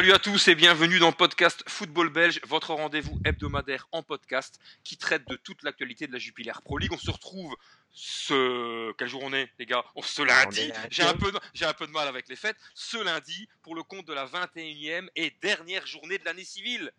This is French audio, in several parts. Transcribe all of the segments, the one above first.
Salut à tous et bienvenue dans le podcast Football Belge, votre rendez-vous hebdomadaire en podcast qui traite de toute l'actualité de la Jupiler Pro League. On se retrouve ce. Quelle journée, les gars? On Ce lundi. J'ai un, peu, j'ai un peu de mal avec les fêtes. Ce lundi, pour le compte de la 21e et dernière journée de l'année civile.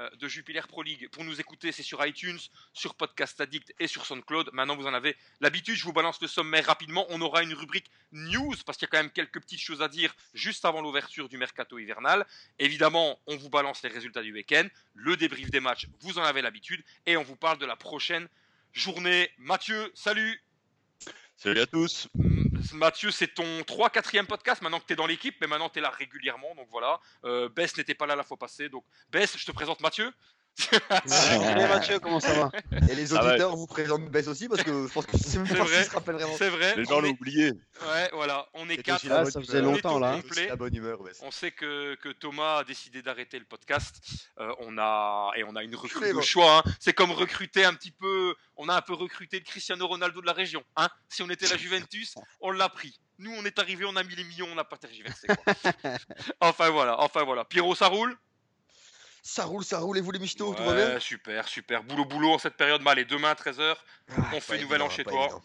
Euh, de Jupiler Pro League. Pour nous écouter, c'est sur iTunes, sur Podcast Addict et sur SoundCloud. Maintenant, vous en avez l'habitude. Je vous balance le sommaire rapidement. On aura une rubrique news parce qu'il y a quand même quelques petites choses à dire juste avant l'ouverture du mercato hivernal. Évidemment, on vous balance les résultats du week-end, le débrief des matchs, vous en avez l'habitude, et on vous parle de la prochaine journée. Mathieu, salut Salut à tous. Mathieu, c'est ton 3-4e podcast maintenant que tu es dans l'équipe, mais maintenant tu es là régulièrement. Donc voilà. Euh, Bess n'était pas là la fois passée. Donc Bess, je te présente Mathieu. Salut Mathieu, comment ça va? Et les auditeurs vous présentent Bess aussi parce que je pense que c'est vrai. se rappelle vraiment. C'est vrai. Les gens l'ont oublié. Ouais, voilà. On est quatre. Ah, ça faisait longtemps là. La bonne humeur, Bess. On sait que, que, Thomas a décidé d'arrêter le podcast. Euh, on a et on a une recrue de choix. Hein. C'est comme recruter un petit peu. On a un peu recruté le Cristiano Ronaldo de la région. Hein si on était la Juventus, on l'a pris. Nous, on est arrivé, on a mis les millions, on n'a pas tergiversé. enfin voilà, enfin voilà. Pierrot, ça roule? Ça roule, ça roule, et vous les michtos, ouais, tout va bien Super, super. Boulot, boulot en cette période. mal. et demain à 13h, ah, on fait nouvel an chez toi.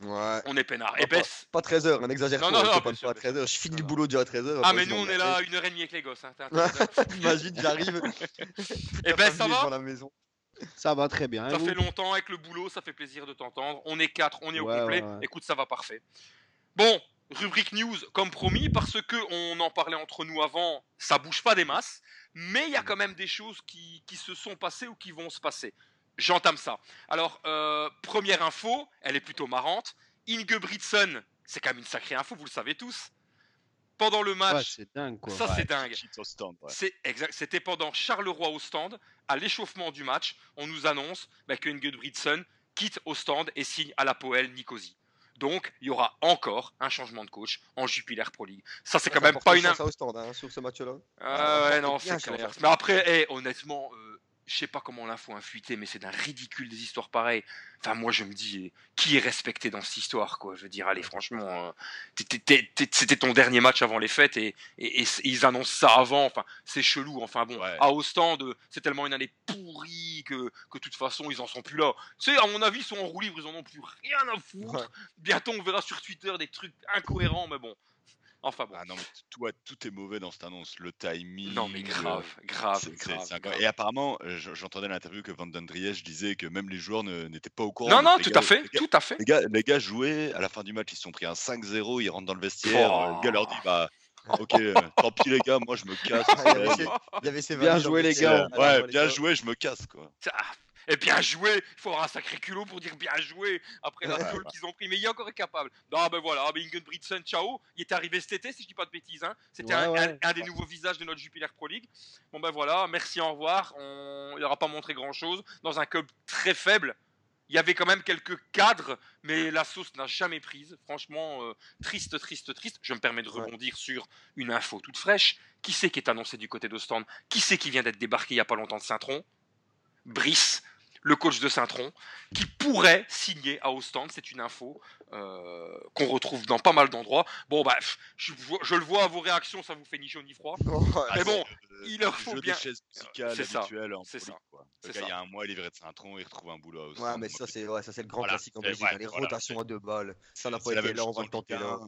Ouais. On est peinard. Et pas, pas 13h, on exagère non, non, non, pas, pas à 13h. Je finis le boulot déjà à 13h. Ah, mais nous, on est là à 1h30 avec les gosses. Hein. Imagine, j'arrive. Et ben, ça va la maison. Ça va très bien. Ça fait longtemps avec le boulot, ça fait plaisir de t'entendre. On est 4, on est au complet. Écoute, ça va parfait. Bon, rubrique news comme promis, parce que on en parlait entre nous avant, ça bouge pas des masses, mais il y a quand même des choses qui, qui, se sont passées ou qui vont se passer. J'entame ça. Alors, euh, première info, elle est plutôt marrante. Ingebrigtsen, c'est quand même une sacrée info, vous le savez tous. Pendant le match, ouais, dingue, quoi. ça ouais, c'est dingue. Ouais. C'est exact. C'était pendant Charleroi au stand, à l'échauffement du match, on nous annonce bah, que Ingebrigtsen quitte au stand et signe à la Poel Nicosie. Donc, il y aura encore un changement de coach en Jupiler Pro League. Ça, c'est quand même pas une. Ça au stand, hein, sur ce match-là. Ah, ouais, non, c'est clair. Mais après, hey, honnêtement, euh, je sais pas comment l'info a fuité, mais c'est d'un ridicule des histoires pareilles. Enfin, moi, je me dis, qui est respecté dans cette histoire, quoi? Je veux dire, allez, franchement, euh, c'était ton dernier match avant les fêtes et, et, et, ils annoncent ça avant. Enfin, c'est chelou. Enfin, bon, ouais. à Ostende, c'est tellement une année pourrie que, que de toute façon, ils en sont plus là. Tu sais, à mon avis, ils sont en roue libre, ils en ont plus rien à foutre. Ouais. Bientôt, on verra sur Twitter des trucs incohérents, mais bon. Enfin bon. Ah non, mais tout, tout est mauvais dans cette annonce. Le timing. Non, mais grave, le... grave, c'est, grave, c'est grave, Et apparemment, j'entendais l'interview que Van Den Driest disait que même les joueurs ne, n'étaient pas au courant. Non, non, tout gars, à fait, gars, tout à fait. Les gars, les gars jouaient. À la fin du match, ils se sont pris un 5-0. Ils rentrent dans le vestiaire. Oh. Le gars leur dit bah. Ok, euh, tant pis les gars, moi je me casse. il y avait ses bien joué les gars. Ouais, bien joué, je me casse quoi. Et bien joué, il faut avoir un sacré culot pour dire bien joué après la tôle qu'ils ont pris. Mais il est encore incapable. Non, ben voilà, ben Ingebrigtsen, ciao. Il est arrivé cet été, si je dis pas de bêtises. Hein. C'était ouais, un, ouais. un, un, des nouveaux visages de notre Jupiler Pro League. Bon ben voilà, merci, au revoir. On... Il n'aura pas montré grand chose. Dans un club très faible, il y avait quand même quelques cadres, mais la sauce n'a jamais prise. Franchement, euh, triste, triste, triste. Je me permets de rebondir ouais. sur une info toute fraîche. Qui c'est qui est annoncé du côté d'Ostende? Qui c'est qui vient d'être débarqué il n'y a pas longtemps de Saint-Tron? Brice le coach de Saint-Tron, qui pourrait signer à Ostende. C'est une info euh, qu'on retrouve dans pas mal d'endroits. Bon, bah, je, je, le vois à vos réactions, ça vous fait ni chaud ni froid. Oh, mais bon, euh, il leur faut bien. C'est ça. C'est ça. Quoi. Le gars, ça. il y a un mois, il est livré de Saint-Tron, il retrouve un boulot à Ostende. Ouais, mais ça, c'est ouais, le grand voilà. classique en Belgique. Ouais, les voilà, rotations à deux balles. Ça n'a pas été là, on va le tenter là.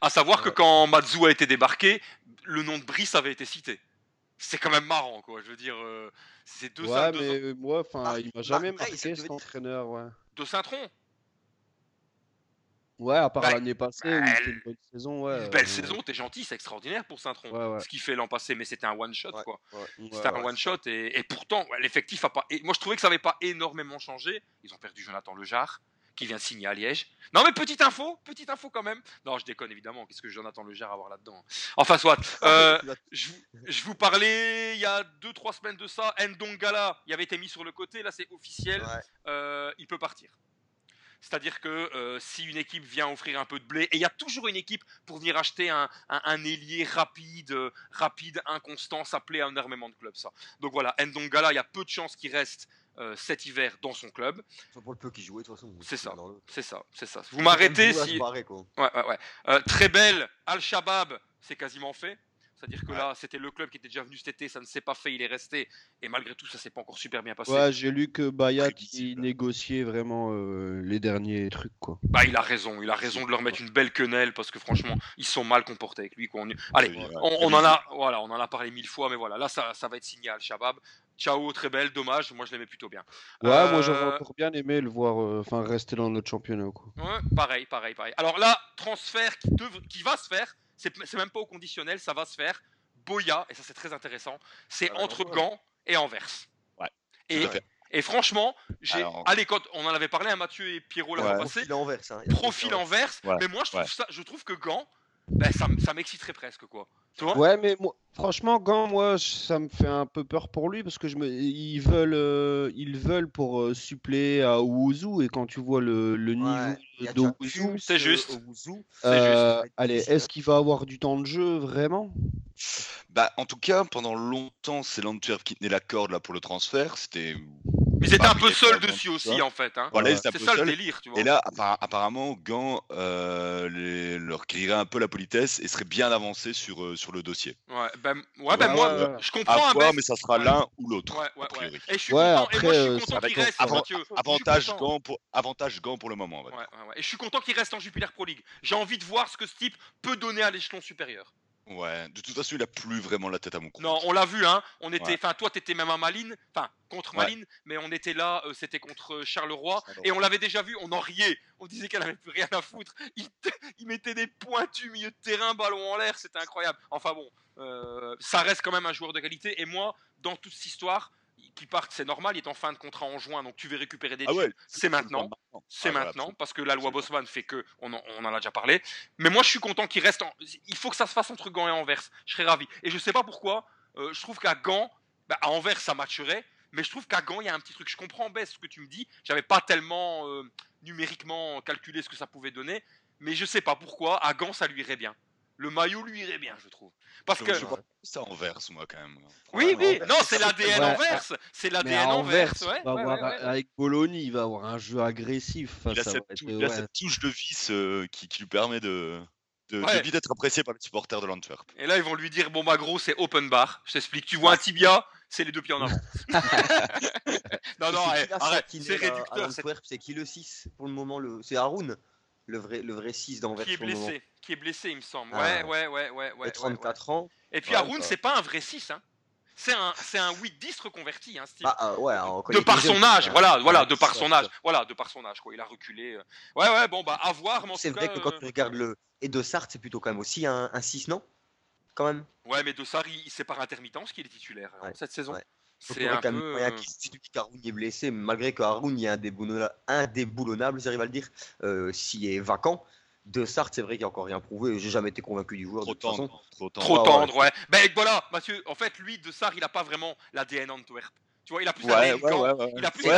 À savoir que quand Matsu a été débarqué, le nom de Brice avait été cité c'est quand même marrant quoi je veux dire euh, c'est deux ouais deux mais deux... moi enfin il m'a jamais marqué cet entraîneur ouais. De Saint-Tron ouais à part bah, l'année passée bah, où c'était une bonne saison ouais une belle euh... saison t'es gentil c'est extraordinaire pour Saint-Tron ouais, ouais. ce qu'il fait l'an passé mais c'était un one shot ouais, quoi. c'était un one shot et, et pourtant l'effectif a pas et moi je trouvais que ça avait pas énormément changé. Ils ont perdu Jonathan Lejar qui vient de signer à Liège. Non mais petite info, petite info quand même. Non, je déconne évidemment. Qu'est-ce que Jonathan Leger à voir là-dedans Enfin soit. Euh, je, je, vous parlais il y a 2-3 semaines de ça. Ndongala, il avait été mis sur le côté. Là, c'est officiel. Ouais. Euh, il peut partir. C'est-à-dire que euh, si une équipe vient offrir un peu de blé, et il y a toujours une équipe pour venir acheter un, un, un ailier rapide, euh, rapide, inconstant, ça plaît à énormément de clubs ça. Donc voilà, Ndongala, il y a peu de chances qu'il reste cet hiver dans son club. Pour le peu qu'il jouait, de toute façon. C'est ça, c'est ça, c'est ça. Vous m'arrêtez si. Barrer, quoi. Ouais, ouais, ouais. Euh, très belle, Al-Shabaab, c'est quasiment fait. C'est-à-dire que là, c'était le club qui était déjà venu cet été, ça ne s'est pas fait, il est resté. Et malgré tout, ça s'est pas encore super bien passé. Ouais, j'ai lu que Bayat il négociait vraiment euh, les derniers trucs, quoi. Bah, il a raison, il a raison de leur mettre une belle quenelle parce que franchement, ils sont mal comportés avec lui. Quoi. Allez, on, en a, voilà, on en a parlé mille fois, mais voilà, là, ça, ça va être signal, Shabab. Ciao, très belle, dommage, moi je l'aimais plutôt bien. Ouais, moi j'aurais euh, encore bien aimé le voir euh, enfin rester dans notre championnat. Quoi. Ouais, pareil, pareil, pareil. Alors là, transfert qui, qui va se faire, c'est même pas au conditionnel, ça va se faire. Boya, et ça c'est très intéressant, c'est entre Gand et Anvers. Ouais. Et, et franchement, j'ai. Allez, quand on en avait parlé à Mathieu et Pierrot la fois passée. Profil Anvers. Hein, profil Anvers. Mais moi, je trouve, ça, je trouve que Gand, ben, ça, ça m'exciterait presque, quoi. Ouais, mais moi, franchement, Gant, moi, ça me fait un peu peur pour lui parce que je me, ils veulent, euh, ils veulent pour euh, suppléer à Ouzou et quand tu vois le, le niveau d'Ouzou, c'est juste. Euh, allez, est-ce qu'il va avoir du temps de jeu vraiment? Bah, en tout cas, pendant longtemps, c'est l'Antwerp qui tenait la corde là pour le transfert. C'était mais c'était un peu seul dessus aussi, en fait. Hein. c'est ça le délire, tu vois. Et là, apparemment, Gant euh, leur crierait un peu la politesse et serait bien avancé sur, euh, sur le dossier. Ouais, ben, ouais, ben moi, je comprends. À voir, mais ça sera l'un ou l'autre. Ouais, ouais, ouais. Et je suis content, et moi, je suis content qu'il reste, avantage, Gant pour, avantage Gant pour le moment. Et je suis content qu'il reste en Jupiler Pro League. J'ai envie de voir ce que ce type peut donner à l'échelon supérieur. Ouais, de toute façon, il a plus vraiment la tête à mon compte. Non, on l'a vu, hein. On était, enfin, toi, t'étais même à Malines, enfin, contre Malines, mais on était là, euh, c'était contre euh, Charleroi, et on l'avait déjà vu, on en riait. On disait qu'elle avait plus rien à foutre. Il, mettait des pointus milieu de terrain, ballon en l'air, c'était incroyable. Enfin bon, euh, ça reste quand même un joueur de qualité. Et moi, dans toute cette histoire, qui partent, c'est normal, il est en fin de contrat en juin, donc tu veux récupérer des ah c'est maintenant. C'est maintenant, parce que la loi Bosman fait que, on en, a déjà parlé. Mais moi, je suis content qu'il reste. Il faut que ça se fasse entre Gand et Anvers. Je serais ravi. Et je sais pas pourquoi, euh, je trouve qu'à Gand, bah, à Anvers, ça matcherait. Mais je trouve qu'à Gand, il y a un petit truc. Je comprends, Bess, ce que tu me dis. J'avais pas tellement euh, numériquement calculé ce que ça pouvait donner. Mais je sais pas pourquoi, à Gand, ça lui irait bien le maillot lui irait bien, je trouve. Parce que. Je ça en verse, moi, quand même. Oui, oui, non, c'est l'ADN en verse. C'est l'ADN en verse. Ouais, avec Bologna, il va avoir un jeu agressif. il, a cette, touche de vis euh, qui, lui permet de. De, vite être apprécié par les supporters de l'Antwerp. Et là, ils vont lui dire Bon, bah, gros, c'est open bar. Je t'explique. Tu vois un tibia, c'est les deux pieds en avant. non, non, arrête. C'est réducteur. C'est qui le 6 pour le moment C'est Haroun le vrai, le vrai 6 d'Anvers. Qui est blessé, qui est blessé, il me semble. Ouais, ah. ouais, ouais, ouais, ouais. 34 ans. Et puis Haroun, c'est pas un vrai 6, hein. C'est un, c'est un 8-10 reconverti, hein, Steve. Ah, ouais, de par son âge, voilà, voilà, de par son âge, voilà, de par son âge, quoi. Il a reculé. Euh. Ouais, ouais, bon, bah, à voir. C'est vrai que quand tu euh, regardes le. Et De Sart, c'est plutôt quand même aussi un, un 6, non? Quand même? Ouais, mais De Sart, il, c'est par intermittence qu'il est titulaire hein, cette saison. C'est un peu. Il y a qui est blessé, malgré que Haroun il y a un indéboulonnable, j'arrive à le dire, euh, s'il est vacant. De Sartre, c'est vrai qu'il a encore rien prouvé. J'ai jamais été convaincu du joueur. Trop de toute tendre. Façon. Trop tendre, trop tendre ouais. Ben voilà, Mathieu, en fait, lui, De Sartre, il a pas vraiment l'ADN Antwerp. Tu vois, il a plus ouais, ouais, ouais, Il a plus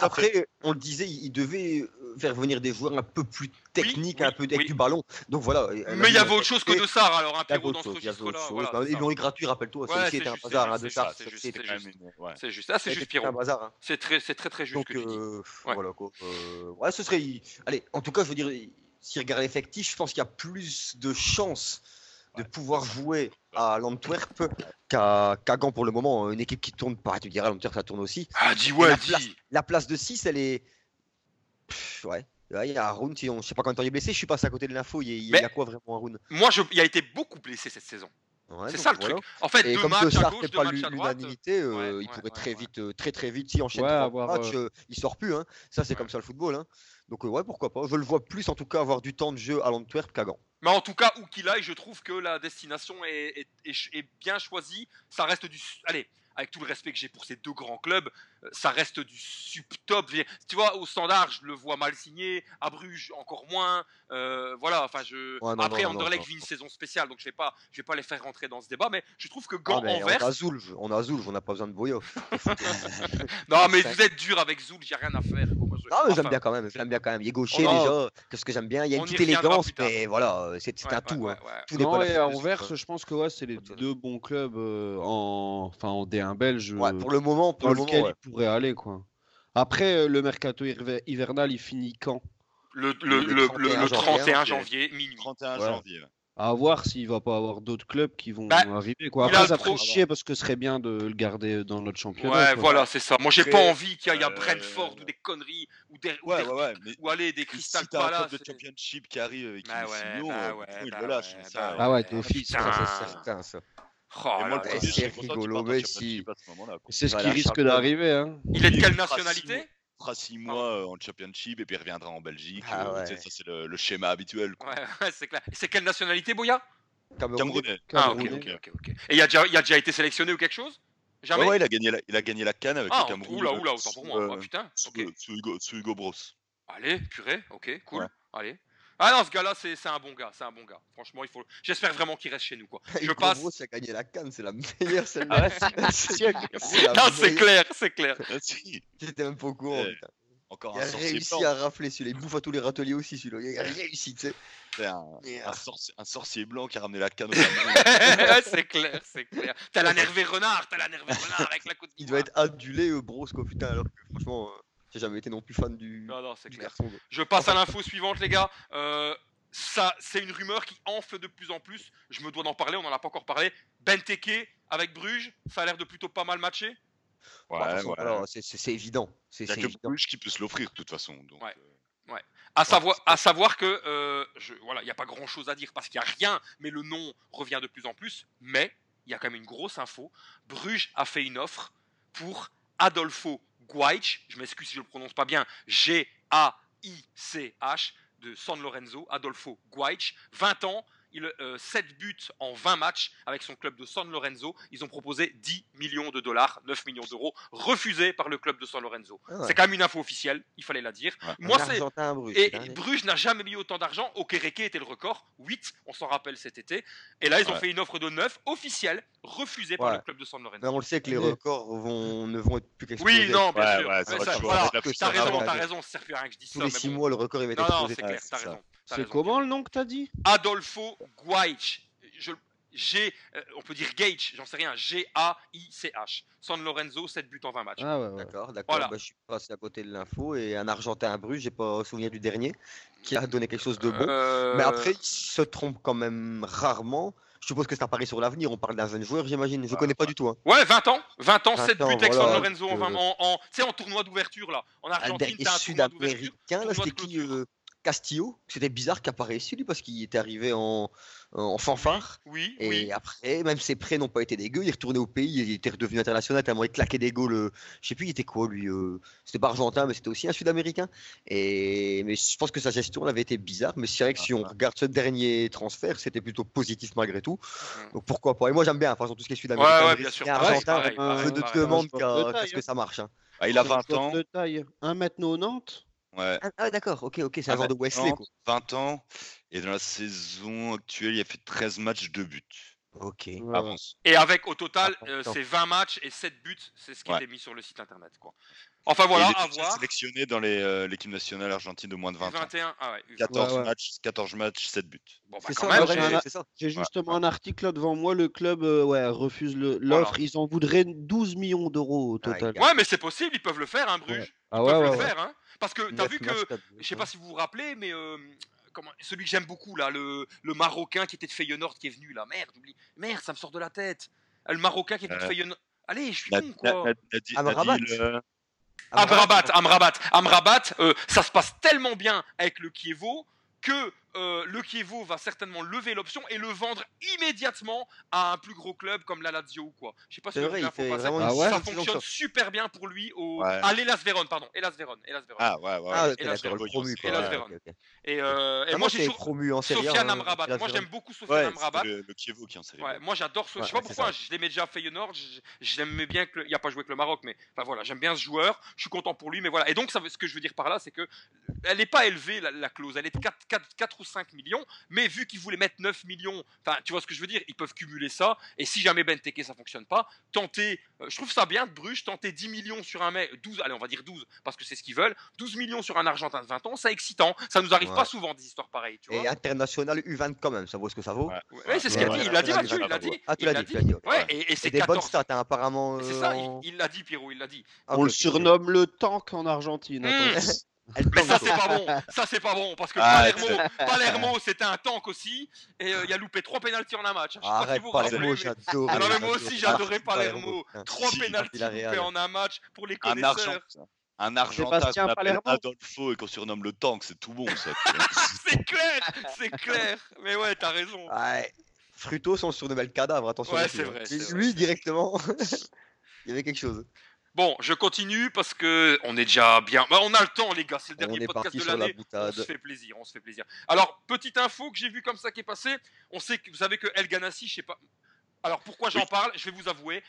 Après, on le disait, il devait euh, faire venir des joueurs un peu plus techniques, un peu avec du ballon. Donc voilà. Mais il y avait autre chose que De Sar alors, un Pierrot dans ce registre-là. Ils l'ont eu gratuit, rappelle-toi. Ça aussi était un bazar, hein, De Sar. C'est juste. Ah, c'est juste Pierrot. C'est très, très, très juste. Donc euh, voilà quoi. Euh, ouais, ce serait. Allez, en tout cas, je veux dire, si regarde l'effectif, je pense qu'il y a plus de chances de pouvoir jouer à l'Antwerp qu'à Gand pour le moment. Une équipe qui tourne, pas, tu dirais, l'Antwerp ça tourne aussi. Ah, dis ouais, la, dis. Place, la place de 6, elle est. ouais. il y a Haroun, je sais pas quand il est blessé, je suis passé à côté de l'info. Il, y a quoi vraiment Haroun? Moi, je, il a été beaucoup blessé cette saison. c'est ça le truc. En fait, deux matchs à gauche, deux droite. l'unanimité, euh, il pourrait très vite, euh, très très vite, si enchaîne trois matchs, euh, il sort plus. Hein. Ça, c'est comme ça le football. Hein. Donc ouais, pourquoi pas. Je le vois plus en tout cas avoir du temps de jeu à l'Antwerp qu'à Gand. Mais en tout cas, où qu'il aille, je trouve que la destination est, est, bien choisie. Ça reste du. Allez, avec tout le respect que j'ai pour ces deux grands clubs, euh, ça reste du sub-top. Tu vois, au standard, je le vois mal signé. À Bruges, encore moins. Euh, voilà, enfin, je. Après, Anderlecht vit une saison spéciale, donc je vais pas, je vais pas les faire rentrer dans ce débat, mais je trouve que Gand ah, Anvers. On a Zoul, on a n'a pas besoin de Boyo. non, mais vous êtes dur avec Zoul, j'ai rien à faire. Non, mais j'aime bien quand même. J'aime bien quand même. Il est gaucher déjà. Qu'est-ce que j'aime bien Il y a une petite élégance, mais voilà, c'est un tout. Hein. Tous non, et Anvers, je pense que ouais, c'est les deux bons clubs euh, en, enfin, en D1 belge. pour le moment, pour le lequel il pourrait aller, quoi. Après, euh, le mercato hivernal, il finit quand? Le, le, le, 31 janvier, minuit. 31 janvier. À voir s'il va pas avoir d'autres clubs qui vont Bah, arriver. Quoi. il a Après, ça ferait chier parce que ce serait bien de le garder dans notre championnat. Ouais, quoi. voilà, c'est ça. Moi, j'ai pas envie qu'il y ait euh, Brentford ou des conneries ou des, ou Ouais, des- ouais, ouais. Mais ou aller des Crystal si t'as un Palace. club de championship qui arrive avec Bah une ouais, millions, bah euh, il bah le lâche. ouais, ça, bah euh, Ah ouais, ouais, d'office. Ça, c'est certain, ça. Oh Et le c'est rigolo, mais si-. C'est ce qui risque d'arriver. Hein. Il est de quelle nationalité? Fera six mois euh, en championship et puis il reviendra en Belgique. Ah euh, ouais. tu sais, Ça, c'est le, le schéma habituel. quoi. Ouais, ouais, c'est clair. C'est quelle nationalité, Boya? Cameroun. Camerounais. Ah, ok, Camerounais. ok, ok, ok. Et il a, déjà, il a déjà été sélectionné ou quelque chose? Jamais? Ouais, ouais, il a gagné la, il a gagné la canne avec Ah, le Cameroun. oula, euh, oula, autant pour moi. sous, Ah, euh, putain, sous, Hugo, sous Hugo Bros. Allez, purée, ok, cool. Ouais. Allez. Ah non, ce gars-là, c'est c'est un bon gars, c'est un bon gars. Franchement, il faut. J'espère vraiment qu'il reste chez nous, quoi. Je passe. Bros, il a gagné la canne, c'est la meilleure celle-là. Ah ouais, c'est meilleure. clair, c'est clair. J'étais même pas au courant. Putain. Encore Il un a sorcier réussi blanc. à rafler celui-là. Il bouffe à tous les râteliers aussi, celui-là. Il a réussi, tu sais. C'est un, ah. sorcier, un sorcier blanc qui a ramené la canne au c'est clair, c'est clair. T'as la nervée renard, t'as la nervée renard avec la côte Il doit être adulé, euh, Bros, quoi, putain, alors que franchement, euh, j'ai jamais été non plus fan du, Non, non, c'est du clair. garçon. Je passe à l'info suivante, les gars. Euh, ça, c'est une rumeur qui enfle de plus en plus. Je me dois d'en parler, on n'en a pas encore parlé. Benteke avec Bruges, ça a l'air de plutôt pas mal matcher. Ouais, Bah, ouais. c'est- évident. C'est Il n'y a c'est que évident. Bruges qui peut se l'offrir de toute façon. Donc, Ouais. euh, À savoir, à savoir que, euh, je, voilà, il n'y a pas grand chose à dire parce qu'il n'y a rien, mais le nom revient de plus en plus. Mais il y a quand même une grosse info. Bruges a fait une offre pour Adolfo Guaich, je m'excuse si je le prononce pas bien, G-A-I-C-H, de San Lorenzo, Adolfo Guaich, 20 ans. Il, euh, 7 buts en 20 matchs avec son club de San Lorenzo. Ils ont proposé 10 millions de dollars, 9 millions d'euros, refusés par le club de San Lorenzo. Ah ouais. C'est quand même une info officielle, il fallait la dire. Ouais. Moi, c'est, Bruges. et putain, Bruges n'a jamais mis autant d'argent. Okereke était le record, 8, on s'en rappelle cet été. Et là, ils ont Ouais. fait une offre de 9, officielle, refusée par le club de San Lorenzo. Mais on le sait que les records vont, ne vont être plus qu'explosés. Oui, non, bien Ouais, sûr. T'as raison, t'as raison, ça sert plus à rien que je dise Tous ça. les mais 6 bon. mois, le record il va être Non, non, explosé. c'est clair, t'as raison. C'est comment le nom que t'as dit? Adolfo Guaich. Je, G, euh, on peut dire Gage, j'en sais rien. G-A-I-C-H. San Lorenzo, 7 buts en 20 matchs. Ah ouais, ouais. D'accord, d'accord. Voilà. Bah, je suis passé à côté de l'info et un Argentin à Bruges, j'ai pas souvenir du dernier, qui a donné quelque chose de bon. Euh, Mais après, il se trompe quand même rarement. Je suppose que c'est un pari sur l'avenir. On parle d'un jeune joueur, j'imagine. Je connais pas du tout. Hein. Ouais, 20 ans. 20 ans, 20 7 buts ans, avec voilà, San Lorenzo en, donc, 20 en, en- tu sais, en tournoi d'ouverture, là. En Un Argentine, dernier t'as un tournoi d'ouverture. sud-américain, là, c'était qui euh, Castillo. C'était bizarre qu'il apparaisse lui, parce qu'il était arrivé en, en fanfare. Oui, Et oui. après, même ses prêts n'ont pas été dégueux. Il est retourné au pays, il était redevenu international tellement il claquait des goals. euh, Je sais plus, il était quoi lui euh, C'était pas argentin, mais c'était aussi un sud-américain. Et mais je pense que sa gestion elle avait été bizarre. Mais c'est vrai que si on regarde ce dernier transfert, c'était plutôt positif malgré tout. Mhm. Donc pourquoi pas Et moi j'aime bien, par exemple, tout ce qui est sud-américain. Ouais, bien sûr. argentin, Pareil, pareil, euh, je pareil. demande Ouais, qu'à je vois qu'à de ce que ça marche. hein. ah, il a C'est 20 un ans. de taille. 1m90 Ouais. Ah, ah, d'accord, ok, ok, c'est Ah, un genre de bah, Wesley. non. Quoi. 20 ans. Et dans la saison actuelle, il a fait 13 matchs, 2 buts. Ok. Avance. Et avec au total, Ah, euh, c'est 20 matchs et 7 buts, c'est ce qui Ouais. était mis sur le site internet. Quoi. Enfin voilà, à voir. sélectionné dans euh, l'équipe nationale argentine de moins de 20 ans. 21, ah ouais. 14 Ouais, ouais. matchs, 14 matchs, 7 buts. Bon, bah, C'est quand ça, même, ouais, j'ai c'est- un- c'est ça. J'ai justement un article là devant moi. Le club euh, ouais, refuse le- l'offre. Ils en voudraient 12 millions d'euros au total. Ouais, mais c'est possible, ils peuvent le faire, hein, Bruges. Ah Ils ouais, peuvent ouais, le ouais. faire, hein. Parce que t'as vu que, je sais pas si vous vous rappelez, mais euh, comment, celui que j'aime beaucoup là, le, le Marocain qui était de Feyenoord qui est venu là, merde, j'oublie. merde, ça me sort de la tête. Ah, Le Marocain qui est venu de Euh, Feyenoord. Allez, je suis con quoi. Amrabat. Euh, Amrabat, Amrabat, Amrabat, euh, ça se passe tellement bien avec le Kievo que euh, le Kievo va certainement lever l'option et le vendre immédiatement à un plus gros club comme la Lazio ou quoi. Je sais pas si vrai, il info fait passe. vraiment Ah une ça fonctionne super bien pour lui au Ouais. à l'Elas Vérone, pardon, Elas Vérone, Elas Vérone. Ah ouais, ouais. Ah, Et promu. Et Quoi. ok. Et, euh, et Ah, moi c'est j'ai toujours promu en série. Sofiane hein, Amrabat. Elas Moi Vérone. j'aime beaucoup Sofiane Ouais, Amrabat. le, le Kievo qui est en série. Ouais, moi j'adore. Ouais, je sais pas pourquoi, je l'aimais déjà à Feyenoord, l'aimais bien que. Il a pas joué avec le Maroc, mais enfin voilà, j'aime bien ce joueur, je suis content pour lui, mais voilà. Et donc ça, ce que je veux dire par là, c'est que elle n'est pas élevée la, la clause, elle est de 4, 4, 4 ou 5 millions, mais vu qu'ils voulaient mettre 9 millions, enfin tu vois ce que je veux dire, ils peuvent cumuler ça, et si jamais Benteke ça fonctionne pas, tenter, euh, je trouve ça bien de Bruges, tenter 10 millions sur un mec, 12, allez on va dire 12, parce que c'est ce qu'ils veulent, 12 millions sur un Argentin de 20 ans, c'est excitant, ça nous arrive Ouais. pas souvent des histoires pareilles, tu vois. Et international U20 quand même, ça vaut ce que ça vaut. Ouais. Ouais, ouais, c'est ce qu'il a dit, il l'a dit ouais, Mathieu, il l'a ouais. dit. Ah, tu l'as l'a dit, tu l'as dit. ok. Ouais, et, et c'est des bonnes 14. stats, hein, apparemment. C'est euh, ça, en- il l'a dit, Pierrot, il l'a dit. Ah, On le surnomme le tank en Argentine. Mais ça c'est pas bon, ça c'est pas bon parce que Ah, Palermo, Palermo c'était un tank aussi et euh, il a loupé trois pénaltys en un match. Je sais pas si Arrête, vous Palermo, rappelez, mais- j'adore. Ah non, mais moi aussi j'adorais Palermo. Palermo. Hein. Trois Si, pénaltys Villarreal. loupés en un match pour les Un argent, connaisseurs. un argentin qu'on appelle. Adolfo et qu'on surnomme le tank, c'est tout bon ça. C'est clair, c'est clair. Mais ouais, t'as raison. Ouais. Frutos, on le surnommait le cadavre, attention. Ouais, c'est vrai, Lui, directement, il y avait quelque chose. Bon, je continue parce que on est déjà bien. Bah, on a le temps, les gars. C'est le On dernier est podcast parti de sur la l'année. On se fait plaisir, on se fait plaisir. Alors, petite info que j'ai vu comme ça qui est passée. On sait que vous savez que El Ganassi, je sais pas. Alors pourquoi j'en Oui. parle? Je vais vous avouer,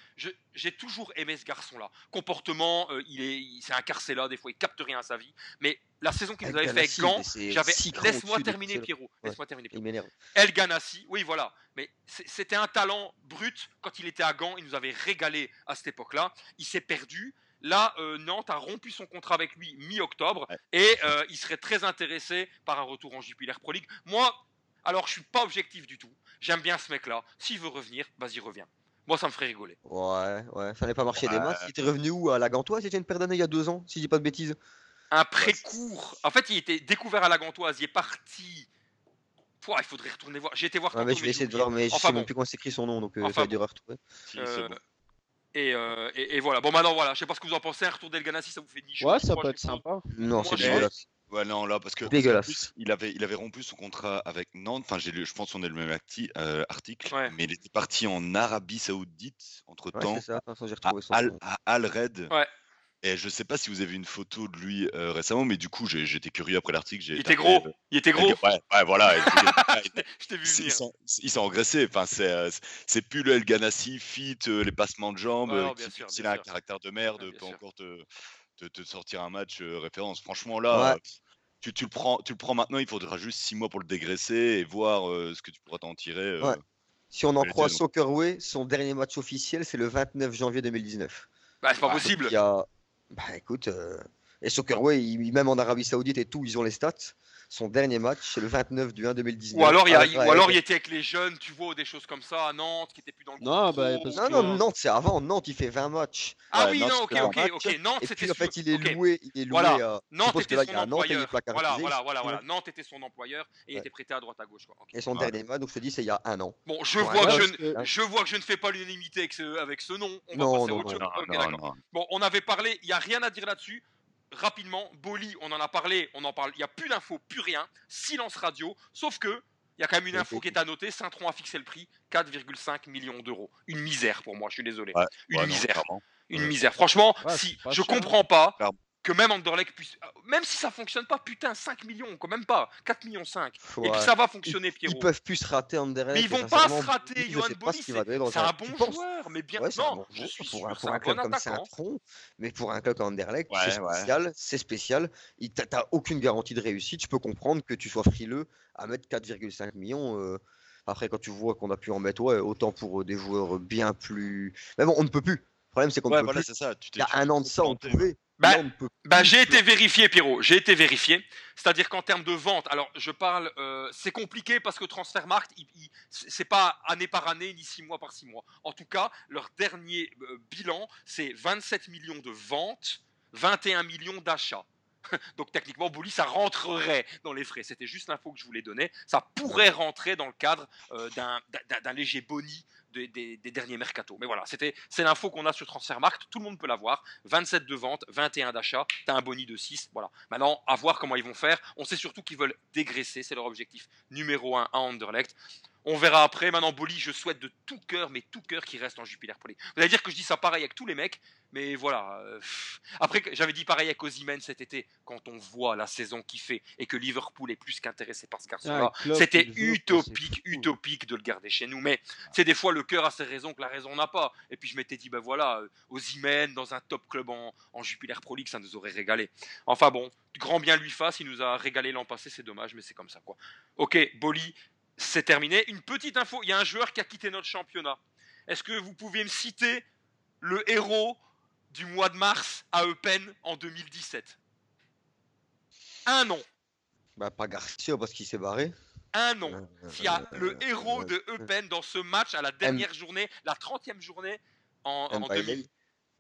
j'ai toujours aimé ce garçon-là. Comportement, euh, il est, c'est un carcéla, des fois il capte rien à sa vie. Mais la saison qu'il nous avait fait avec c'est j'avais. Laisse-moi terminer. Pierrot. Laisse-moi terminer, Pierrot. Il m'énerve. El Ganassi, oui voilà, mais c'était un talent brut quand il était à Gand, il nous avait régalé à cette époque-là, il s'est perdu. Là, euh, Nantes a rompu son contrat avec lui mi-octobre Ouais. et euh, il serait très intéressé par un retour en Jupiler Pro League. Moi, alors je suis pas objectif du tout, j'aime bien ce mec-là, s'il veut revenir, vas-y reviens. Moi ça me ferait rigoler. Ouais, ouais, ça n'avait pas marché des masses. Il était revenu où À la Gantoise C'était une paire d'années il y a deux ans, si je dis pas de bêtises? Un pré-court, en fait il était découvert à la Gantoise, il est parti... Pouah, il faudrait retourner voir, j'ai été voir Ouais, mais je vais essayer de voir, mais je sais même bon. plus comment s'écrit son nom, donc euh, Enfin ça va bon. dur à retrouver. Si, Euh, bon. et, euh, et, et voilà, bon maintenant voilà, je sais pas ce que vous en pensez, un retour d'El Ganassi, ça vous fait ni chaud Ouais, ça peut être sympa. Non, c'est dégueulasse. Ouais, non, là, parce que. Dégueulasse. plus, il, avait, il avait rompu son contrat avec Nantes. Enfin, j'ai lu- je pense qu'on est le même acti- euh, article. Ouais. Mais il était parti en Arabie Saoudite entre Ouais, temps. c'est ça. À retrouvé son Al, à Al Red. Ouais. Et je sais pas si vous avez vu une photo de lui euh, récemment, mais du coup, j'étais curieux après l'article. j'ai Il était gros, euh, il était gros. Ouais, ouais, voilà. Je t'ai vu venir. s'en- il s'est engraissé. Enfin, c'est, euh, plus le El Ganassi, fit, euh, les passements de jambes, Ouais, euh, qui, sûr, a un caractère de merde, Ouais, peut encore te, te, te sortir un match euh, référence. Franchement, là, Ouais. euh, tu, tu le prends, tu le prends maintenant, il faudra juste six mois pour le dégraisser et voir euh, ce que tu pourras t'en tirer. euh. Ouais. Si on en croit. Soccerway, son dernier match officiel, c'est le 29 janvier 2019. Bah, c'est pas Ouais, possible. Il y a... Bah écoute, euh, et Soccerway, il- même en Arabie Saoudite et tout, ils ont les stats. Son dernier match, c'est le 29 du 1 2019. Ou alors, il y a, Al ou alors il était avec les jeunes, tu vois, ou des choses comme ça à Nantes, qui était plus dans le Non, groupe bah, parce Non, que- non, Nantes, c'est avant. Nantes, il fait 20 matchs. Ah oui, Nantes, non, ok, c'était ok, match. ok. Nantes, Et c'était puis, en fait, il est Ok. loué. Il est loué Voilà. à. je Nantes était là, son il y a Nantes employeur. Voilà, voilà, voilà, voilà. Ouais. Nantes était son employeur et il Ouais. était prêté à droite à gauche. Quoi. Ok. Et son dernier match, donc je te dis, c'est il y a un an. Bon, je vois que je, ne- que- je vois que je ne fais pas l'unanimité avec ce, avec ce nom. On va Non, passer à autre chose. Bon, on avait parlé, il n'y a rien à dire là-dessus. Rapidement, Boli, on en a parlé, on en parle. Il n'y a plus d'infos, plus rien. Silence radio. Sauf que, il y a quand même une info qui est à noter. Saint-Tron a fixé le prix 4,5 millions d'euros. Une misère pour moi, je suis désolé. Ouais, Une Ouais, misère. Une Ouais. misère. Franchement, Ouais, si je comprends pas Clairement. Que même Anderlecht puisse. euh, Même si ça fonctionne pas, putain, 5 millions, quand même pas. 4 millions 5. Et puis ça va fonctionner, Ils Pierrot. peuvent plus se rater Anderlecht. Mais ils vont pas se rater, Johan sais pas Boli, ce qu'il va donner dans C'est un bon tu penses joueur, mais bien. Ouais, c'est un non, bon je joueur suis pour sûr, un, c'est pour un un club bon comme attaquant. Saint-Tron, mais pour un club comme Anderlecht, Ouais, c'est ouais. spécial, c'est spécial. T'as aucune garantie de réussite. Je peux comprendre que tu sois frileux à mettre 4,5 millions. euh, Après, quand tu vois qu'on a pu en mettre, ouais, autant pour euh, des joueurs bien plus. Mais bon, on ne peut plus. Le problème, c'est qu'on ne peut voilà, plus. c'est Il y a un an de ça, on pouvait. Bah, Bah, j'ai été vérifié, Pierrot. J'ai été vérifié. C'est-à-dire qu'en termes de vente, alors je parle, euh, c'est compliqué parce que Transfermarkt, c'est pas année par année ni six mois par six mois. En tout cas, leur dernier euh, bilan, c'est 27 millions de ventes, 21 millions d'achats. Donc techniquement, Bouli, ça rentrerait dans les frais. C'était juste l'info que je voulais donner. Ça pourrait rentrer dans le cadre euh, d'un léger boni des, derniers mercato. Mais voilà, c'était c'est l'info qu'on a sur Transfermarkt. Tout le monde peut l'avoir. 27 de vente, 21 d'achat. T'as un boni de 6. Voilà. Maintenant, à voir comment ils vont faire. On sait surtout qu'ils veulent dégraisser. C'est leur objectif numéro 1 à Anderlecht. On verra après. Maintenant, Boli, je souhaite de tout cœur, mais tout cœur qu'il reste en Jupiler Pro League. Vous allez dire que je dis ça pareil avec tous les mecs, mais voilà. euh. Après, j'avais dit pareil avec Ozymen cet été, quand on voit la saison qu'il fait et que Liverpool est plus qu'intéressé par ce Ah, garçon-là. club C'était utopique, utopique de le garder chez nous. Mais c'est des fois le cœur a ses raisons que la raison n'a pas. Et puis je m'étais dit, ben voilà, euh, Ozymen dans un top club en, en Jupiler Pro League, ça nous aurait régalé. Enfin bon, grand bien lui fasse, il nous a régalé l'an passé, c'est dommage, mais c'est comme ça quoi. Ok, Boli, c'est terminé. Une petite info, il y a un joueur qui a quitté notre championnat. Est-ce que vous pouvez me citer le héros du mois de mars à Eupen en 2017 Un nom, Bah, pas Garcia parce qu'il s'est barré. un nom. Euh, S'il y a le euh, héros euh, de Eupen dans ce match à la dernière journée, la 30e journée en, en Mbaye. 2000.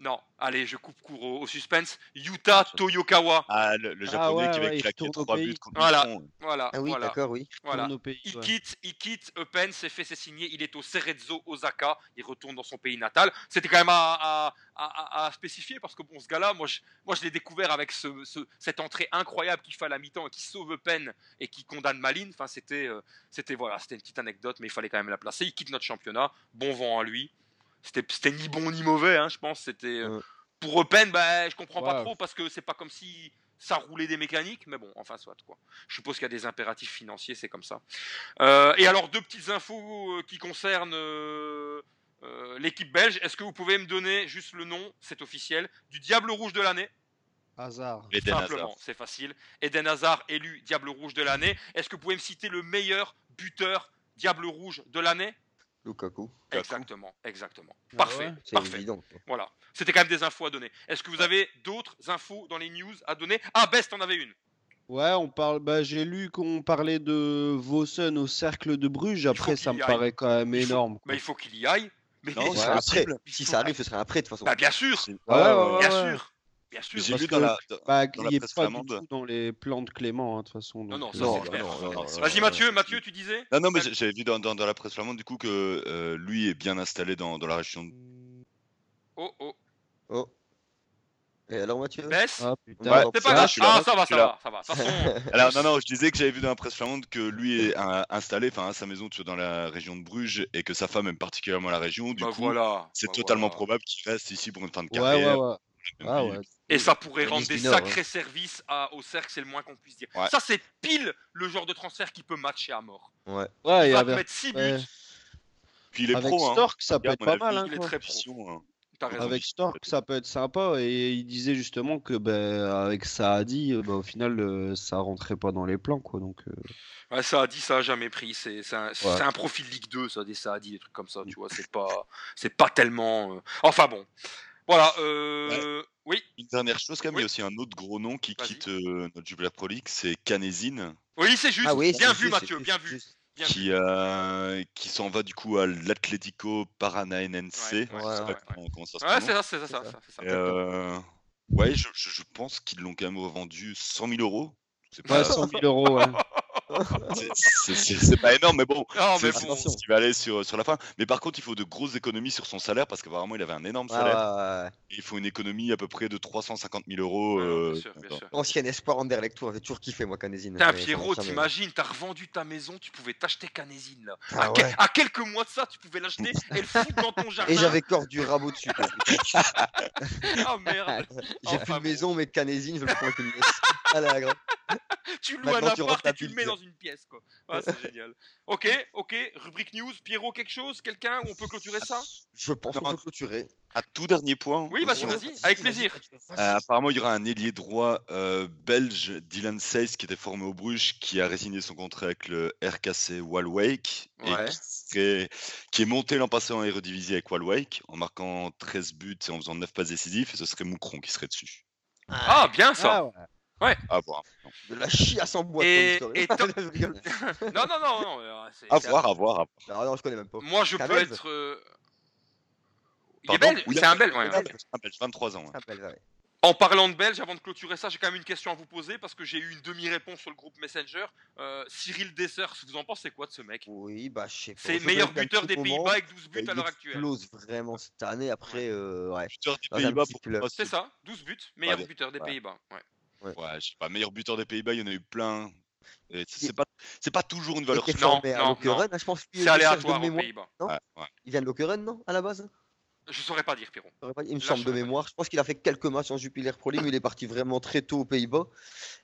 Non, allez, je coupe court au, au suspense. Yuta Toyokawa. Ah, le, le Ah japonais ouais, qui avait ouais, au 3 pays. buts contre Voilà. Voilà, Ah oui, voilà, d'accord, oui. voilà. Pays, Il ouais. quitte, il quitte Eupen, c'est fait, c'est signé. Il est au Cerezo Osaka. Il retourne dans son pays natal. C'était quand même à, à- à- à spécifier parce que bon, ce gars-là, moi, je, moi, je l'ai découvert avec ce, ce- cette entrée incroyable qu'il fait à la mi-temps et qui sauve Eupen et qui condamne Malines. Enfin, c'était, euh, c'était voilà, c'était une petite anecdote, mais il fallait quand même la placer. Il quitte notre championnat. Bon vent à lui. C'était, ni bon ni mauvais, hein, je pense. C'était euh, Ouais. pour Eupen, bah, je comprends pas Ouais. trop parce que c'est pas comme si ça roulait des mécaniques, mais bon, enfin soit quoi. Je suppose qu'il y a des impératifs financiers, c'est comme ça. Euh, et alors deux petites infos euh, qui concernent euh, euh, l'équipe belge. Est-ce que vous pouvez me donner juste le nom, c'est officiel, du Diable Rouge de l'année? Hasard. Eden Hazard. Simplement, c'est facile. Eden Hazard élu Diable Rouge de l'année. Est-ce que vous pouvez me citer le meilleur buteur Diable Rouge de l'année? Lukaku. Exactement, exactement. Ah Parfait, ouais parfait. évident. Voilà. C'était quand même des infos à donner. Est-ce que vous avez d'autres infos dans les news à donner? Ah, Best en avait une. Ouais, on parle. Bah, j'ai lu qu'on parlait de Vossen au cercle de Bruges. Après, ça me paraît quand même Il faut- énorme. Bah, quoi. il faut qu'il y aille. Mais Non. Si ça arrive, ce sera prêt de toute façon. Bah, bien sûr, C'est- Ouais, ouais, ouais, bien ouais. sûr, bien sûr. J'ai lu dans la. Bah, dans il la presse pas flamande. du tout dans les plans de Clément, hein, de toute façon. Non, non, donc, ça Non, c'est clair. non, non, non, Vas-y, Mathieu, Mathieu, tu disais Non, non, mais j'ai- j'avais vu dans, dans, dans la presse flamande du coup que euh, lui est bien installé dans, dans la région. de- Oh oh. Oh. Et alors, Mathieu? Bess? Ah, Ouais, putain. C'est pas là, grave. Ah, ça va, ça là. va, ça va. Alors non, non, je disais que j'avais vu dans la presse flamande que lui est un- installé, enfin à sa maison, tu vois, dans la région de Bruges et que sa femme aime particulièrement la région. Du bah coup, voilà. c'est bah totalement voilà. probable qu'il reste ici pour une fin de Ouais, ouais, carrière. ouais. Ah, ouais. Et ça pourrait Denis rendre des Nord, sacrés services à, au cercle, c'est le moins qu'on puisse dire. Ouais. Ça, c'est pile le genre de transfert qui peut matcher à mort. Ouais. Ouais, Il va te avec, mettre 6 buts, ouais. Puis il est avec pro, hein. Stork, ça peut être pas mal. hein, il est quoi. très pro. Ambition, hein. raison. Avec Stork, ça peut être sympa. Et il disait justement que ben, avec Saadi, euh, bah, au final, euh, ça rentrait pas dans les plans. Quoi, donc, euh, Ouais, ça a dit, ça a jamais pris. C'est c'est un, Ouais. un profil Ligue 2, ça, des ça a dit, des trucs comme ça, tu vois. C'est pas, c'est pas tellement. euh, Enfin bon. Voilà. Euh... Oui, Une dernière chose, quand même, Oui. il y a aussi un autre gros nom qui quitte euh, notre Jubilee Pro League, c'est Canésine, oui, c'est juste. Ah oui, bien vu, juste, Mathieu, bien vu. juste. Bien vu. qui, euh, qui s'en va du coup à l'Atlético Paranaense. Ouais, Je ouais, sais ouais, pas ouais, c'est ça, c'est ça, C'est ça, ça. euh, ouais, je, pense qu'ils l'ont quand même revendu 100 000 euros. C'est ouais, pas, 100 000 euros. Ouais. C'est- pas énorme, mais bon, c'est bon. ce qui va aller sur, sur la fin. Mais par contre, il faut de grosses économies sur son salaire parce qu'apparemment, il avait un énorme salaire. ouais, ouais. Et il faut une économie à peu près de 350 000 euros. Euh, bien sûr, bien dans- sûr. Ancien espoir Anderlecht, toi, j'ai toujours kiffé, moi, Canésine. Ça Pierrot, t'imagines, t'as revendu ta maison, tu pouvais t'acheter Canésine là. Ah à, que- ouais. à quelques mois de ça, tu pouvais l'acheter et le foutre dans ton jardin. Et j'avais corps du rabot dessus. Ah merde, J'ai Enfin plus de bon. maison, mais Canésine, je le prendre avec une Ah la grande. tu loues Maintenant, un tu appart et tu le mets dans une pièce quoi. Ah, c'est génial. Ok, ok, rubrique news, Pierrot, quelque chose, quelqu'un où on peut clôturer ça? Je pense qu'on peut clôturer. Un tout dernier point. Oui, vas-y, aussi. vas-y, avec plaisir. Euh, apparemment, il y aura un ailier droit euh, belge, Dylan Seyss, qui était formé au Bruges, qui a résigné son contrat avec le RKC Waalwijk et Ouais. qui, serait- qui est monté l'an passé en Eredivisie avec Waalwijk en marquant 13 buts et en faisant 9 passes décisives. Et ce serait Moucron qui serait dessus. Ah, bien ça. Ah, ouais. À voir. De la chiasse en boîte. Et- comme et. Non, non, non, non. euh, c'est- À c'est- voir, à voir. à voir. Ah non, je connais même pas. Moi, je C'est un peux Belge être. euh, Il est belge Oui, C'est un belge, ouais. Un Belge, un Belge, 23 ans. Ah, belle, ouais. En parlant de Belge, avant de clôturer ça, j'ai quand même une question à vous poser parce que j'ai eu une demi-réponse sur le groupe Messenger. Euh, Cyril Dessers, vous en pensez quoi de ce mec? Oui, bah je sais pas. C'est meilleur buteur des Pays-Bas moment. avec 12 buts Il à l'heure actuelle. explose vraiment cette année. Après, euh, ouais. Buteur des un Pays-Bas, pour C'est ça, 12 buts, meilleur Ouais, buteur des ouais. Pays-Bas. Ouais. Ouais, je sais pas, meilleur buteur des Pays-Bas, il y en a eu plein. C'est pas, c'est pas toujours une valeur. Non, non, hein, je pense. C'est aléatoire aux. Pays-Bas. non Ouais, ouais. Il vient de Lokeren, non À la base? Je saurais pas dire, Pierrot. Il me Là, semble de mémoire. Je pense qu'il a fait quelques matchs en Jupiler Pro League, mais il est parti vraiment très tôt aux Pays-Bas.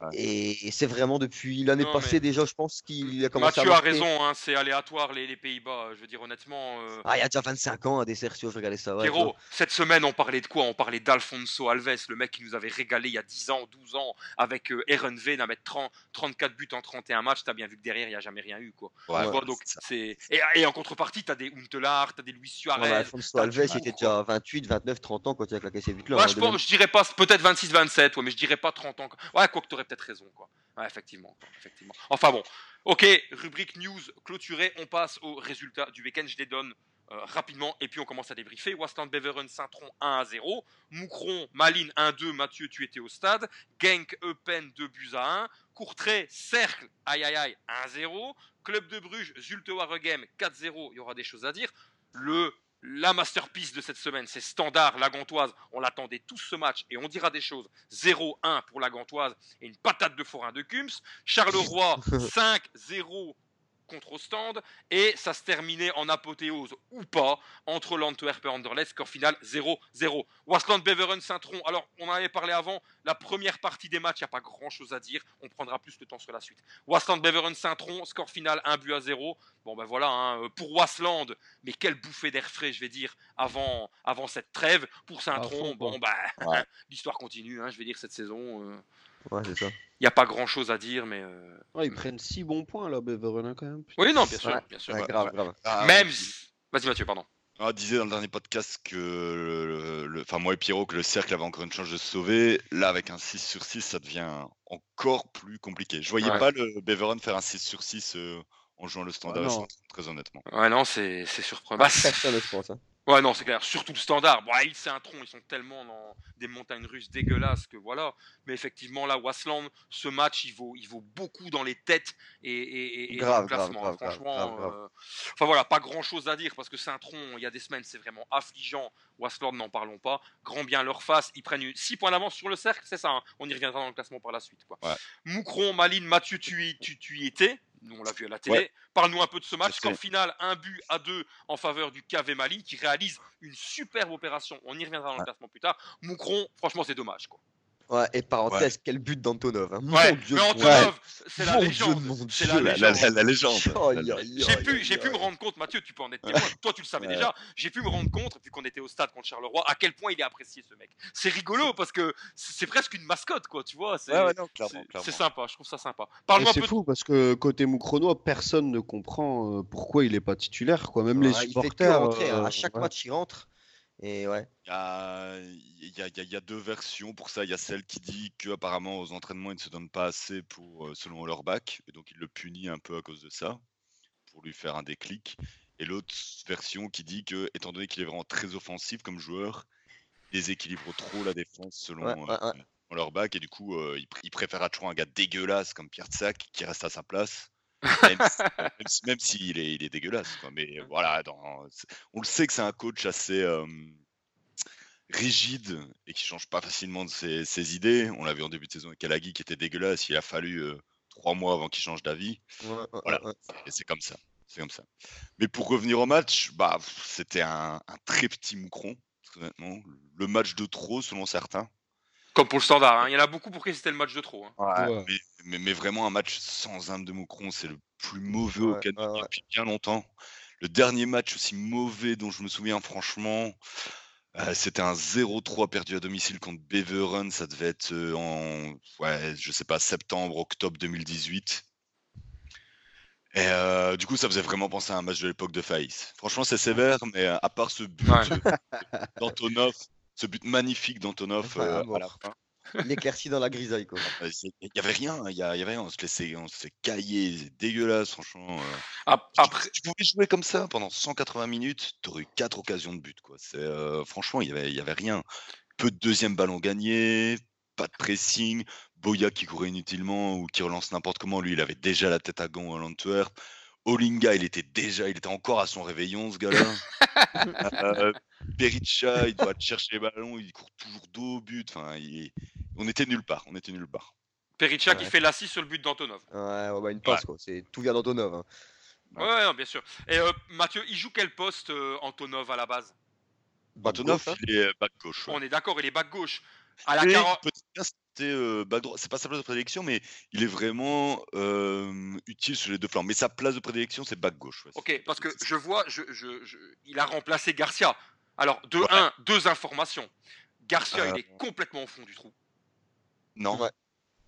Ouais. Et c'est vraiment depuis l'année passée mais- déjà, je pense qu'il a commencé Mathieu à a marquer. raison, hein, c'est aléatoire les, les Pays-Bas. Je veux dire, honnêtement. euh, Ah, il y a déjà 25 ans, à des Sergio, je regardais ça. ouais. Pierrot, cette semaine, on parlait de quoi? On parlait d'Alfonso Alves, le mec qui nous avait régalé il y a 10 ans, 12 ans, avec euh, à mettre 30, 34 buts en 31 matchs. T'as bien vu que derrière, il n'y a jamais rien eu. Quoi. Ouais, vois, donc. Et, et en contrepartie, t'as des Huntelaar, t'as des Luis Suarez. Ouais, Alfonso t'as Alves, déjà 28, 29, 30 ans quand il a claqué ses buts là. Ouais, hein, je, pense, même. je dirais pas, peut-être 26-27, ouais, mais je dirais pas 30 ans. Ouais, quoi que t'aurais peut-être raison, quoi. Ouais, effectivement, effectivement. Enfin bon, ok, rubrique news clôturée, on passe aux résultats du week-end. Je les donne euh, rapidement et puis on commence à débriefer. Wasland Beveren Saint-Tron 1 à 0. Moukron, Malines 1-2. Mathieu, tu étais au stade. Genk Eupen 2 buts à 1. Courtrai, Cercle, aïe aïe aïe 1-0. Club de Bruges, Zulte Waregem 4-0. Il y aura des choses à dire. Le la masterpiece de cette semaine, c'est Standard, la Gantoise. On l'attendait tous ce match et on dira des choses. 0-1 pour la Gantoise et une patate de forain de Kums. Charleroi, 5-0 contre Ostende et ça se terminait en apothéose ou pas entre l'Antwerp et Anderlecht, score final 0-0. Wasland Beveren Saint-Tron, alors on en avait parlé avant, la première partie des matchs, il n'y a pas grand chose à dire, on prendra plus de temps sur la suite. Wasland Beveren Saint-Tron, score final 1 but à 0. Bon ben voilà, hein, pour Wasland, mais quelle bouffée d'air frais, je vais dire, avant, avant cette trêve. Pour Saint-Tron, bon ben, l'histoire continue, hein, je vais dire, cette saison. Euh, Ouais, c'est ça. Il n'y a pas grand chose à dire, mais. Euh... Ouais, ils prennent 6 bons points là, Beveren quand même. Oui, non, bien sûr. Ouais. Bien sûr Ouais, bah, grave, ouais. grave. Ah, Même. si- Vas-y, Mathieu, pardon. On disait dans le dernier podcast que, enfin moi et Pierrot, que le cercle avait encore une chance de se sauver. Là, avec un 6 sur 6, ça devient encore plus compliqué. Je voyais Ouais. pas le Beveren faire un 6 sur 6 euh, en jouant le standard, Ah, très honnêtement. Ouais, non, c'est c'est surprenant. Bah, c'est- Personne, je pense. hein. Ouais, non, c'est clair. Surtout le standard. Bon, ils, c'est un tronc. Ils sont tellement dans des montagnes russes dégueulasses que voilà. Mais effectivement, là, Wasland, ce match, il vaut, il vaut beaucoup dans les têtes et, et, et- et dans Grave, le grave, classement. grave, hein, Franchement, grave, grave, euh, enfin voilà, pas grand chose à dire parce que Saint-Tron, il y a des semaines, c'est vraiment affligeant. Wasland, n'en parlons pas. Grand bien leur face. Ils prennent 6 points d'avance sur le cercle, c'est ça. hein. On y reviendra dans le classement par la suite. Quoi. Ouais. Moucron, Maline, Mathieu, tu y, tu, tu y étais. Nous, on l'a vu à la télé. Parle-nous un peu de ce match. Je Score sais. final, un but à deux en faveur du KV Malines qui réalise une superbe opération. On y reviendra dans le classement plus tard. Moucron, franchement, c'est dommage. Quoi. Ouais, et parenthèse, quel but d'Antonov. Hein. Ouais, Mon Dieu, mais mon Antonov, c'est la légende. mon C'est Dieu, la La, légende. la- la- J'ai pu, j'ai pu me rendre compte, Mathieu, tu peux en être témoin. Toi, tu le savais Ouais. déjà. J'ai pu me rendre compte, vu qu'on était au stade contre Charleroi, à quel point il est apprécié ce mec. C'est rigolo parce que c'est presque une mascotte, quoi. Tu vois, c'est sympa. Je trouve ça sympa. Parle-moi un c'est peu. fou parce que côté Moukronois, personne ne comprend euh, pourquoi il est pas titulaire, quoi. Même les Ouais, il fait que supporters. rentrer, hein. euh, À chaque ouais. match, il rentre. Et ouais. Il y a, y y deux versions pour ça. Il y a celle qui dit qu'apparemment aux entraînements, il ne se donne pas assez pour, euh, selon leur bac, et donc il le punit un peu à cause de ça, pour lui faire un déclic. Et l'autre version qui dit que, étant donné qu'il est vraiment très offensif comme joueur, il déséquilibre trop la défense selon Ouais, ouais, euh, ouais. selon leur bac, et du coup, euh, il, pr- il préfère toujours un gars dégueulasse comme Pierre Tsac qui reste à sa place. Même si- même si- s'il est, il est dégueulasse. quoi. Mais voilà, dans- on le sait que c'est un coach assez euh, rigide et qui change pas facilement de ses, ses idées. On l'a vu en début de saison avec Kalagi qui était dégueulasse. Il a fallu euh, trois mois avant qu'il change d'avis. Ouais, Voilà. ouais. Et c'est comme ça. C'est comme ça. Mais pour revenir au match, bah, c'était un, un très petit moucron, honnêtement. Le match de trop, selon certains. Comme pour le standard. hein. Il y en a beaucoup pour qui c'était le match de trop. hein. Ouais. Mais, mais- mais vraiment un match sans âme de moucron, c'est le plus mauvais Ouais, au Canada ouais, ouais. depuis bien longtemps. Le dernier match aussi mauvais dont je me souviens franchement, euh, c'était un 0-3 perdu à domicile contre Beveren. Ça devait être euh, en, ouais, je sais pas, septembre, octobre 2018. Et euh, du coup, ça faisait vraiment penser à un match de l'époque de Faïs. Franchement, c'est sévère, mais à part ce but Ouais. d'Antonov, ce but magnifique d'Antonov euh, à la fin. L'éclaircie dans la grisaille, quoi. C'est- Il y avait rien, il y, a- il y avait rien. On se laissait, on se cailler, c'est dégueulasse, franchement. euh. Après, tu, pouvais jouer comme ça pendant 180 minutes, tu aurais eu quatre occasions de but, quoi. C'est euh, franchement, il y avait, il y avait rien. Peu de deuxième ballon gagné, pas de pressing. Boya qui courait inutilement ou qui relance n'importe comment, lui, il avait déjà la tête à gond à l'Antwerp. Olinga, il était déjà, il était encore à son réveillon, ce gars-là. Euh, Berisha, il doit chercher les ballons, il court toujours dos au but. Enfin, il- on était nulle part, on était nulle part. Perica qui fait l'assis sur le but d'Antonov. Ouais, ouais, ouais, une passe, quoi. C'est tout vient d'Antonov. Hein. Ouais, ouais, non, bien sûr. Et euh, Mathieu, il joue quel poste euh, Antonov à la base? Antonov, hein. il est back gauche. ouais. On est d'accord, il est back gauche. À la Et 40 peut-être bien c'était euh, back droit. C'est pas sa place de prédilection, mais il est vraiment euh, utile sur les deux flancs. Mais sa place de prédilection, c'est back gauche. ouais. Ok, parce que je vois, je, je- je- il a remplacé Garcia. Alors, de Ouais. 1, deux informations. Garcia, Euh, il est complètement au fond du trou. Non, Ouais.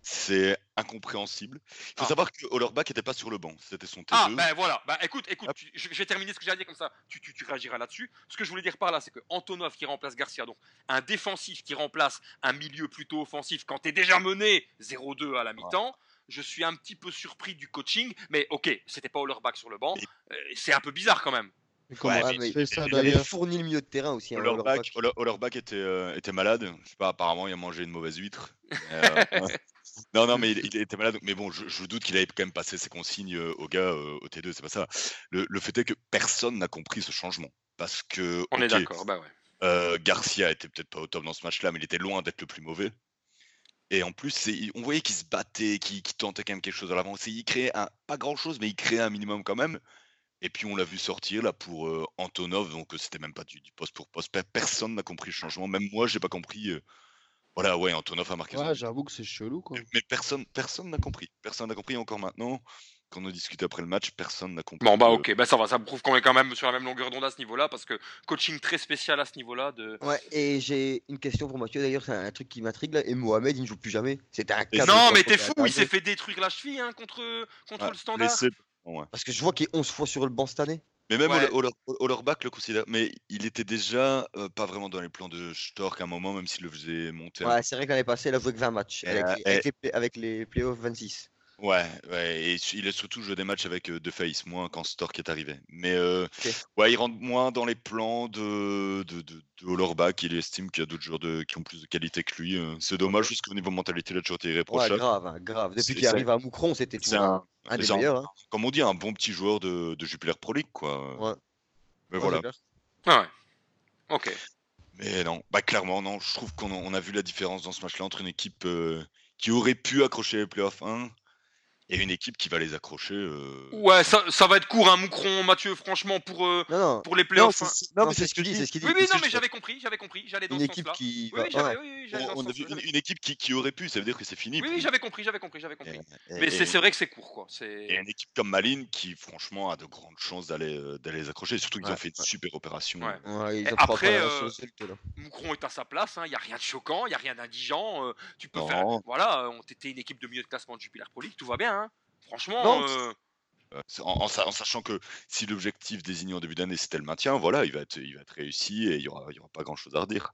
c'est incompréhensible. Il faut Ah. savoir que Hollerbach n'était pas sur le banc. C'était son T2. Ah, ben voilà. Bah écoute, écoute, tu- je, je vais terminer ce que j'ai à dire comme ça. Tu, tu, tu réagiras là-dessus. Ce que je voulais dire par là, c'est que Antonov qui remplace Garcia, donc un défensif qui remplace un milieu plutôt offensif quand tu es déjà mené 0-2 à la mi-temps. Je suis un petit peu surpris du coaching, mais ok, c'était pas Hollerbach sur le banc. Et- Euh, c'est un peu bizarre quand même. Mais comment Ouais, tu mais fais ça Il avait fourni le milieu de terrain aussi. hein, Hollerback, Hollerback. Holler- Hollerback était, euh, était malade. Je sais pas, apparemment, il a mangé une mauvaise huître. Euh, non, non, mais il, il était malade. Mais bon, je, je doute qu'il avait quand même passé ses consignes euh, aux gars euh, au T2. C'est pas ça. Le, le fait est que personne n'a compris ce changement. Parce que, On est d'accord, bah ouais. euh, Garcia était peut-être pas au top dans ce match-là, mais il était loin d'être le plus mauvais. Et en plus, on voyait qu'il se battait, qu'il tentait quand même quelque chose à l'avant. C'est- Il créait un, pas grand-chose, mais il créait un minimum quand même. Et puis on l'a vu sortir là pour euh, Antonov, donc euh, c'était même pas du, du poste pour poste. Pe- Personne n'a compris le changement, même moi j'ai pas compris. euh, Voilà, ouais, Antonov a marqué. Ouais, but. j'avoue que c'est chelou quoi. Mais- mais personne, personne n'a compris. Personne n'a compris encore maintenant. Quand on discute après le match, personne n'a compris. Bon bah ok, bah ça va, ça me prouve qu'on est quand même sur la même longueur d'onde à ce niveau-là, parce que coaching très spécial à ce niveau-là. De... Ouais, et j'ai une question pour Mathieu d'ailleurs, c'est un truc qui m'intrigue là. Et Mohamed, il ne joue plus jamais. C'était un Non mais t'es a fou, il s'est fait détruire la cheville hein, contre, contre Ouais, le standard. blessé. Ouais. Parce que je vois qu'il est 11 fois sur le banc cette année. Mais même Ouais. Le considère. Mais il était déjà euh, pas vraiment dans les plans de Stork à un moment, même s'il le faisait monter. Ouais, c'est vrai que l'année passée, il a joué que 20 matchs. Avec, euh, les, avec, les, avec les playoffs 26. Ouais, ouais, et il a surtout joué des matchs avec euh, De Face, moins quand Stork est arrivé. Mais euh, ouais, il rentre moins dans les plans de, de, de. Il estime qu'il y a d'autres joueurs de, qui ont plus de qualité que lui. euh. C'est dommage, parce qu'au niveau mentalité, il a toujours été Ouais, irréprochable. grave, hein, grave. Depuis qu'il arrive à Moucron, c'était toujours un- un, un des c'est un- meilleurs. Hein. Comme on dit, un bon petit joueur de, de Jupiler Pro League, quoi. Ouais. Mais Ouais, voilà. Ah ouais. Ok. Mais non, bah clairement, non. Je trouve qu'on a, on a vu la différence dans ce match-là entre une équipe euh, qui aurait pu accrocher les playoffs 1 et une équipe qui va les accrocher. euh, Ouais, ça, ça va être court, hein, Moucron, Mathieu, franchement, pour, euh, Non, non. pour les Non, playoffs. c'est hein. non, mais c'est ce qu'il dit, c'est ce qu'il dit. Oui, oui, non, mais j'avais compris, j'avais compris, j'allais dans Une ce équipe sens-là. qui. Oui, on, on a vu une, une équipe qui, qui aurait pu, ça veut dire que c'est fini. Oui, oui, j'avais compris, j'avais compris, j'avais compris. et- Mais c'est vrai que c'est court, quoi. et une équipe comme Malines qui, franchement, a de grandes chances d'aller euh, d'aller les accrocher. Surtout qu'ils Ouais, ont fait une super opération. Ouais. Ils ont après. Moucron est à sa place, il n'y a rien de choquant, il n'y a rien d'indigent. tu peux faire. Voilà, on t'était une équipe de milieu de classement de Jupiler Pro League, tout va bien. Franchement, Non, euh, Euh, En, en sa- en sachant que si l'objectif désigné en début d'année c'était le maintien, voilà, il va être, il va être réussi et il y aura, il y aura pas grand chose à redire.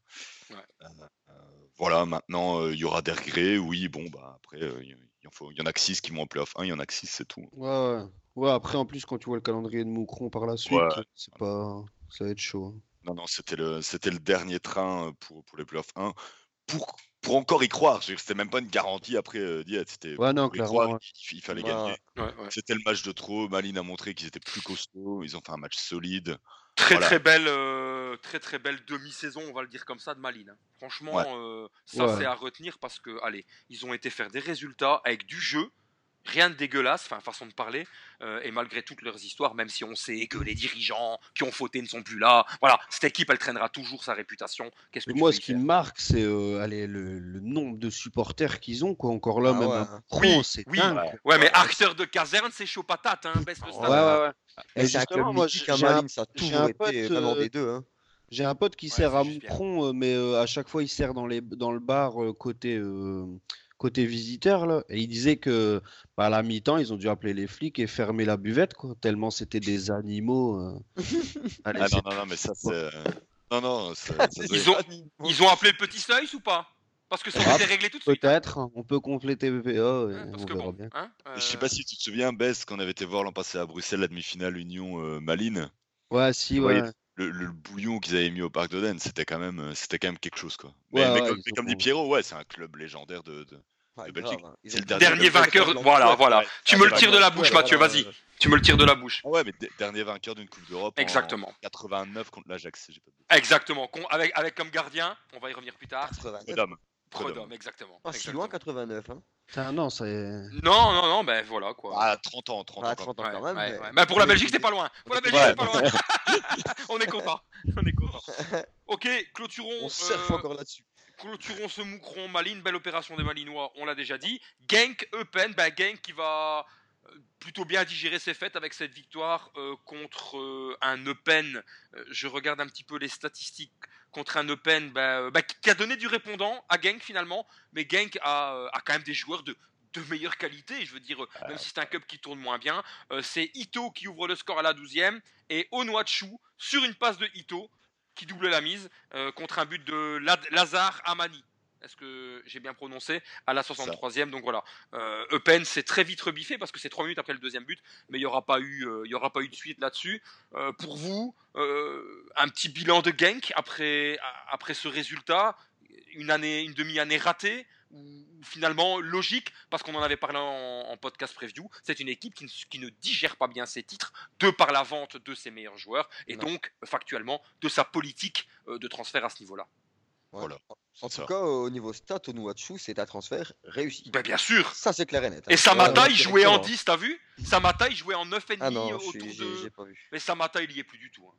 Ouais. Euh, euh, voilà, maintenant euh, il y aura des regrets, oui, bon, bah après, euh, il y, en faut- il y en a que 6 qui vont en playoff 1, il y en a que 6, c'est tout. Ouais, ouais. Ouais, après en plus quand tu vois le calendrier de Moucron par la suite, Ouais. c'est pas. Ça va être chaud. hein. Non, non, c'était le, c'était le dernier train pour, pour les playoffs 1. Pour, pour encore y croire, c'était même pas une garantie après euh, c'était Ouais, non, croire, il, il fallait Ouais, gagner. ouais, ouais. C'était le match de trop, Malines a montré qu'ils étaient plus costauds, ils ont fait un match solide. très Voilà. très belle, euh, très très belle demi-saison, on va le dire comme ça, de Malines. hein. Franchement, Ouais. euh, ça Ouais. c'est à retenir parce que, allez, ils ont été faire des résultats avec du jeu. Rien de dégueulasse, enfin façon de parler, euh, et malgré toutes leurs histoires, même si on sait que les dirigeants qui ont fauté ne sont plus là, voilà, cette équipe elle traînera toujours sa réputation. Qu'est-ce que moi, ce qui me marque, c'est euh, allez, le, le nombre de supporters qu'ils ont. Quoi. Encore là, Ah même ouais. à Oui, Moucron, c'est oui. dingue. Ouais. Ouais, mais Ouais. acteur de caserne, c'est chaud patate, hein, baisse le Ouais, stade. ouais, ouais. Et Et c'est un justement, club moi, j'ai hein, un- ça a toujours un été pote, euh, D2. Hein. J'ai un pote qui Ouais, sert à. Moucron, euh, mais euh, à chaque fois, il sert dans, les, dans le bar euh, côté, euh, côté visiteur. Là, et il disait que bah, à la mi-temps, ils ont dû appeler les flics et fermer la buvette, quoi, tellement c'était des animaux. euh. Allez, Ah non, non, non, mais ça c'est. euh, Non, non, ça, ça doit Ils ont, ils ont appelé le petit seuil ou pas? Parce que ça aurait Ah, été réglé tout de suite. Peut-être, hein, on peut compléter VPA et hein, parce on que verra bon, bien. hein, Je sais euh, pas si tu te souviens, Bess, qu'on avait été voir l'an passé à Bruxelles, la demi-finale Union euh, Malines. Ouais, si, ouais. Le, le bouillon qu'ils avaient mis au parc d'Oden, c'était quand même, c'était quand même quelque chose, quoi. Ouais, Mais, ouais, comme, ils mais comme dit Pierrot, ouais, c'est un club légendaire de. de- Grave, hein. C'est le Dernier vainqueur, voilà, voilà. Ouais, Tu me le tires de la bouche, Ouais, Mathieu, vas-y. Tu me le tires de la bouche. Ah ouais, mais dernier vainqueur d'une Coupe d'Europe. en Exactement. 89 contre l'Ajax, si j'ai pas de bêtises. Exactement. Con- Avec, avec comme gardien, on va y revenir plus tard. 89. Prud'homme. Prodome, exactement. Pas si exactement. loin, 89. Hein. Non, c'est. Non, non, non, ben voilà quoi. Ah, 30 ans, 30 ans. Ah, quand 30 ans quand même. ouais, mais- ouais. Ben, pour la Belgique, c'est pas loin. Pour la Belgique, Ouais. c'est pas loin. on est content. On est content. Ok, clôturons. On surfe euh, encore là-dessus. Clôturons ce moucron Malines, belle opération des Malinois, on l'a déjà dit. Genk Eupen, ben Genk qui va euh, plutôt bien digérer ses fêtes avec cette victoire euh, contre euh, un Eupen. Je regarde un petit peu les statistiques contre un Eupen ben, ben, qui a donné du répondant à Genk finalement, mais Genk a, quand même des joueurs de meilleure qualité, je veux dire, même si c'est un club qui tourne moins bien, c'est Ito qui ouvre le score à la 12e et Onuachu sur une passe de Ito qui double la mise euh, contre un but de Lazare Amani. Est-ce que j'ai bien prononcé? À la 63e. Donc voilà. Euh, Eupen s'est très vite rebiffé parce que c'est 3 minutes après le deuxième but, mais il n'y aura, pas eu, euh, il y aura pas eu de suite là-dessus. Euh, pour vous, un petit bilan de Genk après, après ce résultat? Une, année, une demi-année ratée? Ou finalement logique parce qu'on en avait parlé en, en podcast preview. C'est une équipe qui ne, qui ne digère pas bien ses titres de par la vente de ses meilleurs joueurs et Non. donc factuellement de sa politique euh, de transfert à ce niveau-là. Ouais. Voilà. En tout ça. cas, au niveau stat, Onuachu, c'est un transfert réussi. Ben, bien sûr. Ça, c'est clair et net. hein. Et Samata, Ouais, il jouait en directement. 10, t'as vu? Samata, il jouait en 9,5 Ah autour suis- j'ai j'ai de. pas vu. Mais Samata, il y est plus du tout. hein.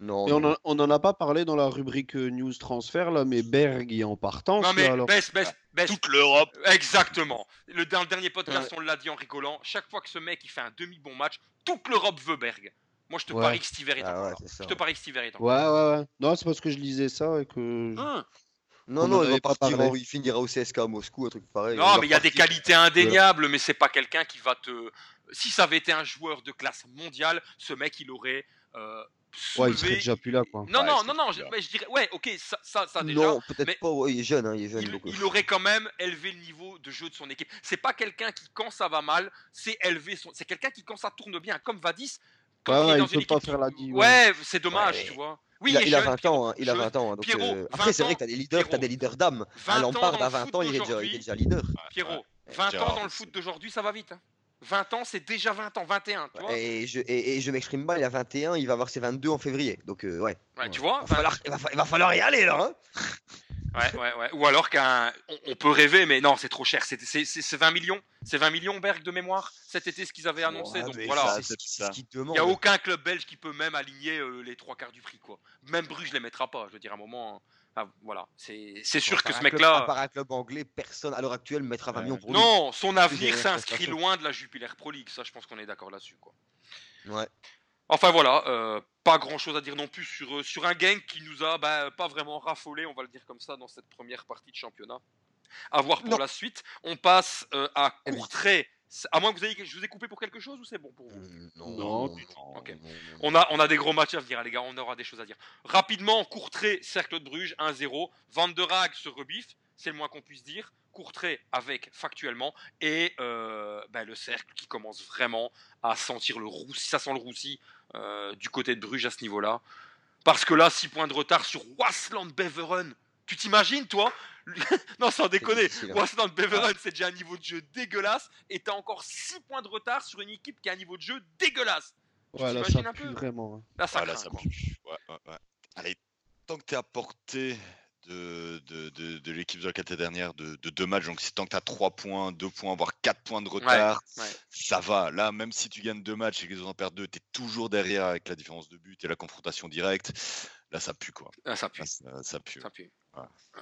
Non, Et on non. en, on en a pas parlé dans la rubrique euh, news transfert là, mais Berg est en partance. Non, mais là, alors. baisse, baisse, baisse. Toute l'Europe. Exactement. Le, dans le dernier podcast, on l'a dit en rigolant. Chaque fois que ce mec il fait un demi-bon match, toute l'Europe veut Berg. Moi, je te Ouais. parie que Steve est Ah encore ouais, ça. Je te parie que Steve est encore Ouais, ouais, ouais. Non, c'est parce que je lisais ça et que. Hein Non, On non, il va avait pas partir, il finira au CSK à Moscou, un truc pareil. Non, mais il y a des qualités indéniables, mais c'est pas quelqu'un qui va te. Si ça avait été un joueur de classe mondiale, ce mec il aurait. Euh, Ouais, il serait déjà plus là, quoi. Non, Ouais, non, non, non, je, mais je dirais. Ouais, ok, ça, ça, ça déjà. Non, peut-être pas. ouais, il est jeune, hein, il est jeune. il, euh, il aurait quand même élevé le niveau de jeu de son équipe. C'est pas quelqu'un qui, quand ça va mal, c'est élevé son. C'est quelqu'un qui, quand ça tourne bien, comme Vadis, quand Ouais, il est dans il une peut pas faire la dive, Ouais, c'est dommage, Ouais. tu vois. Oui, il, a, il a jeune, 20 ans, hein, il a jeune. 20 ans. hein, donc, Pierrot, euh, 20 Après, c'est vrai que t'as des leaders, t'as des leaders d'âme. 20 À Lampard, à le 20 foot ans, il est déjà, leader. Pierrot, Ouais. 20 ans dans le foot d'aujourd'hui, ça va vite. Hein. 20 ans, c'est déjà 20 ans, 21, tu vois. Et je, et, et je m'exprime mal, il a 21, il va avoir ses 22 en février. Donc, euh, ouais. Ouais, tu vois Il va, falloir, il, va, fa- il va falloir y aller, là. Hein Ouais, ouais, ouais. Ou alors qu'un. On, on peut rêver, mais non, c'est trop cher. C'est- C'est c'est 20 millions. C'est 20 millions, Berg, de mémoire, cet été, ce qu'ils avaient annoncé. Ouais, donc voilà. Il n'y a aucun club belge qui peut même aligner euh, les trois quarts du prix. quoi. Même Bruges ne les mettra pas. Je veux dire, à un moment. hein. Enfin, voilà. C'est sûr À que ce À mec-là. part un club anglais, personne à l'heure actuelle ne mettra 20 Ouais. millions pour lui. Non, son avenir s'inscrit loin de la Jupiler Pro League. Ça, je pense qu'on est d'accord là-dessus. quoi. Ouais. Enfin voilà, euh, pas grand chose à dire non plus sur, euh, sur un gang qui nous a bah, pas vraiment raffolé, on va le dire comme ça, dans cette première partie de championnat. À voir pour Non. la suite. On passe euh, à Eh oui. Courtrai. À moins que vous ayez, je vous ai coupé pour quelque chose ou c'est bon pour vous? Mm, Non, non, non, non. on a, on a des gros matchs à venir, les gars. On aura des choses à dire. Rapidement, Courtrai, Cercle de Bruges, 1-0. Van der Haag se rebiffe, c'est le moins qu'on puisse dire. Courtrai avec factuellement. Et euh, ben, le Cercle qui commence vraiment à sentir le roussi. Ça sent le roussi euh, du côté de Bruges à ce niveau-là. Parce que là, 6 points de retard sur Wasland Beveren. Tu t'imagines, toi? Non, sans déconner. hein. Wasland Beveren, c'est déjà un niveau de jeu dégueulasse. Et t'as encore 6 points de retard sur une équipe qui a un niveau de jeu dégueulasse. Tu Ouais, là, ça un pue peu vraiment. hein. Là, ça Ah, là, ça. Ouais, ouais, ouais. Allez, tant que tu es à portée de, de, de, de l'équipe de la qualité dernière de, de deux matchs, donc si tant que tu as 3 points, 2 points, voire 4 points de retard, ouais. ça va. Là, même si tu gagnes deux matchs et que les autres en perdent deux, tu es toujours derrière avec la différence de but et la confrontation directe. Là, ça pue, quoi. Ah, ça pue. Là, ça, ça pue. Ça pue.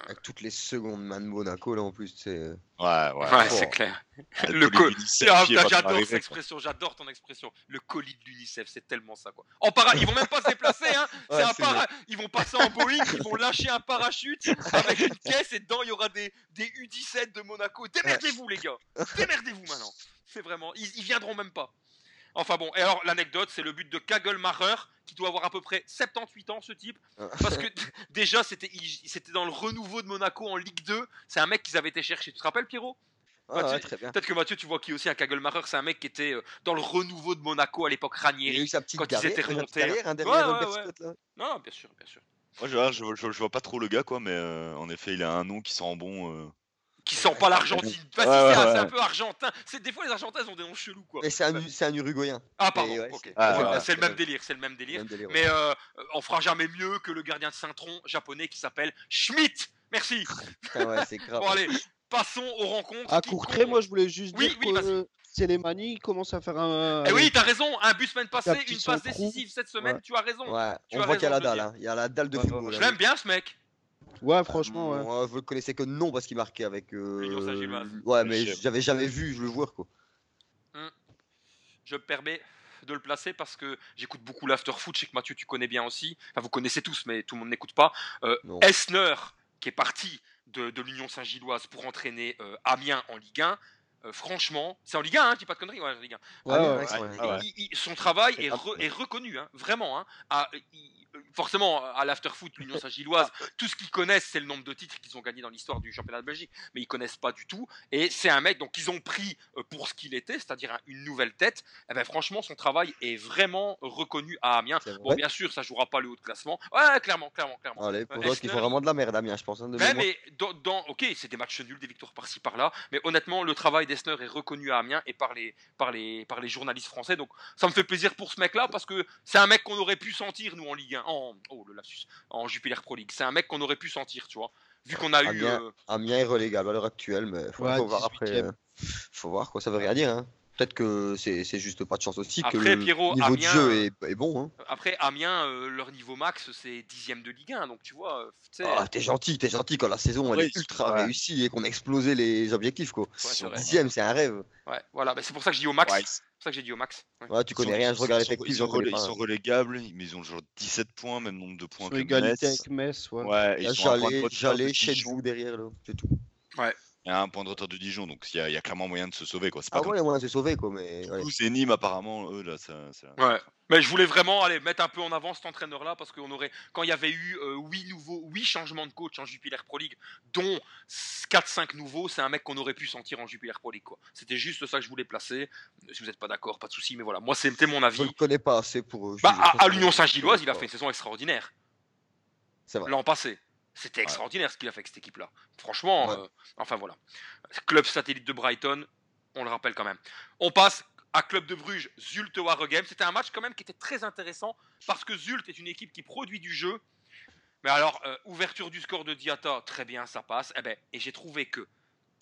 Avec toutes les secondes main de Monaco, là, en plus, c'est. Ouais, ouais. Ouais, c'est clair. Le Ah, j'adore cette expression, j'adore ton expression. Le colis de l'UNICEF, c'est tellement ça quoi. En para, ils vont même pas se déplacer, hein. Ouais, c'est un c'est para... Ils vont passer en Boeing, ils vont lâcher un parachute avec une caisse et dedans il y aura des, des U17 de Monaco. Démerdez-vous les gars, démerdez-vous maintenant. C'est vraiment, ils, ils viendront même pas. Enfin bon, et alors l'anecdote, c'est le but de Kagelmacher qui doit avoir à peu près 78 ans ce type. Parce que déjà, c'était dans le renouveau de Monaco en Ligue 2. C'est un mec qu'ils avaient été chercher. Tu te rappelles, Pierrot? Ah, ouais, très bien. Peut-être que Mathieu, tu vois qui est aussi un Kagelmacher. C'est un mec qui était euh, dans le renouveau de Monaco à l'époque Il a Ranieri. eu sa petite quand ils étaient remontés, carrière, hein, Ouais, derrière ouais, Robert ouais. Scott, là. Non, bien sûr, bien sûr. Moi, je, vois- je, vois- je vois- je vois pas trop le gars, quoi, mais euh, en effet, il a un nom qui sent bon. euh. Qui sent pas l'Argentine. Bah, si, Ouais, c'est ouais, un- c'est ouais. un peu argentin. C'est des fois les Argentins ils ont des noms chelous quoi. Mais c'est un, c'est un Uruguayen. Ah pardon. Ah, c'est le même délire. C'est le même délire. Même délire, ouais. Mais euh, on fera jamais mieux que le gardien de Saint-Tron japonais qui s'appelle Schmidt. Merci. Ouais, c'est grave. Bon allez, passons aux rencontres. À Courtrai, comptent. moi, je voulais juste Oui, dire oui, que Célémani il commence à faire un. Eh oui, t'as raison. Un but semaine passée, une passe décisive cette semaine. Ouais. Tu as raison. Ouais, Tu on as voit qu'il y a la dalle. hein. Il y a la dalle de Ouais, football. Je hein. l'aime bien ce mec. Ouais, franchement, ouais. Moi, vous le connaissez que non parce qu'il marquait avec. euh. Ouais, mais j'avais jamais vu le joueur quoi. je me permets de le placer parce que j'écoute beaucoup l'afterfoot. Je sais que Mathieu, tu connais bien aussi. Enfin, vous connaissez tous, mais tout le monde n'écoute pas. Euh. Esner, qui est parti de, de l'Union Saint-Gilloise pour entraîner euh, Amiens en Ligue 1, euh, franchement, c'est en Ligue 1, hein, dis pas de conneries, ouais, en Ligue 1. Ouais, Ah, ouais, ouais, ouais. ouais. Ah ouais. Il- il- son travail est, pas- re- est reconnu, hein, vraiment. hein. Ah, il- forcément, à l'afterfoot, l'Union Saint-Gilloise, tout ce qu'ils connaissent, c'est le nombre de titres qu'ils ont gagnés dans l'histoire du championnat de Belgique, mais ils connaissent pas du tout. Et c'est un mec, donc ils ont pris euh, pour ce qu'il était, c'est-à-dire un- une nouvelle tête. Eh ben, franchement, son travail est vraiment reconnu à Amiens. Bon, bien sûr, ça jouera pas le haut de classement. Ouais, clairement, clairement, clairement. Allez, pour Euh, ils font vraiment de la merde, Amiens, je pense. hein, de mais dans, dans- ok, c'est des matchs nuls, des victoires par-ci par-là, mais honnêtement, le travail d'Esner est reconnu à Amiens et par les, par, les, par les journalistes français. Donc, ça me fait plaisir pour ce mec-là parce que c'est un mec qu'on aurait pu sentir, nous, en Ligue 1, en, oh, le lapsus, en Jupiler Pro League. C'est un mec qu'on aurait pu sentir, tu vois. Vu qu'on a eu. Amiens. euh, Amiens est relégable à l'heure actuelle, mais faut, Ouais, faut voir après. 18e. euh, faut voir quoi, ça veut rien dire. Hein. Peut-être que c'est juste pas de chance aussi, que Après, le Pierrot, niveau de Amiens, jeu euh, est, est bon. Hein. après, Amiens, euh, leur niveau max, c'est dixième de Ligue 1. Donc, tu vois, euh, tu sais, Ah, t'es gentil, t'es gentil quand la saison elle Oui, est ultra ouais. réussie et qu'on a explosé les objectifs quoi. c'est vrai. Dixième, c'est un rêve. ouais, voilà, bah, c'est pour ça que je dis au max. Ouais, C'est pour ça que j'ai dit au max. Ouais. Ouais, tu Ils connais sont- rien, je regarde ils sont- l'effectif. Ils sont, ils sont hein. relégables, mais ils ont genre 17 points, même nombre de points Sur que égalité Metz. avec Metz, ouais. Ouais, ils sont J'allais, chez vous derrière là, c'est tout. Il y a un point de retard de Dijon, donc il y, a- il y a clairement moyen de se sauver. Quoi. C'est pas Ah ouais, moi c'est sauvé quoi, mais. ouais. Toulouse et Nîmes, apparemment, eux, là, ça. ça- Ouais. Mais je voulais vraiment aller mettre un peu en avant cet entraîneur-là parce qu'on aurait, quand il y avait eu euh, 8 nouveaux, 8 changements de coach en Jupiler Pro League, dont 4-5 nouveaux, c'est un mec qu'on aurait pu sentir en Jupiler Pro League. quoi. C'était juste ça que je voulais placer. Si vous n'êtes pas d'accord, pas de souci, mais voilà, moi c'était mon Je avis. le connais pas assez pour. euh, Bah, à, à l'Union je Saint-Gilloise, il a fait une saison extraordinaire C'est vrai. l'an passé. C'était extraordinaire ce qu'il a fait avec cette équipe-là. Franchement, Ouais. euh, enfin voilà. Club satellite de Brighton, on le rappelle quand même. On passe à Club de Bruges, Zulte Waregem. C'était un match quand même qui était très intéressant parce que Zulte est une équipe qui produit du jeu. Mais alors, euh, ouverture du score de Diata, très bien, ça passe. Eh ben, et j'ai trouvé que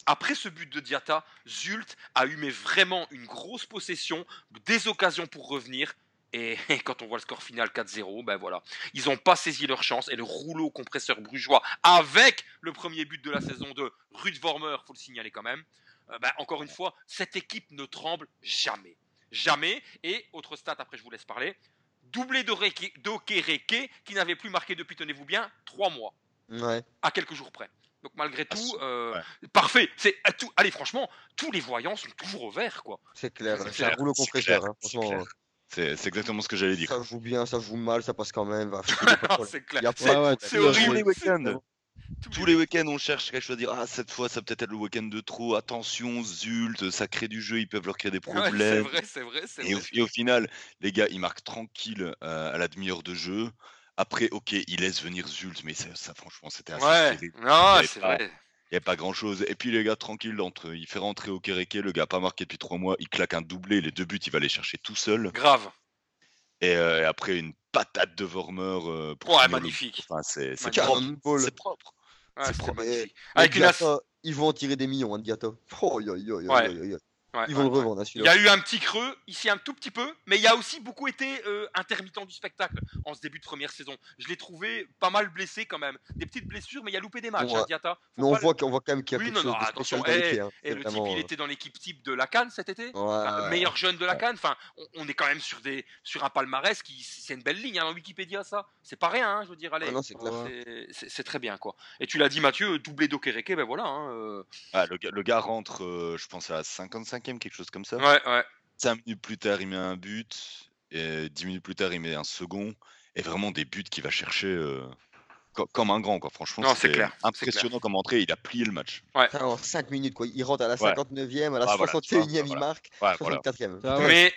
après ce but de Diata, Zult a eu mais vraiment une grosse possession, des occasions pour revenir. Et, et quand on voit le score final 4-0, ben voilà, ils n'ont pas saisi leur chance. Et le rouleau compresseur brugeois, avec le premier but de la saison de Ruud Vormer, faut le signaler quand même. euh, ben, encore une fois, cette équipe ne tremble jamais, jamais. Et autre stat, après je vous laisse parler, doublé d'Okereke qui n'avait plus marqué depuis, tenez-vous bien, trois mois Ouais. à quelques jours près. Donc malgré Ah, tout, c'est- euh, ouais. parfait. C'est à tout. Allez, franchement, tous les voyants sont toujours au vert, quoi. C'est clair, C'est un rouleau compresseur. hein, Franchement. C'est exactement ce que j'allais dire. ça joue bien, ça joue mal, ça passe quand même. c'est clair. Horrible. Les week-ends, Tous les week-ends, on cherche quelque chose à dire. Ah, cette fois, ça peut-être le week-end de trop. Attention, Zult, ça crée du jeu, ils peuvent leur créer des Ouais, c'est problèmes. vrai, c'est vrai, c'est Et au, vrai. et au final, les gars, ils marquent tranquille euh, à la demi-heure de jeu. Après, ok, ils laissent venir Zult, mais ça, ça, franchement, c'était assez Ouais, non, c'est vrai. Il n'y avait pas grand-chose. Et puis, les gars, tranquille, entre, il fait rentrer au Kereke, le gars pas marqué depuis trois mois, il claque un doublé, les deux buts, il va les chercher tout seul. Grave. Et, euh, et après, une patate de Vormer. euh, pour Ouais, le- magnifique. Enfin, c'est propre. C'est propre. Ouais, c'est c'était propre. magnifique. Mais Avec une Ils vont en tirer des millions, hein, Diata. Oh, yo, yo, yo, Ouais. Il y a eu un petit creux, ici un tout petit peu, mais il y a aussi beaucoup été euh, intermittent du spectacle en ce début de première saison. Je l'ai trouvé pas mal blessé quand même. Des petites blessures, mais il a loupé des matchs. Hein, mais on, voit, on voit quand même qu'il y a oui, quelque chose de attention, et, eh, hein, eh, le type, il hein. était dans l'équipe type de la Cannes cet été. Ouais, meilleur jeune de la Cannes. Enfin, on, est quand même sur, des, sur un palmarès qui. C'est une belle ligne hein, en Wikipédia, ça. C'est pas rien, je veux dire. Allez, ah c'est très bien, quoi. Et tu l'as dit, Mathieu, doublé d'Okereke, ben voilà. Euh. Ah, le, gars rentre, euh, je pense, à 55 quelque chose comme ça. Ouais, ouais. Cinq minutes plus tard, il met un but. Et dix minutes plus tard, il met un second. Et vraiment des buts qu'il va chercher euh, comme un grand, quoi. Franchement, c'est impressionnant comme entrée. Il a plié le match. Ouais. Ah, cinq minutes, quoi. Il rentre à la 59e, à la ah, 61e, il marque.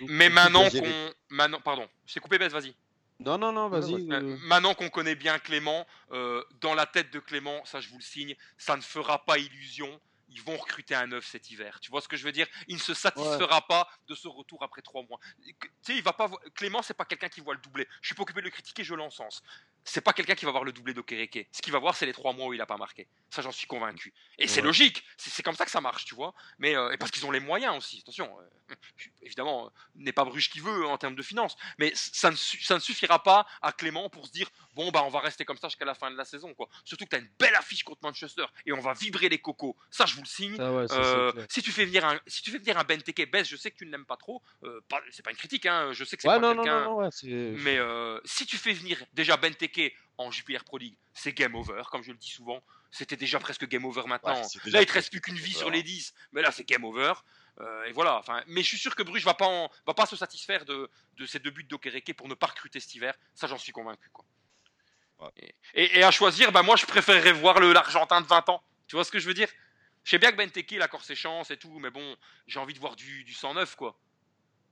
Mais, maintenant Pardon, je coupé, Bess, vas-y. Non, non, non, vas-y. Euh, maintenant qu'on connaît bien Clément, euh, dans la tête de Clément, ça je vous le signe, ça ne fera pas illusion. Ils vont recruter un neuf cet hiver. Tu vois ce que je veux dire? Il ne se satisfera pas de ce retour après trois mois. Tu sais, il va pas. Clément, c'est pas quelqu'un qui voit le doublé. Je suis pas occupé de le critiquer, je l'encense. C'est pas quelqu'un qui va voir le doublé d'Okereke. Ce qu'il va voir, c'est les trois mois où il a pas marqué. Ça, j'en suis convaincu. Et c'est logique. C'est comme ça que ça marche, tu vois. Mais euh, et parce qu'ils ont les moyens aussi. Attention. euh, évidemment, euh, n'est pas Bruges qui veut en termes de finances. Mais ça ne, su- ça ne suffira pas à Clément pour se dire bon bah on va rester comme ça jusqu'à la fin de la saison quoi. Surtout que tu as une belle affiche contre Manchester et on va vibrer les cocos. Ça je vous le signe. ouais, ça, si tu fais venir un si tu fais venir un Benteke, Bess, je sais que tu ne l'aimes pas trop. c'est pas une critique hein, je sais que c'est Ouais, pas quelqu'un mais si tu fais venir déjà Benteke En Jupiler Pro League, c'est game over, comme je le dis souvent. C'était déjà presque game over maintenant. Ouais, là, il te reste plus qu'une vie sur les 10, mais là, c'est game over. Euh, et voilà. Enfin, mais je suis sûr que Bruges va pas en- va pas se satisfaire de, de ces deux buts d'Okereke pour ne pas recruter cet hiver. Ça, j'en suis convaincu. Quoi. Ouais. Et, et- et à choisir, bah, moi, je préférerais voir l'Argentin de 20 ans. Tu vois ce que je veux dire? Je sais bien que Benteke, il a encore ses chances et tout, mais bon, j'ai envie de voir du, du 109, quoi.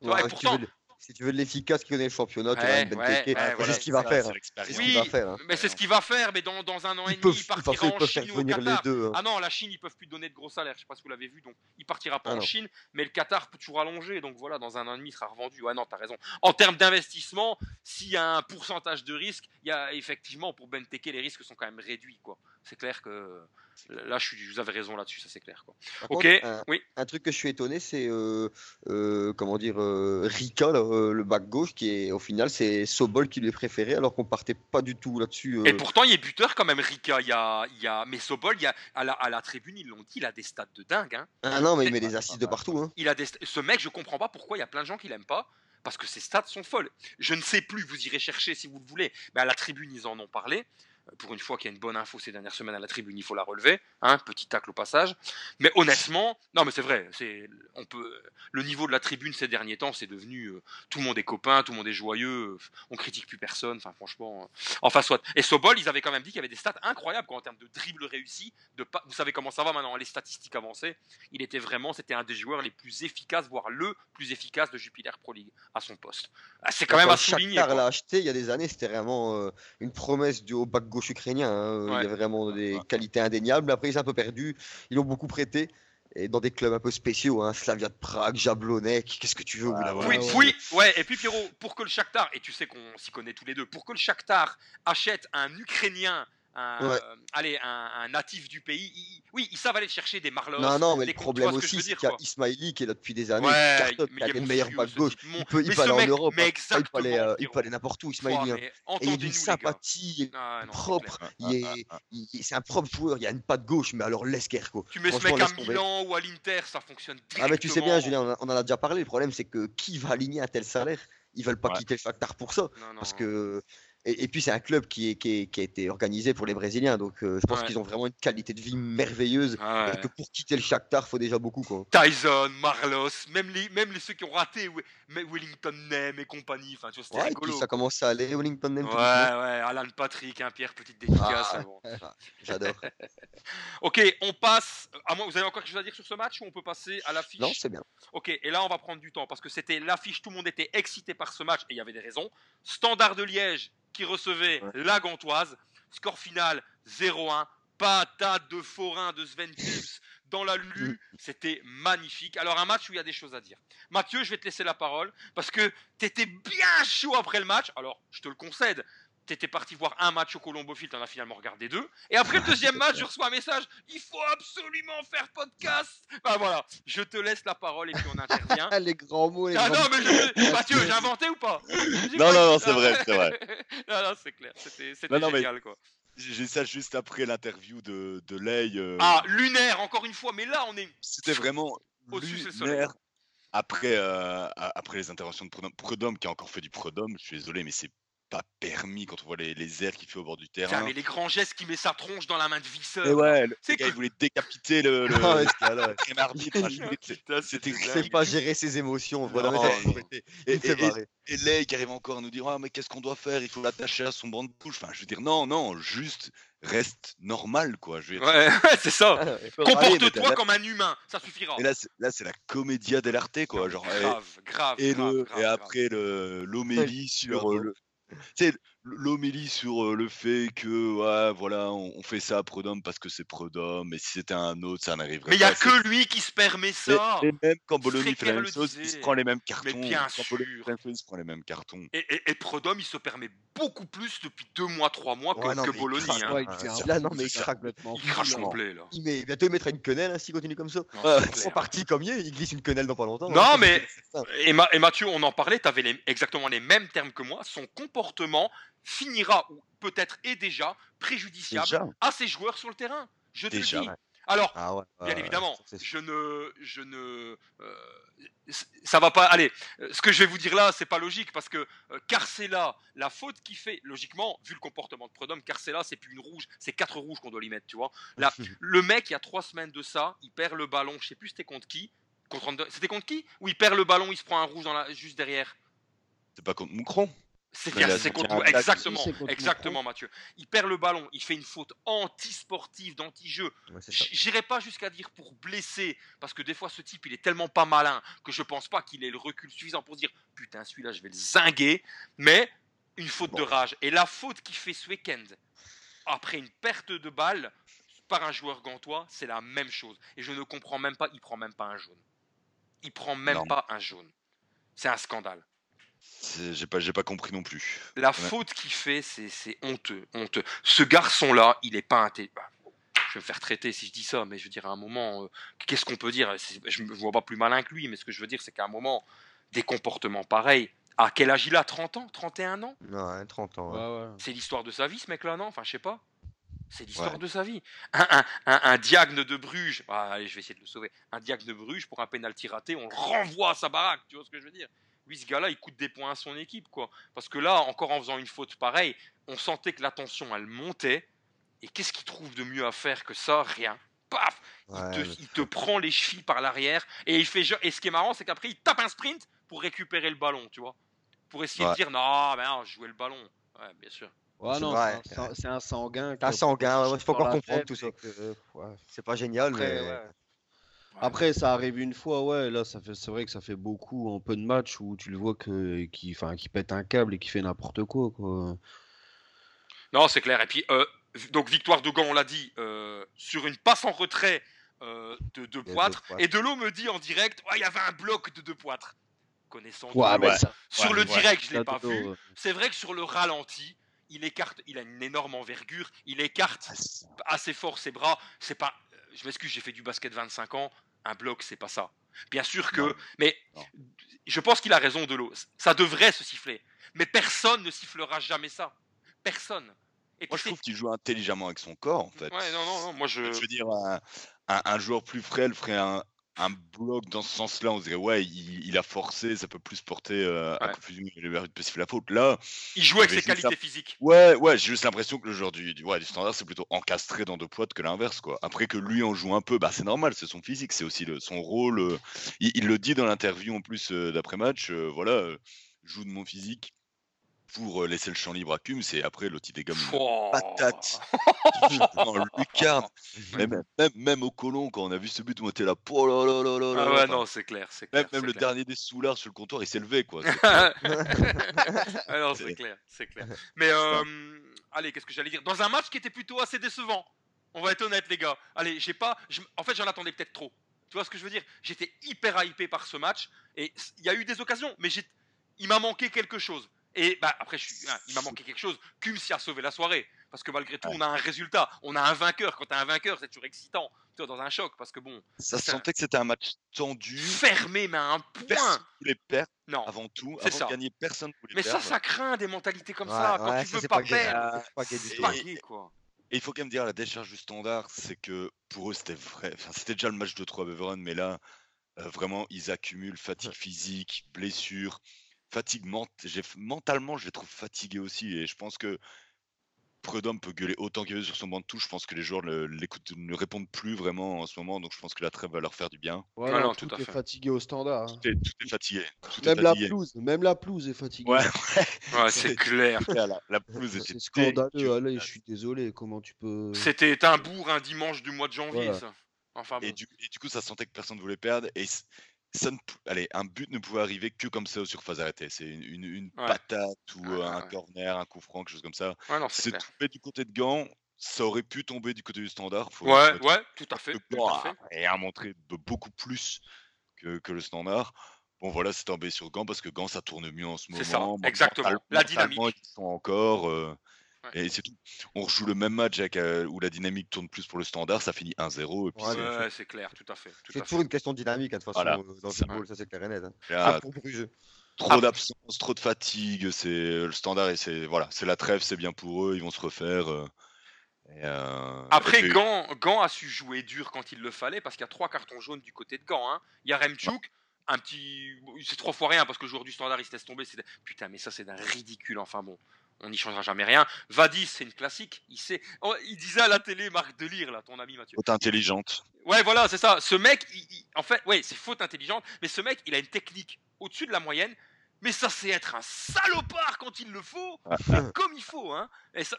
Et Ouais, tu pourtant- si tu veux de l'efficace qui connaît le championnat, tu Ouais, as un ouais, voilà, ce qu'il va faire. c'est ce Oui, qu'il va faire. hein. mais c'est ce qu'il va faire, mais dans, dans un an et demi, il partira en Chine ou au Qatar. deux. hein. Ah non, la Chine, ils peuvent plus donner de gros salaires. Je sais pas si vous l'avez vu, donc il partira pas Ah en non. Chine, mais le Qatar peut toujours allonger. Donc voilà, dans un an et demi, il sera revendu. Ouais, non, t'as raison. En termes d'investissement, s'il y a un pourcentage de risque, il y a effectivement pour Benteke, les risques sont quand même réduits, quoi. C'est clair que là, je suis, vous avez raison là-dessus, ça c'est clair, quoi. Par Ok, contre, un, oui. un truc que je suis étonné, c'est euh, euh, comment dire euh, Rika, euh, le back gauche, qui est au final c'est Sobol qui lui est préféré, alors qu'on partait pas du tout là-dessus. Et pourtant, il est buteur quand même, Rika. Il y a, il y a, mais Sobol, il y a, à, la, à la tribune, ils l'ont dit, il a des stats de dingue. Hein. Ah non, mais il met des assists de partout. Hein. Il a des... Ce mec, je comprends pas pourquoi il y a plein de gens qui l'aiment pas. Parce que ses stats sont folles. Je ne sais plus, vous irez chercher si vous le voulez. Mais à la tribune, ils en ont parlé. Pour une fois qu'il y a une bonne info ces dernières semaines à la tribune, il faut la relever. Hein, petit tacle au passage. Mais honnêtement, non, mais c'est vrai. C'est, on peut, le niveau de la tribune ces derniers temps, c'est devenu euh, tout le monde est copain, tout le monde est joyeux. euh, on critique plus personne. Enfin, franchement, euh, enfin soit. Et Sobol, ils avaient quand même dit qu'il y avait des stats incroyables quoi, en termes de dribble réussi. De pas... Vous savez comment ça va maintenant, les statistiques avancées. Il était vraiment, c'était un des joueurs les plus efficaces, voire le plus efficace de Jupiler Pro League à son poste. Ah, c'est quand même à souligner. L'a acheté il y a des années, c'était vraiment euh, une promesse du haut back gauche ukrainien. hein. Ouais. Il y a vraiment des Ouais. qualités indéniables. Après, ils sont un peu perdus. Ils l'ont beaucoup prêté. Et dans des clubs un peu spéciaux, hein, Slavia de Prague, Jablonec, qu'est-ce que tu veux Ouais, Oui, ouais. oui, ouais. Et puis Pierrot, pour que le Shakhtar, et tu sais qu'on s'y connaît tous les deux, pour que le Shakhtar achète un Ukrainien, un, Ouais. euh, allez, un, un natif du pays, oui, ils savent aller chercher des Marlos. Non, non, mais des le problème aussi, c'est qu'il y a. Ismaili qui est là depuis des années, Ouais, cartonne, a il est le meilleur monstrueux, back ce gauche. Mon- Il peut, il peut aller en Europe. mais hein. Ah, il peut aller, euh, il peut aller n'importe où, Ismaili. hein. Et il les gars. sympathie, Ah, non, propre, est, il- c'est un propre joueur, il y a une patte gauche, mais alors laisse quoi. Tu mets ce mec à. Milan ou à l'Inter, ça fonctionne Ah mais tu sais bien. Julien, on, a- on en a déjà parlé. Le problème, c'est que qui va aligner un tel salaire? Ils veulent pas Ouais. quitter le Shakhtar pour ça, Non, non. parce que et, et puis c'est un club qui, est, qui, est- qui a été organisé pour les Brésiliens, donc euh, je pense Ouais. qu'ils ont vraiment une qualité de vie merveilleuse. Ah ouais. que pour quitter le Shakhtar, faut déjà beaucoup quoi. Tyson, Marlos, même les, même les ceux qui ont raté, Wellington Nem et compagnie, enfin tu vois, et puis ça commence à aller. Wellington même Ouais, ouais. Alan Patrick, hein, Pierre, petite dédicace. Ah. mais bon. J'adore. Ok, on passe. À moi, vous avez encore quelque chose à dire sur ce match ou on peut passer à l'affiche? Non, c'est bien. Ok, et là on va prendre du temps parce que c'était l'affiche, tout le monde était excité par ce match et il y avait des raisons. Standard de Liège qui recevait Ouais. la Gantoise, score final 0-1, patate de forain de Sven Kuls dans la Lulu, c'était magnifique. Alors un match où il y a des choses à dire. Mathieu, je vais te laisser la parole parce que tu étais bien chaud après le match. Alors je te le concède. Tu étais parti voir un match au Colombo Field, tu en as finalement regardé deux. Et après le deuxième match, je reçois un message il faut absolument faire podcast. Bah voilà, je te laisse la parole et puis on intervient. Ah, les grands mots, les Ah grands non, mais je... Mathieu, j'ai inventé ou pas? Non, non, non, c'est vrai, c'est vrai. non, non, c'est clair, c'était mais- génial quoi. J'ai ça juste après l'interview de, de Ley. euh, Ah, lunaire, encore une fois, mais là on est. C'était vraiment lunaire. Après, euh, a- après les interventions de Prudhomme, Prudhomme qui a encore fait du Prudhomme, je suis désolé, mais c'est pas permis quand on voit les, les airs qu'il fait au bord du Putain, terrain. mais les grands gestes qui met sa tronche dans la main de Visseur. Et ouais, le C'est le gars, que- il voulait décapiter le, le, Ah ouais, le arbitre. C'était Il sait pas gérer ses émotions. Non, non. Et, et- qui arrive encore à nous dire ah, mais qu'est-ce qu'on doit faire? Il faut l'attacher à son banc de touche. Enfin, je veux dire, non, non, juste reste normal, quoi. Je veux dire, Ouais, ouais, c'est ça. Ah, Comporte-toi comme un humain, ça suffira. Et là, c'est- là, c'est la comédia dell'arte, quoi. Genre, et- grave, grave, et, grave, le, grave, et grave. après le- l'homélie sur euh, le tu sais, l'homélie sur euh, le fait que ouais, voilà on, on fait ça à Prudhomme parce que c'est Prudhomme et si c'était un autre ça n'arriverait Mais il y a pas que lui qui se permet mais, ça. mais même quand Bologna fait la même le chose il se prend les mêmes cartons bien quand Bologna sûr. fait la même chose, il se prend les mêmes cartons Et, et, et Prudhomme, il se permet beaucoup plus depuis deux mois, trois mois que, Ouais, non, que mais il Bologna. craque, hein. Ouais, il Ah, fait un c'est- là, non, mais il craque complètement Il crache complet, là. Il met- bientôt il mettra une quenelle hein, s'il continue comme ça. Non, c'est Ils partis comme hier, il glisse une quenelle dans pas longtemps. Non, hein. mais- C'est ça. Et, Ma- et Mathieu, on en parlait, tu avais exactement les mêmes termes que moi. Son comportement finira, ou peut-être est déjà, préjudiciable déjà à ses joueurs sur le terrain. Je te Déjà, le dis. ouais. Alors, Ah ouais, Bien évidemment, je ne, je ne, euh, ça va pas. Allez, euh, ce que je vais vous dire là, c'est pas logique parce que euh, Carcella, la faute qu'il fait, logiquement, vu le comportement de Prudhomme, Carcella, c'est plus une rouge, c'est quatre rouges qu'on doit lui mettre, tu vois. Là, le mec, il y a trois semaines de ça, il perd le ballon, je sais plus c'était contre qui, contre c'était contre qui? Ou il perd le ballon, il se prend un rouge dans la, juste derrière? C'est pas contre Moucron C'est contre. Exactement, contre exactement, Mathieu. Il perd le ballon, il fait une faute anti-sportive, d'anti-jeu. Ouais, J'irai pas jusqu'à dire pour blesser, parce que des fois ce type il est tellement pas malin que je pense pas qu'il ait le recul suffisant pour dire putain celui-là je vais le zinguer, mais une faute de rage. Et la faute qu'il fait ce week-end, après une perte de balle par un joueur gantois, c'est la même chose. Et je ne comprends même pas, il prend même pas un jaune. Il prend même Non. pas un jaune. C'est un scandale. J'ai pas, j'ai pas compris non plus. La Ouais. faute qu'il fait, c'est honteux, honteux. Ce garçon-là, il est pas intelligent. Je vais me faire traiter si je dis ça, mais je veux dire, à un moment, euh, qu'est-ce qu'on peut dire? Je me vois pas plus malin que lui, mais ce que je veux dire, c'est qu'à un moment, des comportements pareils. À quel âge il a? 30 ans? 31 ans? Ouais, 30 ans. ouais. Ouais, ouais. C'est l'histoire de sa vie, ce mec-là, non? Enfin, je sais pas. C'est l'histoire Ouais. de sa vie. Un, un, un, un Diagne de Bruges, ah, allez, je vais essayer de le sauver. Un Diagne de Bruges, pour un pénalty raté, on le renvoie à sa baraque, tu vois ce que je veux dire? Lui, ce gars-là, il coûte des points à son équipe, quoi. Parce que là, encore en faisant une faute pareille, on sentait que la tension, elle montait. Et qu'est-ce qu'il trouve de mieux à faire que ça? Rien. Paf il, Ouais, te, il prend les chevilles par l'arrière et il fait et ce qui est marrant c'est qu'après il tape un sprint pour récupérer le ballon tu vois pour essayer de dire non mais non je jouais le ballon ouais bien sûr Ouais, C'est non, c'est un- c'est un sanguin. C'est un sanguin, chute par encore comprendre tout ça. et que, euh, ouais. C'est pas génial, Après, mais. Après, ça arrive une fois, ouais. Là, ça fait, c'est vrai que ça fait beaucoup en peu de matchs où tu le vois que, qui, enfin, qui pète un câble et qui fait n'importe quoi, quoi. Non, c'est clair. Et puis, euh, donc, victoire de Gand, on l'a dit, euh, sur une passe en retrait euh, de deux De Poitres. Et Delot me dit en direct, Ouais, il y avait un bloc de deux poitres. Connaissant Ouais, ça, sur ouais, le ouais. direct, je l'ai pas vu. C'est vrai que sur le ralenti, il écarte, il a une énorme envergure, il écarte assez fort ses bras. C'est pas, je m'excuse, j'ai fait du basket 25 ans. Un bloc, c'est pas ça. Bien sûr que, Non. mais Non. je pense qu'il a raison, Delot. Ça devrait se siffler, mais personne ne sifflera jamais ça. Personne. Et Moi, je trouve qu'il joue intelligemment avec son corps, en fait. Ouais, non, non, non, moi je. Je veux dire, un, un- un joueur plus frêle ferait un, un bloc dans ce sens-là. On dirait, ouais, il, il a forcé, ça peut plus porter euh, à confusion, il peut siffler la faute. Là, Il joue avec ses ça. qualités physiques. ouais, ouais, j'ai juste l'impression que le joueur du, du, ouais, du standard, c'est plutôt encastré dans deux poids que l'inverse, quoi. Après que lui en joue un peu, bah, c'est normal, c'est son physique, c'est aussi le, son rôle. euh, il, il le dit dans l'interview en plus euh, d'après-match, euh, voilà, je joue de mon physique pour euh, laisser le champ libre à Cum, c'est après il dégomme Oh. patate. en lucarne. Même, même, même au colon, quand on a vu ce but, on était là, oh là là là là là. Ah ouais, Enfin, non, c'est clair, même le dernier des soulards sur le comptoir, il s'est levé, quoi. C'est- Ah non, c'est clair, c'est clair. Mais euh, allez, qu'est-ce que j'allais dire? Dans un match qui était plutôt assez décevant. On va être honnête, les gars. Allez, j'ai pas. en fait, j'en attendais peut-être trop. Tu vois ce que je veux dire? J'étais hyper hypé par ce match et il y a eu des occasions, mais j'ai, il m'a manqué quelque chose. Et bah après, je suis, hein, il m'a manqué quelque chose. Cum s'y a sauvé la soirée parce que malgré tout, on a un résultat, on a un vainqueur. Quand t'as un vainqueur, c'est toujours excitant. Tu vois, dans un choc parce que bon, Ça se sentait que c'était un match tendu. fermé, mais à un point. Personne voulait perdre Non. avant tout. C'est Avant ça. de gagner, personne voulait Mais ça, perdre. ça craint des mentalités comme Ouais, ça. Quand ouais, tu ça, veux c'est pas, pas perdre, C'est pas gay du c'est tout. pas Et- gay, quoi. Et il faut quand même dire la décharge du standard, c'est que pour eux c'était vrai. Enfin, c'était déjà le match de 3 Beveron, mais là, euh, vraiment, ils accumulent fatigue physique, blessure, fatigue ment- j'ai- mentalement, je les trouve fatigués aussi. Et je pense que Prudhomme peut gueuler autant qu'il veut sur son banc de touche. Je pense que les joueurs l'écoutent, ne répondent plus vraiment en ce moment, donc je pense que la trêve va leur faire du bien. ouais, Ouais, non, tout, est fait. fatigué au standard. hein. Tout est, tout est fatigué. Tout est Même la pelouse, même la pelouse est fatiguée. Ouais, Ouais, c'est clair. la, la pelouse était scandaleux. Allez, je suis désolé. Comment tu peux. C'était un bourg un dimanche du mois de janvier, Voilà. ça. Enfin bon. Et du, et du coup, ça sentait que personne ne voulait perdre. Et ça ne pou- allez, un but ne pouvait arriver que comme ça aux surfaces arrêtées. C'est une, une- une Ouais. patate ou Ouais, euh, un ouais. corner, un coup franc, quelque chose comme ça. C'est tombé du côté de Gand. Ça aurait pu tomber du côté du standard. Faut, Ouais, ouais, tout à fait. Tout à fait. a- et a montré be- beaucoup plus que, que le standard. Bon, voilà, c'est tombé sur Gand parce que Gand, ça tourne mieux en ce moment. C'est ça, exactement. La dynamique. Ils sont encore. euh, Ouais. Et c'est tout. On rejoue le même match avec, euh, où la dynamique tourne plus pour le standard. Ça finit 1-0. Et puis Ouais, c'est- clair, tout à fait. Tout C'est toujours une question de dynamique, hein, de toute façon, Voilà, euh, dans le ça. football, ça c'est clair et net. hein. là, Comme pour Bruges. trop Ah. d'absence, trop de fatigue. C'est le standard et c'est voilà, c'est la trêve, c'est bien pour eux. Ils vont se refaire. euh, Et, euh, Après, et puis- Gant, Gant a su jouer dur quand il le fallait parce qu'il y a trois cartons jaunes du côté de Gant. hein. Il y a Remchuk, un petit. C'est trois fois rien parce que le joueur du standard il se laisse tomber. c'est- Putain, mais ça c'est d'un ridicule. Enfin bon, on n'y changera jamais rien. Vadis, c'est une classique. Il sait. Oh, il disait à la télé, Marc Delire, là, ton ami Mathieu. faute intelligente. Ouais, voilà, c'est ça. Ce mec, il- il- en fait, ouais, c'est faute intelligente, mais ce mec, il a une technique au-dessus de la moyenne. Mais ça, c'est être un salopard quand il le faut, mais comme il faut, hein. Et ça,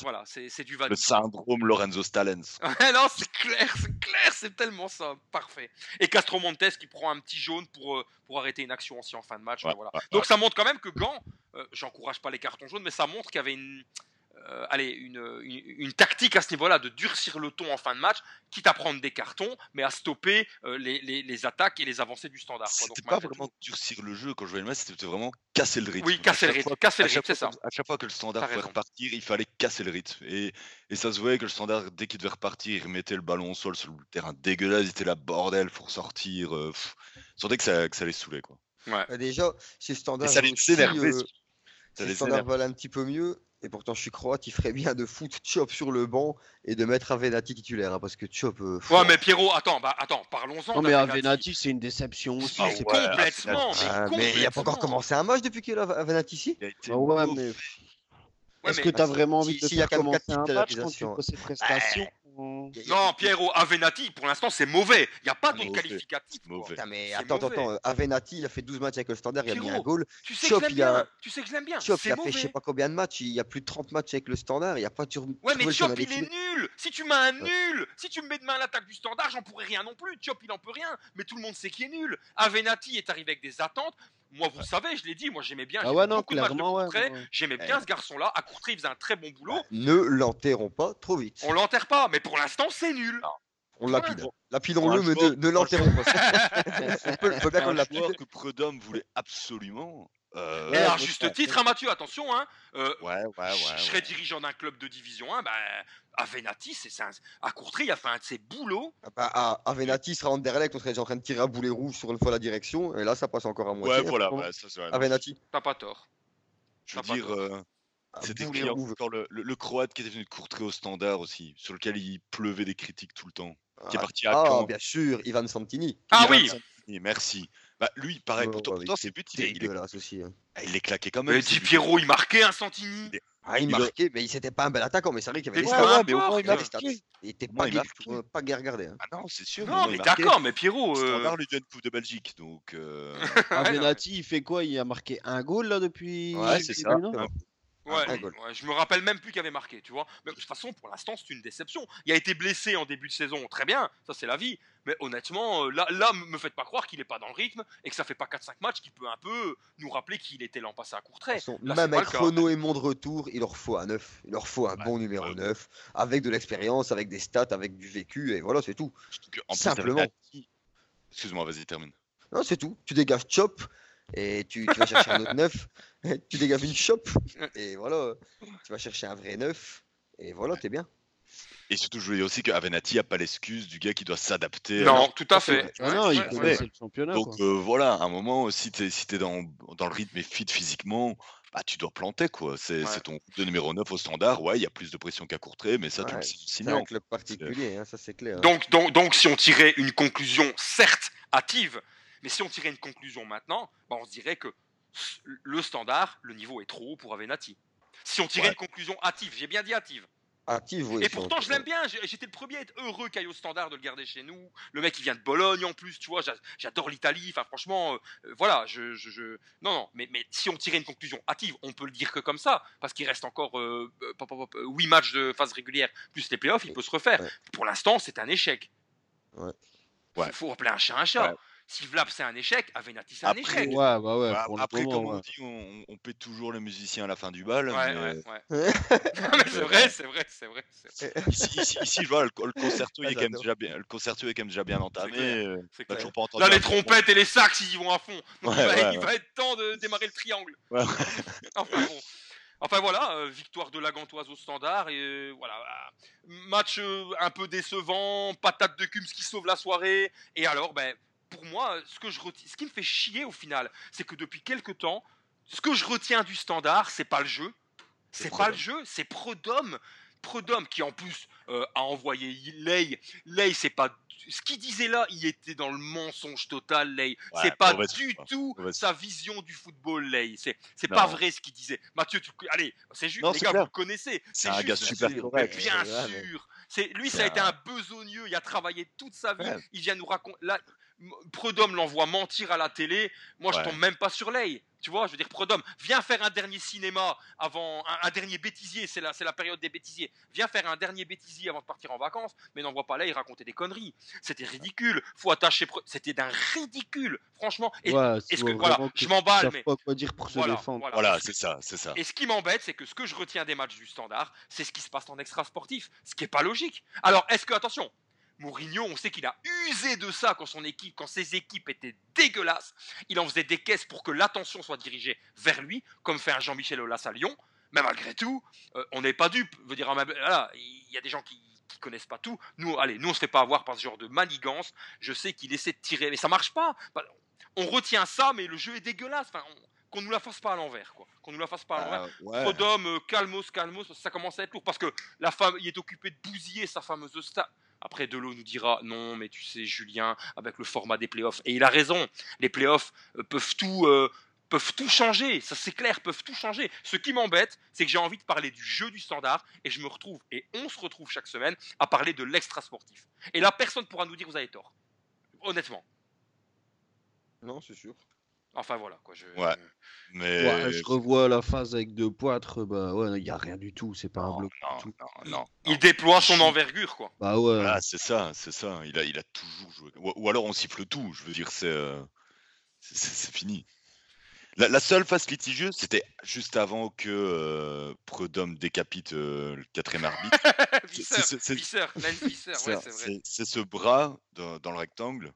voilà, c'est du Le syndrome Lorenzo Stalens. Non, c'est clair, c'est clair, c'est tellement ça, parfait. Et Castro Montes qui prend un petit jaune pour, euh, pour arrêter une action aussi en fin de match. Ouais, voilà. ouais, Donc ça montre quand même que Gant, euh, j'encourage pas les cartons jaunes, mais ça montre qu'il y avait une, euh, allez, une, une, une tactique à ce niveau-là de durcir le ton en fin de match, quitte à prendre des cartons, mais à stopper euh, les, les, les attaques et les avancées du standard. C'était pas vraiment tout- durcir le jeu quand je voyais le match, c'était vraiment casser le rythme. Oui, casser le chaque rythme, fois- casser le rythme, c'est ça. À chaque fois que le standard pouvait raison. repartir, il fallait casser le rythme. Et, et ça se voyait que le standard, dès qu'il devait repartir, il remettait le ballon au sol sur le terrain dégueulasse, il était là, bordel, faut ressortir. Euh, pff. Je sentais que ça, que ça les saoulait. Quoi. Ouais. Euh, Déjà, le standard. Et ça les aussi, énervait. euh, les un petit peu mieux, et pourtant je suis croate, il ferait bien de foutre Chop sur le banc et de mettre Avenatti titulaire, hein, parce que Chop. euh, Ouais, mais Pierrot, attends, bah, attends, parlons-en. Non, mais. Avenatti, c'est une déception aussi. Mais c'est ouais, pas- complètement, Ah, mais mais il a pas encore commencé un match depuis qu'il est Avenatti ici a Ah ouais, mais Ouais, est-ce mais- que tu as vraiment si- envie de y a faire quand même commencer un match quand tu ses prestations? A- Non, Pierrot, Avenatti, pour l'instant, c'est mauvais. Il n'y a pas d'autre Mauvais. qualificatif. Mauvais. Putain, mais C'est attends, attends, mauvais. attends, Avenatti, il a fait 12 matchs avec le standard, il a mis un goal. Tu sais Chop, que je l'aime a- bien. Tu sais que je l'aime bien. Chop, il a fait je sais pas combien de matchs, il y a plus de 30 matchs avec le standard, il n'y a pas sur. Ouais, mais Chop, il est nul. Si tu mets un nul, si tu me mets demain à l'attaque du standard, j'en pourrais rien non plus. Chop, il en peut rien. Mais tout le monde sait qu'il est nul. Avenatti est arrivé avec des attentes. Moi, vous savez, je l'ai dit, moi j'aimais bien. Ah j'ai ouais, non, beaucoup de matchs de clairement, ouais. J'aimais bien ce garçon-là. À Courtrai, il faisait un très bon boulot. Ne l'enterrons pas trop vite. On l'enterre pas, mais pour l'instant, c'est nul. On lapide. Lapidons-le, mais ne, l'enterrons pas. on peut, on peut bien qu'on lapide. que Prudhomme voulait absolument. Euh, Et Ouais, à juste titre, hein, Mathieu, attention, hein. euh, Ouais, ouais, ouais. je ouais. serais dirigeant d'un club de division 1, bah, Avenatti, c'est un- à Courtrai, il a fait un de ses boulots. Ah bah, à Avenatti sera Anderlecht, on serait déjà en train de tirer à boulet rouge sur une fois la direction, et là ça passe encore à moitié. Ouais, voilà. hein, ouais, ça, c'est vrai. Avenatti. T'as pas tort. Je veux dire, euh, à c'était encore le, le, le Croate qui était venu de Courtrai au standard aussi, sur lequel il pleuvait des critiques tout le temps. Qui est Ah, parti à Ah, Caen. bien sûr, Ivan Santini. Ah Ivan oui, Santini, Merci. Bah, lui, pareil, Ouais, pourtant, ouais, pourtant, avec ses buts, il, est- il, est- Dégueulasse aussi. hein. il les claquait quand même. mais Di. Pierrot, il marquait un Santini. Ah, il Il a- marquait, mais il c'était pas un bel attaquant, mais c'est vrai qu'il y avait des ouais, stats. ouais, mais au moins, il Il avait des marquait. stats. Il était pas tout, pas gai à regarder. hein. Ah non, c'est sûr. Non, mais d'accord, mais Pierrot. Euh, Standard lui donne Coupe de Belgique, donc. euh, Avenatti, il fait quoi? Il a marqué un goal là depuis. Ouais, c'est ça. Ouais, ouais, je me rappelle même plus qu'il avait marqué, tu vois. Mais de toute façon, pour l'instant, c'est une déception. Il a été blessé en début de saison, très bien, ça c'est la vie. Mais honnêtement, euh, là, là, me faites pas croire qu'il est pas dans le rythme et que ça fait pas 4-5 matchs qui peut un peu nous rappeler qu'il était l'an passé à Là, c'est Même avec. Renault et Mon de retour, il leur faut un neuf. Il leur faut un bon numéro ouais. 9, avec de l'expérience, avec des stats, avec du vécu, et voilà, c'est tout. en Simplement. Excuse-moi, vas-y, termine. Non, c'est tout. Tu dégages Chop, et tu, tu vas chercher un autre neuf. tu dégages une Chop, et voilà. Tu vas chercher un vrai neuf, et voilà, t'es bien. Et surtout, je voulais dire aussi qu'Avenatti n'a pas l'excuse du gars qui doit s'adapter. Non, tout à fait. Ah non, il le championnat. Donc quoi. euh, voilà, à un moment, si tu es, si t'es dans, dans le rythme et fit physiquement, bah, tu dois planter. quoi. C'est Ouais. ton de numéro 9 au standard. Ouais, il y a plus de pression qu'à Courtrai, mais ça, tu Ouais, le sais C'est un club particulier, hein, ça c'est clair. Donc, donc, donc, si on tirait une conclusion, certes, hâtive, mais si on tirait une conclusion maintenant, bah, on se dirait que le standard, le niveau est trop haut pour Avenatti. Si on tirait Ouais. une conclusion hâtive, j'ai bien dit hâtive. Active, oui. Et pourtant, je l'aime bien. J'étais le premier à être heureux qu'aille au standard de le garder chez nous. Le mec, il vient de Bologne en plus, tu vois. j'a- J'adore l'Italie. Enfin, franchement, euh, euh, voilà. Je, je, je- Non, non. Mais, mais si on tirait une conclusion hâtive, on peut le dire que comme ça, parce qu'il reste encore euh, euh, pop, pop, pop, euh, 8 matchs de phase régulière plus les playoffs, il peut se refaire. Ouais. Pour l'instant, c'est un échec. Ouais. Faut, Ouais. faut appeler un chat un chat. Si Vlap c'est un échec, Avenatti c'est un échec. Ouais, bah ouais. Bah, après, moment, comme on ouais. dit, on, on paie toujours le musicien à la fin du bal. Ouais, mais, ouais, ouais. Ouais. C'est vrai, c'est vrai, c'est vrai. vrai. Ici, ici, ici, je vois, le, le concerto, il est Ah, quand même déjà bien, le concerto est quand même déjà bien entamé. euh, toujours pas entendu Là, les truc. trompettes et les sax, ils y vont à fond. Donc, Ouais, il, va, ouais, il ouais. va être temps de démarrer le triangle. Ouais. enfin bon. Enfin voilà, euh, victoire de la Gantoise au standard et euh, voilà, voilà. match euh, un peu décevant, patate de Kums qui sauve la soirée et alors ben pour moi ce que je reti- ce qui me fait chier au final, c'est que depuis quelques temps, ce que je retiens du standard, c'est pas le jeu, c'est pas le jeu, c'est Prodome. Prudhomme qui en plus euh, a envoyé Ley. Ley, c'est pas ce qu'il disait là, il était dans le mensonge total, Ley. Ouais, c'est pas du tout sa vision du football, Ley. C'est pas vrai ce qu'il disait. Mathieu, tu, allez, c'est juste, Non, les gars, clair. vous le connaissez. C'est un gars super correct. bien Ouais, sûr. Lui, ça a été un- besogneux. Il a travaillé toute sa vie. Il vient nous raconter. Là, Prudhomme l'envoie mentir à la télé. Moi, je tombe même pas sur l'œil. Tu vois, je veux dire, Prudhomme, viens faire un dernier cinéma avant un, un dernier bêtisier. C'est la, c'est la période des bêtisiers. Viens faire un dernier bêtisier avant de partir en vacances. Mais n'envoie pas l'œil raconter des conneries. C'était ridicule. Faut attacher. C'était d'un ridicule. Franchement. Et, Ouais, est-ce tu que- voilà, je m'emballe, savent mais- pas quoi dire pour se voilà, défendre. voilà. Voilà, c'est ça, c'est ça. Et ce qui m'embête, c'est que ce que je retiens des matchs du standard, c'est ce qui se passe en extra sportif, ce qui est pas logique. Alors, est-ce que, attention, Mourinho, on sait qu'il a usé de ça quand son équipe, quand ses équipes étaient dégueulasses. Il en faisait des caisses pour que l'attention soit dirigée vers lui, comme fait un Jean-Michel Aulas à Lyon. Mais malgré tout, euh, on n'est pas dupe. Veut dire, voilà, il y a des gens qui qui connaissent pas tout. Nous, allez, nous on se fait pas avoir par ce genre de manigance. Je sais qu'il essaie de tirer, mais ça marche pas. Bah, On retient ça, mais le jeu est dégueulasse. Enfin, on- qu'on nous la fasse pas à l'envers, quoi. Qu'on nous la fasse pas à l'envers. Ah, ouais. Prodhomme, euh, calmos, calmos, que ça commence à être lourd. Parce que la femme, il est occupé de bousiller sa fameuse star. Après, Delo nous dira non, mais tu sais, Julien, avec le format des playoffs. Et il a raison. Les playoffs euh, peuvent tout. euh, peuvent tout changer, ça c'est clair, peuvent tout changer. Ce qui m'embête, c'est que j'ai envie de parler du jeu du standard et je me retrouve, et on se retrouve chaque semaine, à parler de l'extra sportif. Et là, personne pourra nous dire vous avez tort. Honnêtement. Non, c'est sûr. Enfin voilà, quoi. Je... Ouais. Mais Ouais, je revois la phase avec deux poitres, bah ouais, il y a rien du tout, c'est pas un bloc non, tout. non, non, Il déploie son envergure, quoi. Bah ouais. Voilà, c'est ça, c'est ça. Il a, il a toujours joué. Ou, ou alors on siffle tout. Je veux dire, c'est, euh, c'est, c'est- c'est fini. La, la seule phase litigieuse, c'était juste avant que euh, Prudhomme décapite euh, le quatrième arbitre. C'est- Visser, c'est- c'est- Visser, Lance Visser, C'est ouais, un- c'est vrai. c'est- c'est ce bras dans, dans le rectangle.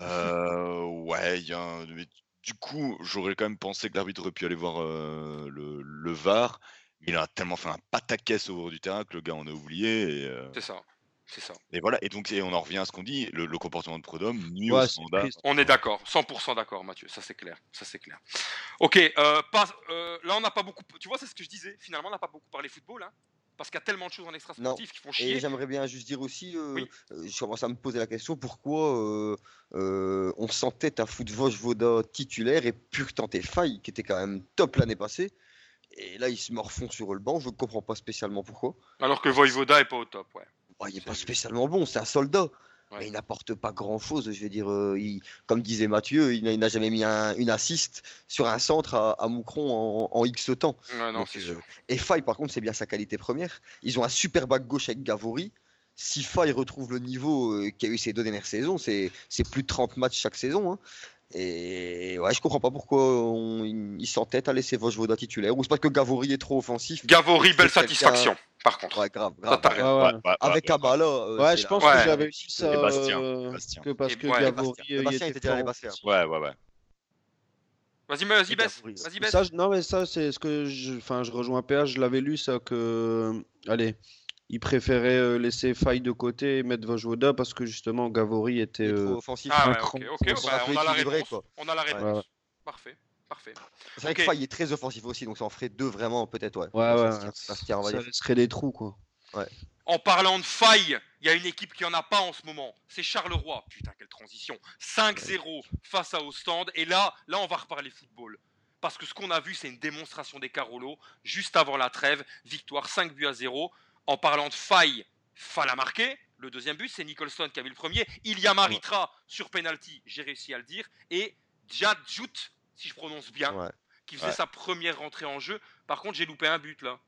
Euh, ouais, il y a un- mais du coup, j'aurais quand même pensé que l'arbitre aurait pu aller voir euh, le, le VAR. Mais il a tellement fait un pataquès au bord du terrain que le gars en a oublié. Euh, C'est ça. C'est ça. et voilà, et donc et on en revient à ce qu'on dit, le, le comportement de Prudhomme nuit au Ouais, standard. triste. On est d'accord, 100% d'accord, Mathieu. Ça c'est clair, ça c'est clair. Ok, euh, pas- euh, là on n'a pas beaucoup. Tu vois, c'est ce que je disais. Finalement, on n'a pas beaucoup parlé football, hein, parce qu'il y a tellement de choses en extra sportif qui font Et chier. j'aimerais bien juste dire aussi, euh, Oui. euh, je commence à me poser la question, pourquoi euh, on sentait à foot Vojvoda titulaire et Purtan Faille, qui était quand même top l'année passée. Et là, il se morfond sur le banc, je ne comprends pas spécialement pourquoi. Alors que Voivoda est pas au top, ouais. Ouais, il n'est pas spécialement bon, c'est un soldat. Ouais. Mais il n'apporte pas grand-chose. Je veux dire, euh, il- comme disait Mathieu, il n'a- jamais mis un- une assist sur un centre à, à Moucron en, en X temps. Ouais, non, Donc, c'est euh, sûr. Et Faye, par contre, c'est bien sa qualité première. Ils ont un super back gauche avec Gavori. Si Faye retrouve le niveau euh, qu'il a eu ces deux dernières saisons, c'est plus de 30 matchs chaque saison. hein. Et ouais, je comprends pas pourquoi on, il s'entête à laisser Vojvoda titulaire. Ou c'est parce que Gavori est trop offensif. Gavori, belle satisfaction, par contre. Ouais, grave. Ça, grave. t'as raison. Ouais, ouais. Ouais, ouais, Avec euh, Ouais, c'est je pense Ouais. que j'avais vu ça Et Bastien, euh, Bastien. que parce que ouais, Gavori Bastien. euh, était. Bastien. Ouais, ouais, ouais. Vas-y, vas-y, baisse. Gavori, Vas-y, baisse. Ça, je- non, mais ça, c'est ce que je. Enfin, je rejoins PH, je l'avais lu, ça, que. Allez, il préférait euh, laisser Faille de côté et mettre Vojvoda parce que justement, Gavori était. Euh, offensif. Ah ouais, ok, bah, on a la réponse. quoi. On a la réponse. Ouais. Parfait, parfait. C'est vrai que Faye est très offensif aussi, donc ça en ferait deux vraiment, peut-être. Ouais, Ouais, ça, ouais, se tient- ouais. ça se tient, on va ça dire. laisserait des trous, quoi. En parlant de faille, il y a une équipe qui en a pas en ce moment. C'est Charleroi. Putain, quelle transition. 5-0 face à Ostende. Et là, là, on va reparler football. Parce que ce qu'on a vu, c'est une démonstration des Carolos. Juste avant la trêve, victoire 5 buts à 0. En parlant de faille, Fall a marqué. Le deuxième but, c'est Nicholson qui a vu le premier. Il y a Maritra sur penalty, j'ai réussi à le dire. Et Djadjout, si je prononce bien, Ouais. qui faisait Ouais. sa première rentrée en jeu. Par contre, j'ai loupé un but là.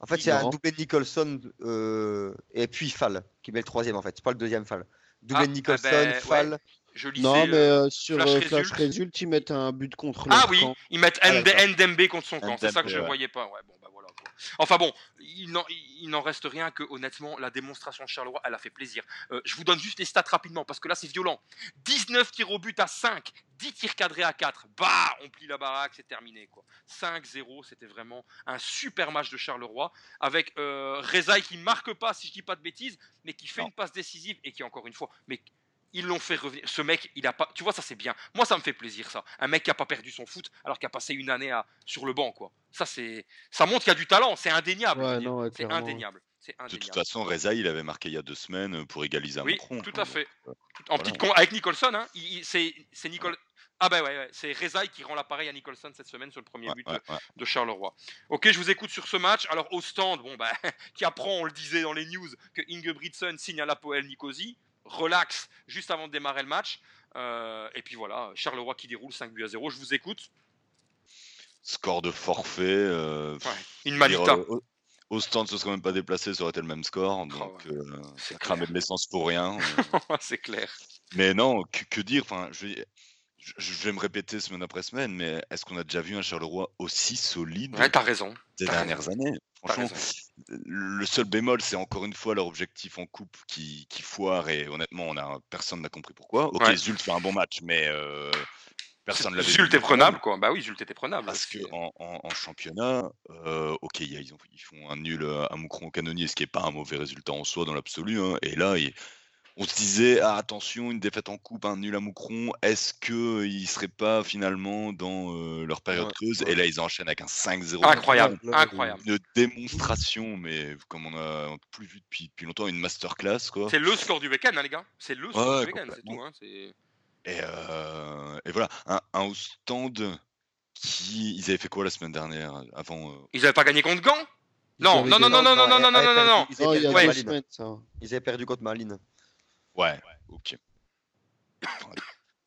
En fait, c'est un Non. doublé de Nicholson euh, et puis Fall qui met le troisième en fait. C'est pas le deuxième Fall. Doublé Ah, de ah Nicholson, ben, Fall. Je lisais. Non, mais euh, euh, sur Flash euh, Result. Flash Result, ils mettent un but contre Ah oui, camp. ils mettent Ah, Nd- d'accord. Ndembe contre son camp. C'est ça que je ouais. voyais pas. Ouais, bon, bah voilà. quoi. Enfin bon, il n'en, reste rien que honnêtement, la démonstration de Charleroi, elle a fait plaisir. Euh, je vous donne juste les stats rapidement parce que là c'est violent. 19 tirs au but à 5, 10 tirs cadrés à 4. Bah, on plie la baraque, c'est terminé quoi. 5-0, c'était vraiment un super match de Charleroi avec euh, Rezaï qui marque pas, si je dis pas de bêtises, mais qui fait Non. une passe décisive et qui encore une fois, mais Ils l'ont fait revenir. Ce mec, il a pas. Tu vois, ça c'est bien. Moi, ça me fait plaisir, ça. Un mec qui a pas perdu son foot alors qu'il a passé une année à... sur le banc, quoi. Ça, c'est. Ça montre qu'il y a du talent. C'est indéniable. Ouais, ouais, c'est indéniable. C'est De toute façon, Reza, il avait marqué il y a deux semaines pour égaliser à Oui, Macron. tout quoi. à fait. Tout- En Voilà. petite con... Avec Nicholson, hein. il- il- c'est c'est Nicol. Ah bah ouais, ouais. c'est Rezaï qui rend l'appareil à Nicholson cette semaine sur le premier ouais, but ouais, ouais. de Charleroi. Ok, je vous écoute sur ce match. Alors au stand, bon bah, qui apprend, on le disait dans les news, que Ingebrigtsen signe à l'Apoel Nicosie, relax juste avant de démarrer le match. Euh, et puis voilà, Charleroi qui déroule 5 buts à 0. Je vous écoute. Score de forfait. euh, Ouais, Une manita. euh, au, stand, ce serait même pas déplacé, ça aurait été le même score. Oh, Donc, ouais. euh, C'est ça cramait de l'essence pour rien. c'est clair. mais non, que, que dire Enfin, je, je- vais me répéter semaine après semaine, mais est-ce qu'on a déjà vu un Charleroi aussi solide Ouais, t'as raison. ces t'as dernières années? Franchement, le seul bémol, c'est encore une fois leur objectif en coupe qui, qui foire et honnêtement, on a, personne n'a compris pourquoi. Ok, Ouais. Zult fait un bon match, mais euh, personne ne l'avait Zult est prenable, quoi. Bah oui, Zult était prenable. Parce que c'est- en, championnat, euh, ok, ils, ont- ils font un nul euh, à Moucron au canonnier, ce qui n'est pas un mauvais résultat en soi dans l'absolu. hein. Et là, il- on se disait, ah, attention, une défaite en coupe, un nul à Moucron, est-ce qu'ils ne seraient pas finalement dans euh, leur période Ouais, creuse? ouais. Et là, ils enchaînent avec un 5-0. Incroyable, incroyable. Une démonstration, mais comme on a plus vu depuis, depuis longtemps, une masterclass. Quoi. C'est le score du week-end, hein, les gars. C'est le score Ouais, du week-end, c'est tout. Hein. c'est- Et, euh, et voilà, un, un au stand qui. Ils avaient fait quoi la semaine dernière avant euh, Ils avaient pas gagné contre Gand? Non, non, non, non, non, non, non, non, non, non, non, non. Non, Malines. semaines, ça. Ils avaient perdu contre Malines. Ouais, ok.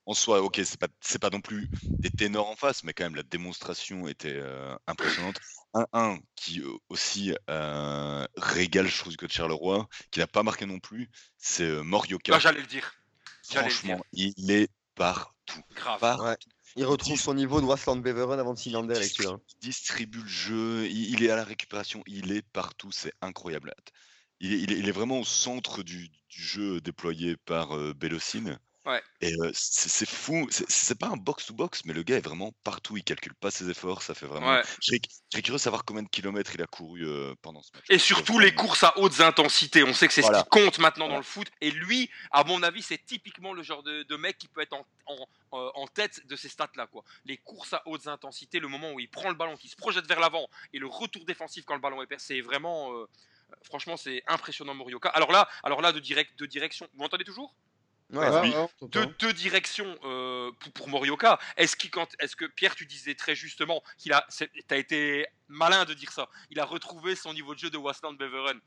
En soi, ok, c'est pas, c'est pas non plus des ténors en face, mais quand même la démonstration était euh, impressionnante. Un 1 qui euh, aussi euh, régale, je trouve, de Charleroi, qui n'a pas marqué non plus, c'est euh, Morioka. J'allais le dire. j'allais le Franchement, il est partout. Grave. Partout. Ouais. Il retrouve son niveau de Wasland Beveren avant de signer Anderlecht, celui-là. hein. Il distribue le jeu, il, il est à la récupération, il est partout, c'est incroyable. Il est, il est- il est vraiment au centre du, du jeu déployé par euh, Bélocine. Ouais. Et euh, c'est fou, c'est- pas un box-to-box, mais le gars est vraiment partout, il calcule pas ses efforts, ça fait vraiment. Ouais. Je serais, curieux de savoir combien de kilomètres il a couru euh, pendant ce match. Et surtout les courses à hautes intensités. On sait que c'est ce qui compte maintenant dans le foot. Et lui, à mon avis, c'est typiquement le genre de, de mec qui peut être en, en- euh, en tête de ces stats-là. quoi. Les courses à hautes intensités, le moment où il prend le ballon, qui se projette vers l'avant, et le retour défensif quand le ballon est perdu, c'est vraiment. Franchement, c'est impressionnant, Morioka. Alors là, alors là de, direct, de direction. Vous m'entendez toujours? Ouais, oui. ouais, deux, deux directions euh, pour, pour Morioka. Est-ce que Pierre, tu disais très justement qu'il a, t'as été malin de dire ça. Il a retrouvé son niveau de jeu de Wasland Beveren.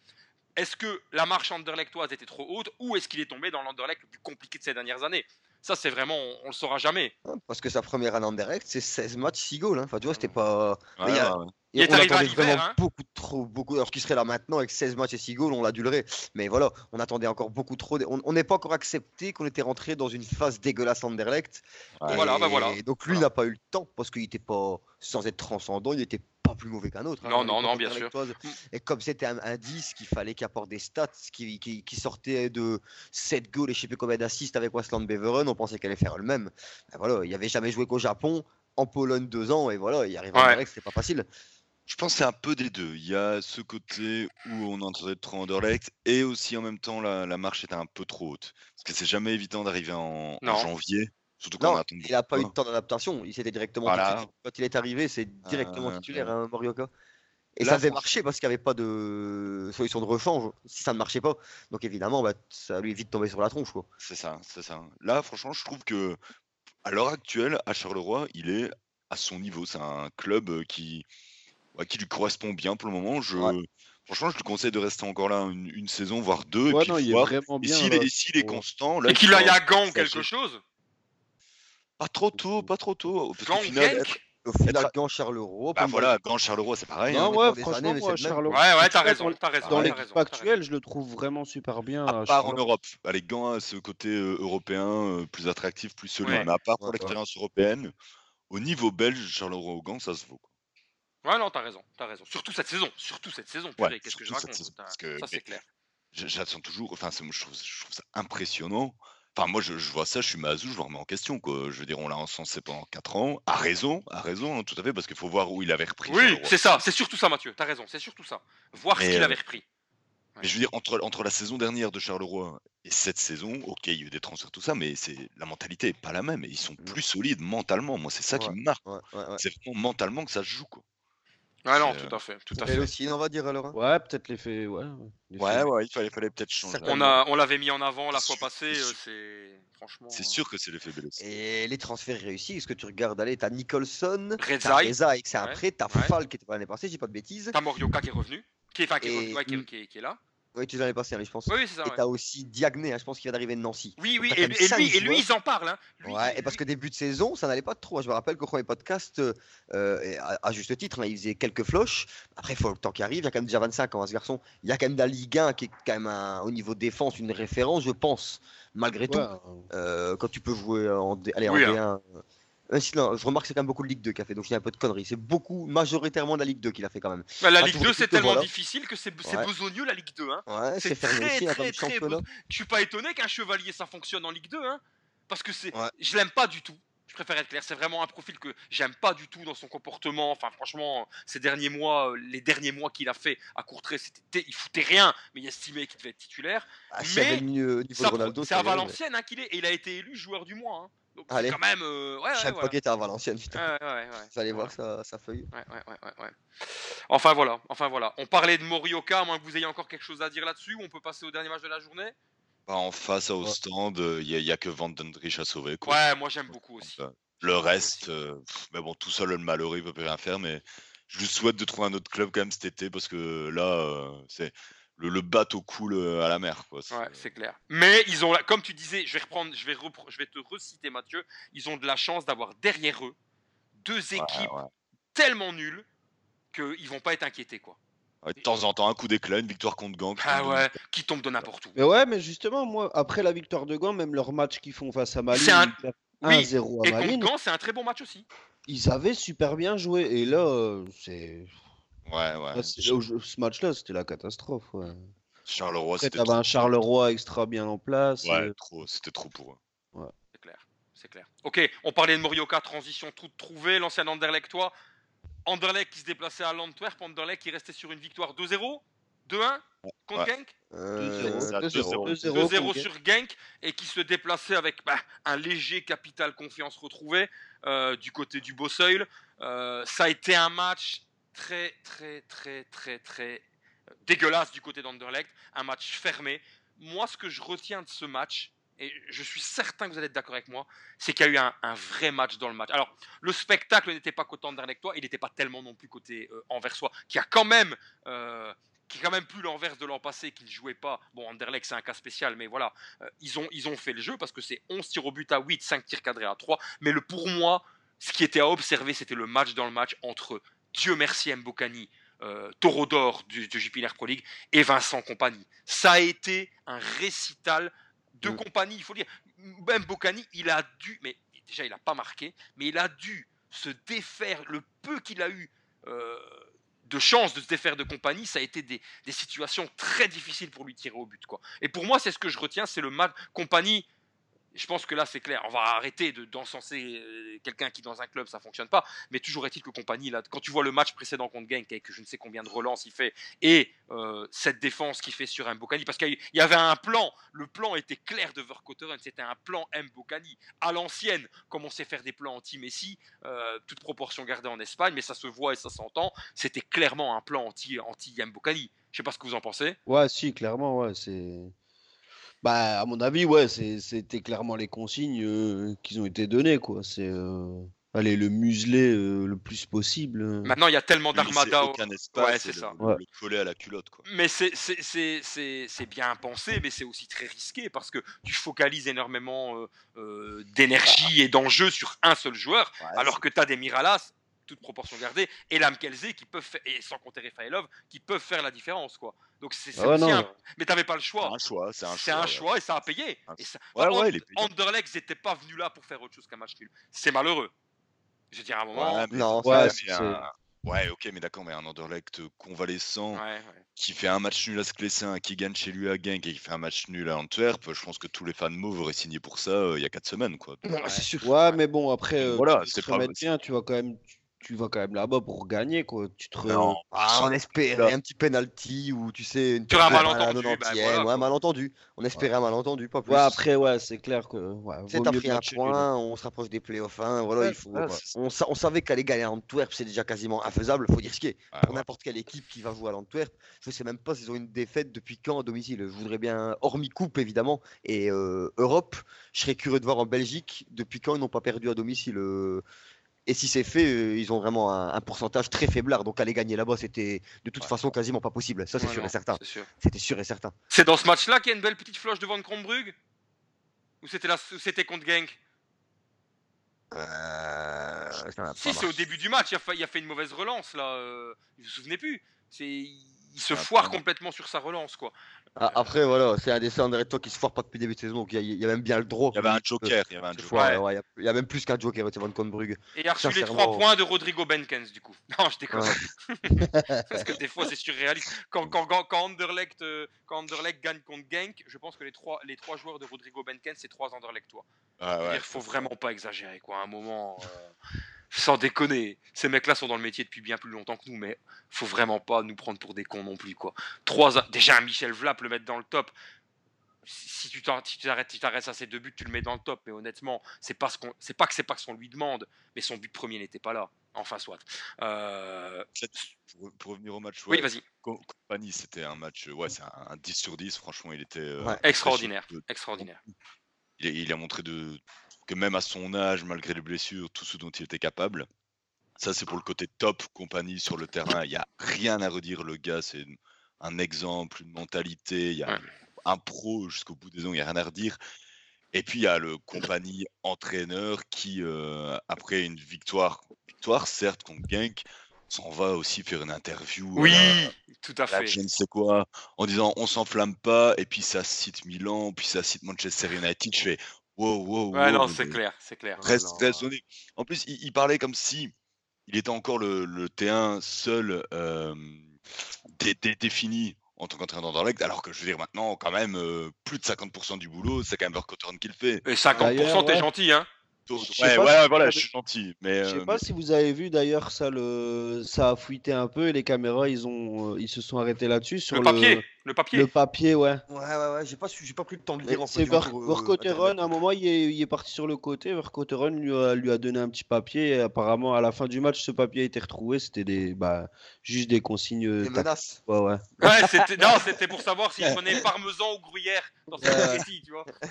Est-ce que la marche anderlechtoise était trop haute ou est-ce qu'il est tombé dans l'Anderlecht le plus compliqué de ces dernières années? Ça, c'est vraiment, on, on le saura jamais. Parce que sa première année en direct, c'est 16 matchs, 6 goals. hein. Enfin, tu vois, c'était pas. Ouais, il y a- ouais, ouais. Il Et on attendait vraiment hein. beaucoup trop, beaucoup. Alors qu'il serait là maintenant avec 16 matchs et 6 goals, on l'adulerait. Mais voilà, on attendait encore beaucoup trop. On n'est pas encore accepté qu'on était rentré dans une phase dégueulasse Anderlecht. Ouais. Et Voilà, bah voilà. Donc lui Voilà. n'a pas eu le temps parce qu'il n'était pas, sans être transcendant, il n'était pas plus mauvais qu'un autre. hein, Non, non, non, bien sûr. Et comme c'était un, un 10 qu'il fallait qu'il apporte des stats, qui, qui, qui sortait de 7 goals et je sais plus combien d'assists avec Westland Beveren, on pensait qu'elle allait faire le même. Ben voilà, il avait jamais joué qu'au Japon, en Pologne deux ans, et voilà, il arrive en Ouais. C'était pas facile. Je pense que c'est un peu des deux. Il y a ce côté où on entendait trop Anderlecht et aussi en même temps la, la marche était un peu trop haute. Parce que c'est jamais évident d'arriver en, janvier. Surtout quand on Non, attend il n'a pas eu de temps d'adaptation. Il s'était directement Voilà. titulaire. Quand il est arrivé, c'est directement Euh, titulaire, hein, Morioka. Et Là, ça devait marcher parce qu'il n'y avait pas de solution de rechange si ça ne marchait pas. Donc évidemment, bah, ça lui est vite tombé sur la tronche. Quoi. C'est ça, c'est ça. Là, franchement, je trouve que à l'heure actuelle, à Charleroi, il est à son niveau. C'est un club euh, qui, ouais, qui lui correspond bien pour le moment. Je, Ouais. franchement, je lui conseille de rester encore là une, une saison, voire deux, Ouais, et puis non, il est voir. vraiment Et bien. s'il est, et s'il est pour- constant, là, Et il qu'il aille à Gand quelque chose Pas trop tôt, pas trop tôt. Parce Gand, final, être- Au final, Être- Gand, Charleroi. bah voilà, Gand, Charleroi, c'est pareil. Non, hein. ouais, franchement, années, mais moi. Charleroi. Ouais, t'as raison, dans- t'as raison. Dans l'équipe actuelle, je le trouve vraiment super bien. À à part en. Europe. Allez, Gand a ce côté euh, européen euh, plus attractif, plus solide. Mais à part pour l'expérience européenne, au niveau belge, Charleroi au Gand, ça se vaut. Ouais, non, t'as raison, t'as raison. Surtout cette saison, surtout cette saison. Ouais, Qu'est-ce que je raconte saison, parce que- Ça, c'est clair. J'attends toujours. Enfin, je trouve, je trouve ça impressionnant. Enfin, moi, je, je vois ça, je suis Mazou, je le remets en question. Quoi. Je veux dire, on l'a encensé pendant 4 ans. À raison, à raison, hein, tout à fait, parce qu'il faut voir où il avait repris. Oui, c'est ça, c'est surtout ça, Mathieu. T'as raison, c'est surtout ça. Voir ce qu'il euh, avait repris. Mais je veux dire, entre, entre la saison dernière de Charleroi et cette saison, ok, il y a eu des transferts, tout ça, mais c'est la mentalité est pas la même et ils sont Mm. plus solides mentalement. Moi, c'est ça qui me marque. Ouais. C'est vraiment mentalement que ça se joue, quoi. Ah non, tout à fait, tout à Elle fait. aussi, on va dire alors. hein. Ouais, peut-être l'effet. Ouais, ouais, Ouais, il fallait, fallait peut-être changer. On a, on l'avait mis en avant la C'est fois sûr, passée. c'est euh, sûr. C'est franchement. C'est euh, sûr que c'est l'effet Bellos. Et les transferts réussis, est-ce que tu regardes, allez, t'as Nicholson, t'as Rezaï, c'est un prêt, t'as ouais. Fall qui était pas l'année passée, j'ai pas de bêtises. T'as Morioka qui est revenu, est- qui est là. Oui, tu l'année passée, allez, je pense. Oui, c'est ça. Et ouais. t'as aussi Diagné, hein, je pense qu'il vient d'arriver de Nancy. Oui, oui, et, lui, et lui, joueurs. ils en parlent. Hein. Lui, Ouais, et parce lui- que début de saison, ça n'allait pas trop. Je me rappelle qu'au premier podcast, euh, euh, à, à juste titre, hein, il faisait quelques floches. Après, il faut le temps qui arrive. Il y a quand même déjà 25 ans, hein, ce garçon. Il y a quand même la Ligue 1 qui est quand même un- au niveau défense une référence, je pense, malgré tout. Ouais, euh, Euh, quand tu peux jouer en, D... Allez, en Oui, hein. D1. Euh, euh, sinon, je remarque que c'est quand même beaucoup de Ligue 2 qu'il a fait, donc je dis un peu de conneries. C'est beaucoup, majoritairement de la Ligue 2 qu'il a fait quand même. Bah, la Ah, Ligue pour 2, le c'est tellement voilà. difficile que c'est Ouais. besogneux la Ligue 2. Hein. Ouais, C'est très, aussi, hein, très, très championnat. Je suis pas étonné qu'un chevalier ça fonctionne en Ligue 2. Hein. Parce que c'est, Ouais. je l'aime pas du tout. Je préfère être clair. C'est vraiment un profil que j'aime pas du tout dans son comportement. Enfin, franchement, ces derniers mois, euh, les derniers mois qu'il a fait à Courtrai, c'était, il foutait rien. Mais il estimait qu'il devait être titulaire. Ah, y Mais c'est à Valenciennes hein, qu'il est. Et il a été élu joueur du mois. Donc c'est Allez. quand même. euh, ouais, ouais, Je savais voilà. à Valenciennes, putain. Ouais, ouais, ouais, ouais. Vous allez Ouais. voir sa, sa feuille. Ouais, ouais, ouais, ouais, ouais. Enfin voilà, enfin voilà. On parlait de Morioka, à moins que vous ayez encore quelque chose à dire là-dessus, ou on peut passer au dernier match de la journée? Bah, en face, au Ouais. stand, il n'y a, y a que Van Dendrich à sauver. Quoi. Ouais, moi j'aime beaucoup aussi. Euh, le reste, euh, pff, mais bon, tout seul, le malheureux, il peut plus rien faire. Mais je lui souhaite de trouver un autre club quand même cet été parce que là, euh, c'est le, le bateau coule euh, à la mer. Quoi. Ouais, c'est clair. Mais ils ont, comme tu disais, je vais reprendre, je vais, repre- je vais te reciter Mathieu. Ils ont de la chance d'avoir derrière eux deux équipes ouais. tellement nulles qu'ils vont pas être inquiétés quoi. Ouais, de temps en temps, un coup d'éclat, une victoire contre Gang. Ah ouais, qui tombent de n'importe où. Mais ouais, mais justement, moi, après la victoire de Gand, même leur match qu'ils font face à Malines, C'est un- ils perdent Oui, 1-0 Et à contre Malines, Gand, c'est un très bon match aussi. ils avaient super bien joué. Et là, euh, c'est. Ouais, ouais. ce match-là, c'était la catastrophe. Ouais. Charleroi, c'était t'avais un Charleroi extra bien en place. Ouais, euh, trop, c'était trop pour eux. C'est clair, c'est clair. Ok, on parlait de Morioka, transition toute trouvée, l'ancien Anderlecht-toi. Anderlecht qui se déplaçait à l'Antwerp, Anderlecht qui restait sur une victoire 2-0, 2-1 contre Ouais. Genk, Euh, 2-0, ça, 2-0, 2-0. 2-0 2-0 contre- sur Genk et qui se déplaçait avec bah, un léger capital confiance retrouvé euh, du côté du Bosseuil. Euh, ça a été un match très très très très très euh, dégueulasse du côté d'Anderlecht, un match fermé. Moi, ce que je retiens de ce match, et je suis certain que vous allez être d'accord avec moi, c'est qu'il y a eu un, vrai match dans le match. Alors, le spectacle n'était pas côté Anderlechtois, il n'était pas tellement non plus côté euh, Anversois, qui a quand même, euh, qui est quand même plus l'Anvers de l'an passé, qui ne jouait pas. Bon, Anderlecht, c'est un cas spécial, mais voilà, euh, ils, ont, ils ont fait le jeu parce que c'est 11 tirs au but à 8, 5 tirs cadrés à 3. Mais le, pour moi, ce qui était à observer, c'était le match dans le match entre Dieu merci Mbokani, euh, taureau d'or du, de Jupiler Pro League, et Vincent Compagnie. Ça a été un récital de Mm. compagnie, il faut dire. Même Bocani, il a dû, mais déjà il n'a pas marqué, mais il a dû se défaire, le peu qu'il a eu euh, de chance de se défaire de compagnie, ça a été des, des situations très difficiles pour lui tirer au but. Quoi. Et pour moi, c'est ce que je retiens, c'est le match compagnie. Je pense que là, c'est clair. On va arrêter de d'encenser euh, quelqu'un qui, dans un club, ça fonctionne pas. Mais toujours est-il que compagnie, là, quand tu vois le match précédent contre Genk, avec je ne sais combien de relances il fait, et euh, cette défense qu'il fait sur Mbokani, parce qu'il y avait un plan, le plan était clair de Verkotteren, c'était un plan Mbokani, à l'ancienne, comme on sait faire des plans anti-Messi, euh, toute proportion gardée en Espagne, mais ça se voit et ça s'entend, c'était clairement un plan anti- anti-Mbokani. Je sais pas ce que vous en pensez. Ouais, si, clairement, ouais, c'est. Bah, à mon avis, ouais, c'était clairement les consignes euh, qui ont été données, quoi. C'est euh, aller le museler euh, le plus possible. euh. Maintenant, il y a tellement d'armada. au- aucun espace Ouais, c'est ça. le- Ouais. le coller à la culotte. Quoi. Mais c'est- c'est- c'est c'est- c'est bien pensé, mais c'est aussi très risqué parce que tu focalises énormément euh, euh, d'énergie et d'enjeux sur un seul joueur, alors que tu as des Miralas, toute proportion gardée, et Lamkelze qui peuvent faire, et sans compter Rafaelov, qui peuvent faire la différence. quoi. Donc c'est c'est Ah ouais, un- Mais tu pas le C'est choix. un choix, c'est un C'est choix. un ouais. choix et ça a payé. Un- Et ça- Ouais, Enfin, ouais, il est payant. Anderlecht n'était pas venu là pour faire autre chose qu'un match nul. C'est malheureux. Je veux dire, à un moment. Ouais, mais- Non, Ouais, c'est- mais c'est- un- Ouais, ok, mais d'accord, mais un Anderlecht convalescent Ouais, ouais. qui fait un match nul à Sclessin, qui gagne chez lui à Genk et qui fait un match nul à Antwerp, je pense que tous les fans mauves auraient signé pour ça euh, il y a 4 semaines. Quoi. Ouais, c'est sûr. Ouais, mais bon, après, euh, Voilà, tu c'est pas- bien, tu vas quand même. Tu vas quand même là-bas pour gagner, quoi. Tu te re- Non, Ah, on espérait un petit penalty ou tu sais une un malentendu, bah 90e, voilà, ouais, malentendu. On espérait un malentendu, pas plus. Ouais, après, ouais, c'est clair que. Ouais, t'as pris un point, on se rapproche des playoffs. Hein, voilà, Ouais, il faut, c'est- on, sa- on savait qu'aller gagner à Antwerp, c'est déjà quasiment infaisable. Faut dire ce qui est. Pour ouais. n'importe quelle équipe qui va jouer à l'Antwerp, je sais même pas s'ils ont une défaite depuis quand à domicile. Je voudrais bien, hormis Coupe évidemment, et euh, Europe, je serais curieux de voir en Belgique depuis quand ils n'ont pas perdu à domicile. euh, et si c'est fait, euh, ils ont vraiment un, un pourcentage très faiblard. Donc aller gagner là-bas, c'était de toute Ouais. façon quasiment pas possible. Ça, c'est Ouais, sûr non, et certain. sûr. C'était sûr et certain. C'est dans ce match-là qu'il y a une belle petite floche de Van Krombrug? Ou c'était la- contre Genk? Euh, Si, c'est au début du match, il a fait, il a fait une mauvaise relance là. euh, vous vous souvenez plus C'est il se Ah, foire complètement sur sa relance quoi. Ah, après, voilà, c'est un dessin de toi qui se foire pas depuis le début de saison. Donc il y, a- il y a même bien le droit. Il y avait un joker, il y avait un joker. foire, Ouais. ouais, il y a- même plus qu'un joker, c'est Van Conbrug. Et il a reçu les trois points de Rodrigo Benkens du coup. Non, je déconne. Ouais. Parce que des fois c'est surréaliste. Quand, quand, quand, quand Anderlecht, euh, quand Anderlecht gagne contre Genk, je pense que les trois, les trois joueurs de Rodrigo Benkens, c'est trois Anderlechtois. Ah, Il faut vraiment pas exagérer quoi. À un moment, euh, sans déconner, ces mecs-là sont dans le métier depuis bien plus longtemps que nous, mais faut vraiment pas nous prendre pour des cons non plus quoi. Trois, déjà un Michel Vlap le mettre dans le top. Si tu t'arrêtes, si à ces deux buts, tu le mets dans le top. Mais honnêtement, c'est pas ce qu'on, c'est pas que c'est pas ce qu'on lui demande, mais son but premier n'était pas là. Enfin soit. Euh, Pour, pour revenir au match, Oui, ouais, vas-y. Co- Compagnie, c'était un match, ouais, c'est un, un 10 sur 10. Franchement, il était euh, Ouais. Extraordinaire, extraordinaire. Il, a- il a montré de, que même à son âge, malgré les blessures, tout ce dont il était capable. Ça, c'est pour le côté top compagnie sur le terrain. Il n'y a rien à redire. Le gars, c'est un exemple, une mentalité. Il y a un pro jusqu'au bout des ongles. Il n'y a rien à redire. Et puis, il y a le compagnie entraîneur qui, euh, après une victoire, victoire certes contre Genk, s'en va aussi faire une interview. Oui, euh, tout à fait. je ne sais quoi, en disant on s'enflamme pas, et puis ça cite Milan, puis ça cite Manchester United. Je fais wow, wow, Ouais, wow, non, c'est clair, c'est clair. Reste Non. raisonné. En plus, il, il parlait comme si il était encore le, le T1 seul euh, dé- dé- défini en tant qu'entraîneur d'Anderlecht, alors que je veux dire maintenant, quand même, euh, plus de 50% du boulot, c'est quand même Vercottern qui le fait. Et 50%, D'ailleurs, t'es ouais. gentil, hein. Donc, ouais, ouais, si- voilà, je suis gentil. Mais, Je sais euh, pas si vous avez vu d'ailleurs ça le ça a fuité un peu et les caméras ils ont euh, ils se sont arrêtés là-dessus sur Le le papier, le papier. le papier ouais. Ouais, ouais, ouais, j'ai pas, j'ai pas pris le temps de lire C'est fait, Ver- jour, euh, à un moment il est, il est parti sur le côté, Vercotteren lui a, lui a donné un petit papier et apparemment à la fin du match ce papier a été retrouvé, c'était des bah juste des consignes euh, Des menaces. ouais, ouais. Ouais, c'était non, c'était pour savoir s'il prenait parmesan ou gruyère dans sa Ouais. spaghetti, tu vois.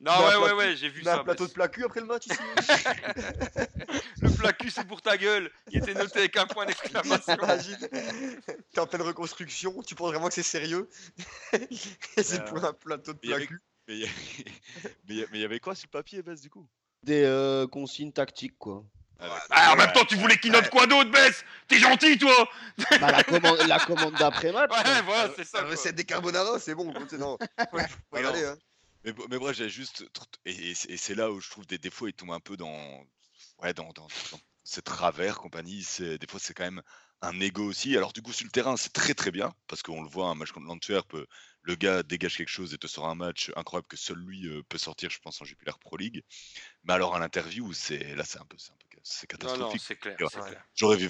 non, ouais, ouais, plateau- ouais, j'ai vu ça. un plateau mais de plat cul après le match ici Le plat cul, c'est pour ta gueule. Il était noté avec un point d'exclamation. T'es reconstruction, tu penses vraiment que c'est sérieux? Et c'est Euh, pour un plateau de cul. mais il y avait quoi sur le papier, Bess, du coup? Des euh, consignes tactiques quoi. Ah, en même temps, tu voulais qu'il note quoi d'autre, Bess? T'es gentil, toi Bah, la commande la commande d'après match. Ouais, voilà, c'est ça. La recette des carbonara, c'est bon. Non, aller. Hein. Mais, mais bref, j'ai juste. Et, et c'est- là où je trouve des, des fois, il tombe un peu dans. Ouais, dans, dans, dans ce travers, compagnie. C'est, des fois, c'est quand même un ego aussi. Alors, du coup, sur le terrain, c'est très très bien. Parce qu'on le voit, un match contre l'Antwerp, euh, le gars dégage quelque chose et te sort un match incroyable que seul lui euh, peut sortir, je pense, en Jupiler Pro League. Mais alors, à l'interview, c'est là, c'est un peu. C'est un peu c'est Non, non, catastrophique. J'aurais vu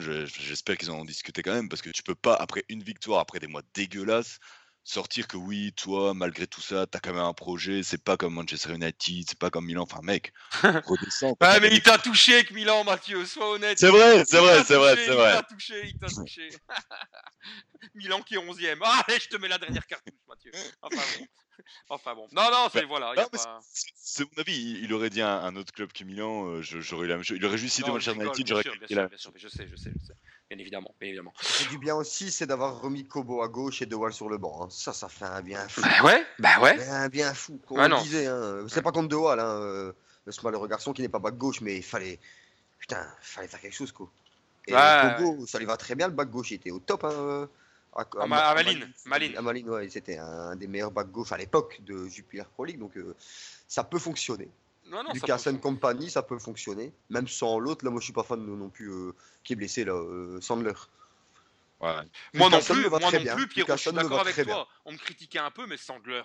je- j'espère qu'ils en ont discuté quand même, parce que tu peux pas, après une victoire, après des mois dégueulasses, sortir que oui, toi, malgré tout ça, t'as quand même un projet, c'est pas comme Manchester United, c'est pas comme Milan, enfin mec, redescends. Ouais, mais il t'a touché avec Milan, Mathieu, sois honnête. C'est vrai, c'est Il vrai, c'est vrai, c'est Il vrai. t'a touché, il t'a touché. Milan qui est 11ème. Ah, allez, je te mets la dernière cartouche, Mathieu. Enfin bon. Enfin bon. Non, non, c'est voilà. Non, mais pas- c'est- mon avis, il, il aurait dit un, un autre club que Milan, euh, j'aurais eu la même chose. Il aurait juste cité Manchester United, bien j'aurais sûr, bien sûr, bien sûr, je sais, je sais, je sais. Bien évidemment, bien évidemment. C'est du bien aussi, c'est d'avoir remis Kobo à gauche et De Waal sur le banc. hein. Ça, ça fait un bien fou. Bah ouais, bah ouais. Un bien fou. Comme on non. disait, hein. c'est pas contre De Waal, hein, euh, ce malheureux garçon qui n'est pas back gauche, mais il fallait. Putain, fallait faire quelque chose, quoi. Et Ouais, Kobo, ça lui va très bien, le back gauche, il était au top. Hein, euh, à, Ah, Ma- à. À Malines, ouais, c'était un des meilleurs back gauche à l'époque de Jupiler Pro League, donc euh, ça peut fonctionner. Non, non, Lucas Compagnie, ça peut fonctionner. Même sans l'autre, là, moi je suis pas fan non plus, euh, qui est blessé, là, euh, Sandler. Ouais. Moi non plus, moi non bien. plus, Pierrot, je suis d'accord avec toi. On me critiquait un peu, mais Sandler.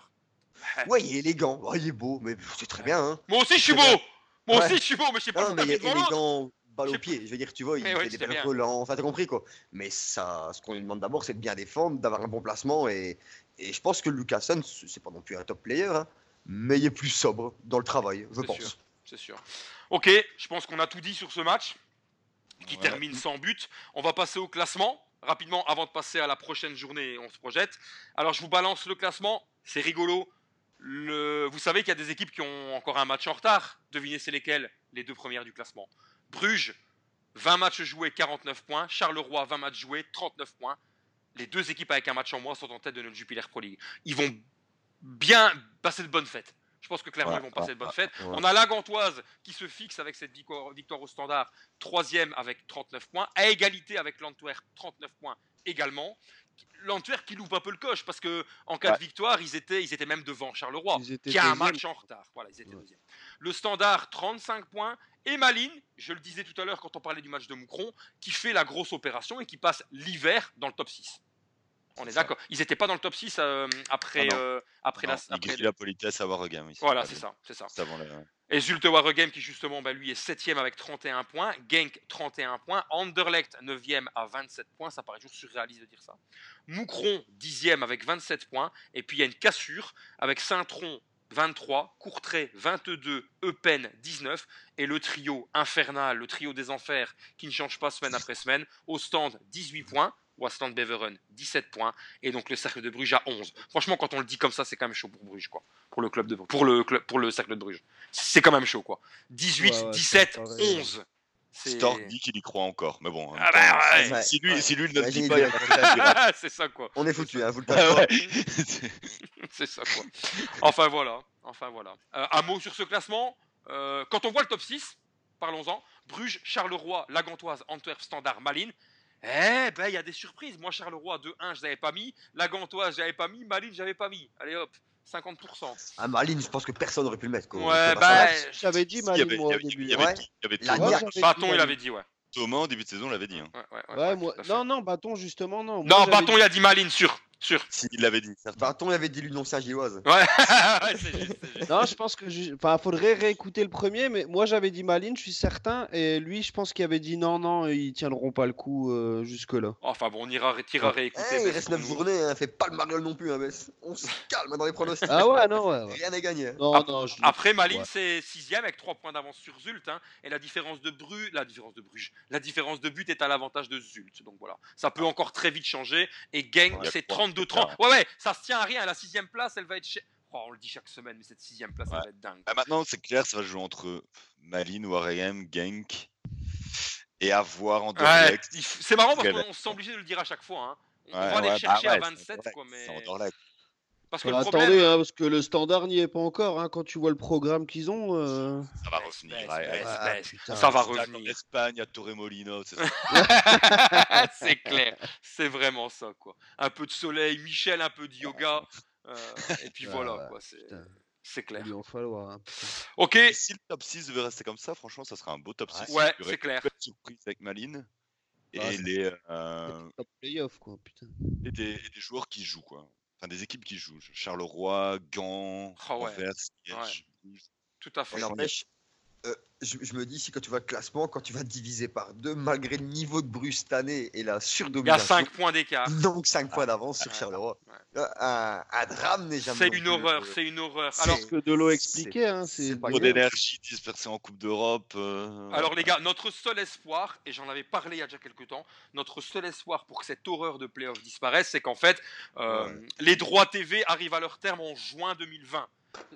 Ouais, il est élégant, ouais, il est beau, mais c'est très bien. Hein. Moi aussi, je suis bien. beau Moi Ouais. aussi, je suis beau, mais je sais pas Non, mais il est élégant, balle au pied. Je veux dire, tu vois, il Mais ouais, fait des c'était belles bien. relents, enfin, t'as compris quoi. Mais ça, ce qu'on lui demande d'abord, c'est de bien défendre, d'avoir un bon placement. Et, et je pense que Lucasson, c'est pas non plus un top player, hein, mais il est plus sobre dans le travail, je pense. C'est sûr. Ok, je pense qu'on a tout dit sur ce match qui Ouais. termine sans but. On va passer au classement rapidement avant de passer à la prochaine journée. On se projette. Alors je vous balance le classement. C'est rigolo. Le... Vous savez qu'il y a des équipes qui ont encore un match en retard. Devinez c'est lesquelles? Les deux premières du classement. Bruges, 20 matchs joués, 49 points. Charleroi, 20 matchs joués, 39 points. Les deux équipes avec un match en moins sont en tête de notre Jupiler Pro League. Ils vont bien passer de bonnes fêtes. Je pense que clairement Ouais, ils vont passer de bonnes fêtes. ouais. On a la Gantoise qui se fixe avec cette victoire, victoire au standard, troisième avec 39 points, à égalité avec l'Antwerp, 39 points également. L'Antwerp qui loupe un peu le coche parce que en cas Ouais. de victoire, ils étaient, ils étaient même devant Charleroi, qui a un match en retard. Voilà, ils étaient deuxième. Le standard, 35 points. Et Malines, je le disais tout à l'heure quand on parlait du match de Moucron, qui fait la grosse opération et qui passe l'hiver dans le top 6. On est d'accord. Ils n'étaient pas dans le top 6 euh, après, Ah euh, après Non, la. il après- la politesse à Wargame. ici. Voilà, Ah, c'est ça, c'est ça. avant la- Et Zulte Waregem qui justement bah, lui est 7ème avec 31 points, Genk 31 points, Anderlecht 9ème à 27 points, ça paraît toujours surréaliste de dire ça. Moucron 10ème avec 27 points, et puis il y a une cassure avec Saint-Tron 23, Courtrai 22, Eupen 19, et le trio infernal, le trio des enfers qui ne change pas semaine après semaine, au stand 18 points, Wasland Beveren 17 points, et donc le cercle de Bruges à 11. Franchement, quand on le dit comme ça, c'est quand même chaud pour Bruges, quoi. Pour le club de pour le club, pour le cercle de Bruges. C'est quand même chaud, quoi. 18, Ouais, ouais, 17, c'est pareil. 11. C'est- Stork dit qu'il y croit encore, mais bon. Ah bah ouais. Ouais. si, lui, si lui ne le Ouais, dit pas, il c'est ça, quoi. On est foutu, hein, vous le. C'est ça, quoi. Enfin, voilà. Enfin, voilà. Euh, un mot sur ce classement. Euh, quand on voit le top 6, parlons-en. Bruges, Charleroi, Lagantoise, Antwerp, Standard, Malines. Eh ben, il y a des surprises. Moi, Charleroi 2-1, je l'avais pas mis. Lagantoise, j'avais pas mis. Malines, j'avais pas mis. Allez hop, 50%. Ah, Marlene, je pense que personne n'aurait pu le mettre. quoi. Ouais, bah. J'avais dit moi, au avait- il début. Il y avait La Bâton, il avait dit, ouais. Thomas, au début de saison, l'avait dit. hein. Ouais, ouais, ouais, Ouais, ouais, moi... Non, non, bâton, justement, non. Moi, Non, Bâton, dit- il a dit Malines, sûr. Sûr. Si, il l'avait dit. Bâton, il avait dit l'Union Saint-Gilloise. Ouais, ouais, c'est juste. Non, je pense que. ju- Enfin, faudrait réécouter le premier, mais moi j'avais dit Malines, je suis certain. Et lui, je pense qu'il avait dit non, non, ils tiendront pas le coup euh, jusque-là. Enfin bon, on ira, ira Eh, réécouter. il mais reste c'est 9 pour nous. journées, hein, fait pas le mariole non plus. Hein, mais on se calme dans les pronostics. Ah ouais, non, ouais. ouais. Rien n'est gagné. Non, Ap- non, je... Après, Malines, Ouais. c'est sixième avec 3 points d'avance sur Zult. hein, et la différence de Bru, la différence de Bruges, la différence de but est à l'avantage de Zult. Donc voilà, ça peut encore très vite changer. Et Ouais, c'est ouais, 32-30. Ouais, ouais, ça se tient à rien. La sixième place, elle va être. chez- Oh, on le dit chaque semaine, mais cette sixième place, elle va être dingue. Bah, maintenant, c'est clair, ça va jouer entre Malines, Wareham, Genk. Et à voir en Ouais, c'est marrant parce qu'on se sent obligé de le dire à chaque fois. hein. On Ouais, va aller ouais, chercher bah à ouais, c'est 27, Anderlecht, quoi, mais. Parce que le problème. attendez, hein, parce que le standard n'y est pas encore. Hein, quand tu vois le programme qu'ils ont. euh, Ça va revenir. ouais. Ah, putain. Ça va revenir. L'Espagne à Torremolino, c'est ça. c'est clair, c'est vraiment ça quoi. Un peu de soleil, Michel, un peu de yoga, euh, et puis Ah voilà ouais, quoi. C'est, clair. Il va en falloir. hein. Ok, Et si le top 6 devait rester comme ça, franchement, ça serait un beau top 6. Ouais, c'est clair. une surprise avec Malines. Et, Ouais. les, euh, Top playoff, quoi, putain. et des, et des joueurs qui jouent, quoi. Enfin, des équipes qui jouent. Charleroi, Gand, ouais. Anvers, Liège. tout à fait. N'empêche, je, je me dis, si quand tu vois le classement, quand tu vas diviser par deux, malgré le niveau de Bruce cette année et la Il y a surdomination, 5 points d'écart. donc 5 points d'avance sur Ouais. Charleroi. Ouais. Un, un drame n'est jamais. C'est une horreur, c'est une horreur. c'est- Alors, Ce que Delo expliquait, hein, c'est Trop d'énergie dispersée en Coupe d'Europe. euh, alors les gars, notre seul espoir, et j'en avais parlé il y a déjà quelques temps, notre seul espoir pour que cette horreur de playoff disparaisse, c'est qu'en fait, euh, les droits TV arrivent à leur terme en juin 2020.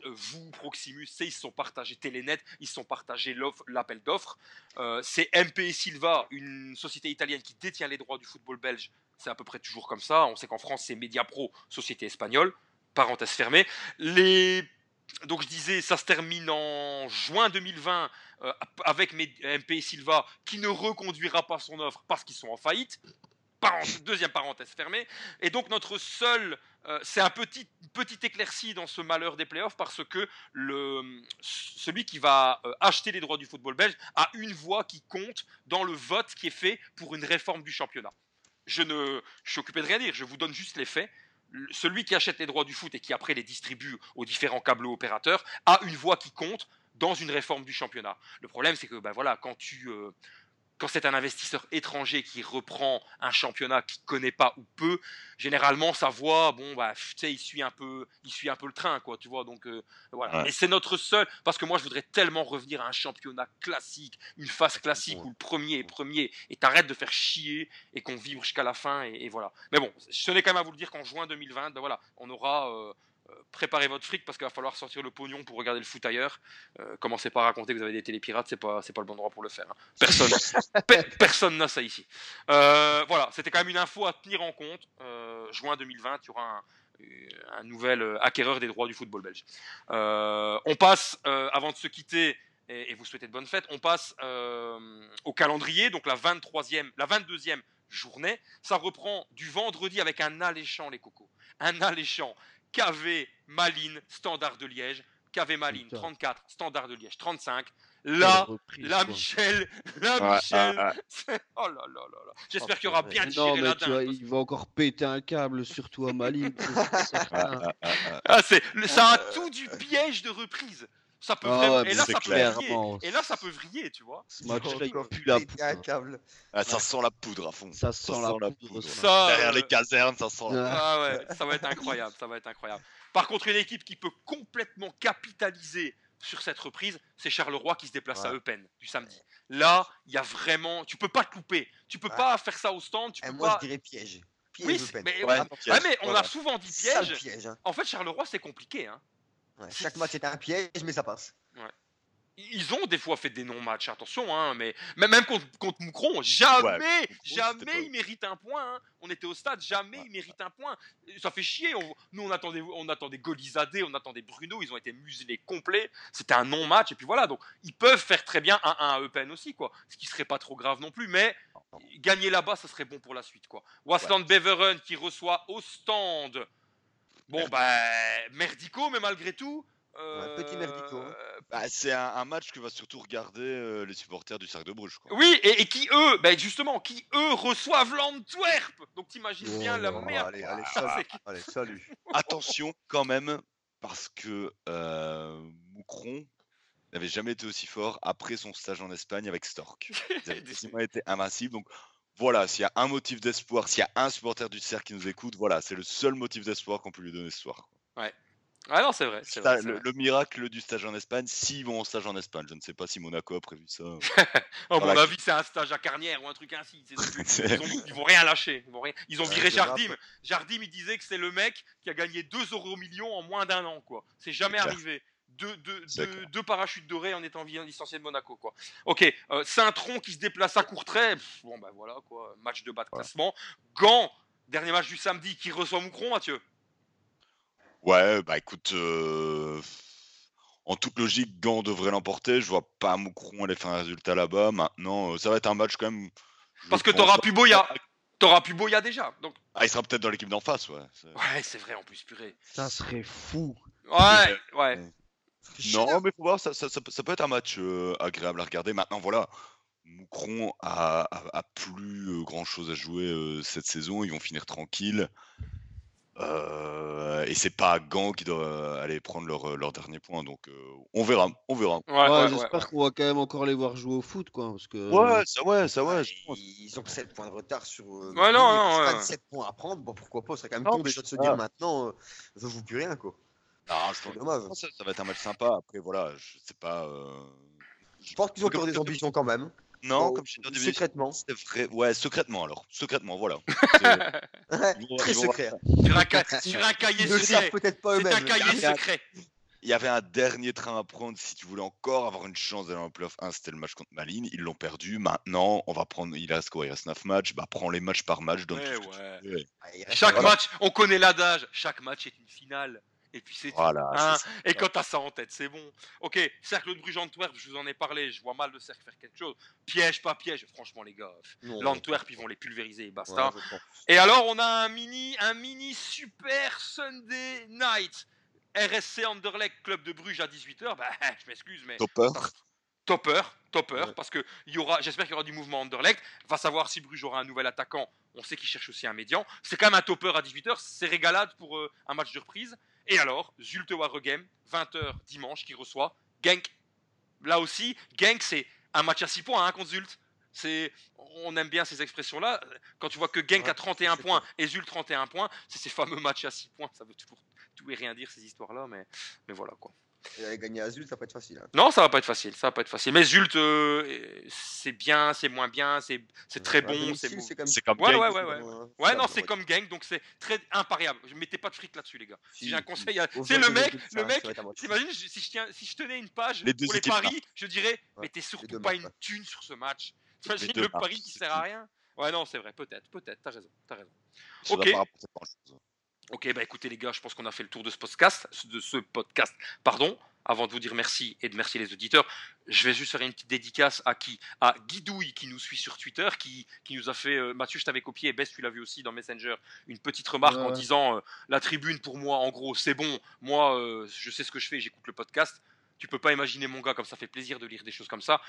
Euh, Vous, Proximus, ils se sont partagés Telenet, ils se sont partagés l'appel d'offres. Euh, c'est MP Silva, une société italienne qui détient les droits du football belge. C'est à peu près toujours comme ça. On sait qu'en France, c'est Mediapro, société espagnole. Parenthèse fermée. Les... Donc je disais, ça se termine en juin 2020 euh, avec MP Silva qui ne reconduira pas son offre parce qu'ils sont en faillite. Deuxième parenthèse fermée. Et donc notre seul, euh, c'est un petit petit éclairci dans ce malheur des playoffs parce que celui qui va euh, acheter les droits du football belge a une voix qui compte dans le vote qui est fait pour une réforme du championnat. Je ne, je suis occupé de rien dire. Je vous donne juste les faits. Celui qui achète les droits du foot et qui après les distribue aux différents câbles opérateurs a une voix qui compte dans une réforme du championnat. Le problème, c'est que bah, voilà, quand tu, euh, quand c'est un investisseur étranger qui reprend un championnat qu'il ne connaît pas ou peu, généralement sa voix, bon bah, tu sais, il suit un peu, il suit un peu le train, quoi, tu vois. Donc euh, voilà. Et c'est notre seul, parce que moi je voudrais tellement revenir à un championnat classique, une phase classique où le premier est premier, et t'arrêtes de faire chier et qu'on vibre jusqu'à la fin, et, voilà. Mais bon, je tenais quand même à vous le dire qu'en juin 2020, ben voilà, on aura euh, préparez votre fric parce qu'il va falloir sortir le pognon pour regarder le foot ailleurs. Euh, commencez pas à raconter que vous avez des télépirates, c'est pas, c'est pas le bon endroit pour le faire. Hein. Personne, personne n'a ça ici. Euh, voilà, c'était quand même une info à tenir en compte. juin 2020, il y aura un, nouvel acquéreur des droits du football belge. on passe, avant de se quitter, et, et, vous souhaitez de bonnes fêtes, on passe au calendrier, donc la 23e, la 22e journée. Ça reprend du vendredi avec un alléchant, les cocos. Un alléchant. KV Malines, Standard de Liège. KV Malines, 34, Standard de Liège, 35. Là, là, Michel, là, Michel. oh là là là là. J'espère qu'il y aura bien tiré la dinde. Il va encore péter un câble, surtout à Malines. ah, ça a tout du piège de reprise. Ça peut ah et là ça peut vriller. Et là ça peut vriller, tu vois. Ce match là il pue la poudre. Ah, ça sent la poudre à fond. Ça sent, la, poudre. Derrière les casernes, ça sent. Ah ouais, ça va être incroyable, ça va être incroyable. Par contre, une équipe qui peut complètement capitaliser sur cette reprise, c'est Charleroi qui se déplace à Eupen du samedi. Là, il y a vraiment, tu peux pas te louper. Tu peux pas faire ça au stand. Tu peux moi, pas... je dirais piège. piège oui, mais, ouais, mais on a souvent dit piège. piège hein. En fait, Charleroi, c'est compliqué. Hein chaque match est un piège, mais ça passe. Ils ont des fois fait des non-matchs, attention, hein, mais même contre, contre Moucron, jamais, jamais ils méritent un point. Hein. On était au stade, jamais ils méritent un point. Ça fait chier. nous, on attendait, on attendait Golizadeh, on attendait Bruno, ils ont été muselés complets. C'était un non-match, et puis voilà. Donc, ils peuvent faire très bien un 1 à Eupen aussi, quoi. Ce qui serait pas trop grave non plus, mais gagner là-bas, ça serait bon pour la suite, quoi. Wasland Beveren qui reçoit au stand Bon, bah, merdico, mais malgré tout. Euh, petit merdico. Hein. Bah, c'est un, match que va surtout regarder euh, les supporters du Cercle de Bruges. Quoi. Oui, et, qui eux, bah, justement, qui eux reçoivent l'Antwerp. Donc t'imagines bien la merde. Allez, allez, salut. allez, salut. Attention quand même, parce que euh, Moucron n'avait jamais été aussi fort après son stage en Espagne avec Stork. Ils avaient été invincibles. Donc voilà, s'il y a un motif d'espoir, s'il y a un supporter du cercle qui nous écoute, voilà, c'est le seul motif d'espoir qu'on peut lui donner ce soir. Ouais. Ah non, c'est vrai. le, miracle du stage en Espagne, s'ils vont en stage en Espagne. Je ne sais pas si Monaco a prévu ça. oh, mon avis, c'est un stage à Carnière ou un truc ainsi. Ils, vont rien lâcher. Ils, rien... ils ont viré Jardim. Jardim, il disait que c'est le mec qui a gagné 2 euros millions en moins d'un an. quoi. C'est jamais arrivé deux, deux, deux, parachutes dorés en étant licencié de Monaco. Quoi. Ok, euh, Saint-Tron qui se déplace à Courtrai. bon, ben voilà, quoi. Match de bas de classement. Gant, dernier match du samedi, qui reçoit Moucron, Mathieu? Ouais, bah écoute, euh, en toute logique, Gant devrait l'emporter. Je vois pas Moucron aller faire un résultat là-bas. Maintenant, euh, ça va être un match quand même. Parce que t'auras plus Boya. T'auras Boya déjà. Donc... Ah, il sera peut-être dans l'équipe d'en face, ouais. Ouais, c'est vrai en plus, purée. Ça serait fou. Ouais, ouais. Non, mais faut voir, ça, ça, ça, peut être un match euh, agréable à regarder. Maintenant, voilà, Moucron a, plus euh, grand chose à jouer euh, cette saison. Ils vont finir tranquilles. et c'est pas Gand qui doit aller prendre leur, leur dernier point. Donc, on verra. On verra. Ouais, J'espère qu'on va quand même encore les voir jouer au foot. Quoi, parce que... Ouais, ça, ouais, ça, ouais. Ils ont 7 points de retard sur. ouais, non, non. 7 points à prendre. Bon, pourquoi pas C'est quand même con déjà de se dire maintenant, je joue plus rien. quoi. Non, je pense ça, ça va être un match sympa. Après, voilà, je sais pas. Euh... Je pense qu'ils ont encore des ambitions quand même. Non, comme je début, secrètement. C'est vrai. Ouais, secrètement alors. Secrètement, voilà. très secret. Sur un, cahier secret. peut-être pas eux-mêmes. C'est un cahier secret. Il y avait un dernier train à prendre si tu voulais encore avoir une chance d'aller en playoff 1, c'était le match contre Malines. Ils l'ont perdu. Maintenant, on va prendre. Il reste quoi? Il reste 9 matchs. Bah, prends les matchs par match. Donne ouais, Chaque match, on connaît l'adage. Chaque match est une finale. Et puis c'est voilà, hein. Et quand t'as ça en tête, c'est bon. Ok, cercle de Bruges Antwerp, je vous en ai parlé. Je vois mal le cercle faire quelque chose. Piège, pas piège. Franchement, les gars, l'Antwerp, ils vont les pulvériser et basta. et alors, on a un mini, un mini super Sunday night. RSC Anderlecht, club de Bruges à 18h. Bah, je m'excuse, mais. Topper. Topper, topper, parce que y aura, j'espère qu'il y aura du mouvement Anderlecht. Va savoir si Bruges aura un nouvel attaquant. On sait qu'il cherche aussi un médian. C'est quand même un topper à 18h. C'est régalade pour euh, un match de reprise. Et alors, Zulte Waregem, 20h dimanche, qui reçoit Genk là aussi, Genk, c'est un match à 6 points hein, contre Zult. C'est, on aime bien ces expressions-là. Quand tu vois que Genk Ouais, a 31 c'est points et Zult 31 points, c'est ces fameux matchs à 6 points. Ça veut toujours tout et rien dire ces histoires-là, mais, mais voilà quoi. Et gagner à Zult, ça va pas être facile. hein. Non, ça va pas être facile, ça va pas être facile. Mais Zult, euh, c'est bien, c'est moins bien, c'est, c'est très bon, c'est comme Ouais, Genk. ouais, ouais, ouais. Ouais, non, c'est comme Genk, donc c'est très impariable. Je mettais pas de fric là-dessus, les gars. Si j'ai un conseil, à- c'est le mec, le mec. T'imagines si je, tiens, si je tenais une page Les pour les paris, je dirais, Ouais, mettez surtout pas une thune sur ce match. T'imagines le pari qui sert à rien? Ouais, non, c'est vrai, peut-être, peut-être, t'as raison, t'as raison. Ok. Ok, bah écoutez les gars, je pense qu'on a fait le tour de ce podcast, de ce podcast, pardon. Avant de vous dire merci et de merci les auditeurs, je vais juste faire une petite dédicace à qui? À Guidouille qui nous suit sur Twitter, qui, qui nous a fait, euh, Mathieu je t'avais copié, et Bess tu l'as vu aussi dans Messenger, une petite remarque en disant euh, la tribune pour moi en gros c'est bon, moi euh, je sais ce que je fais, j'écoute le podcast. Tu peux pas imaginer mon gars comme ça fait plaisir de lire des choses comme ça.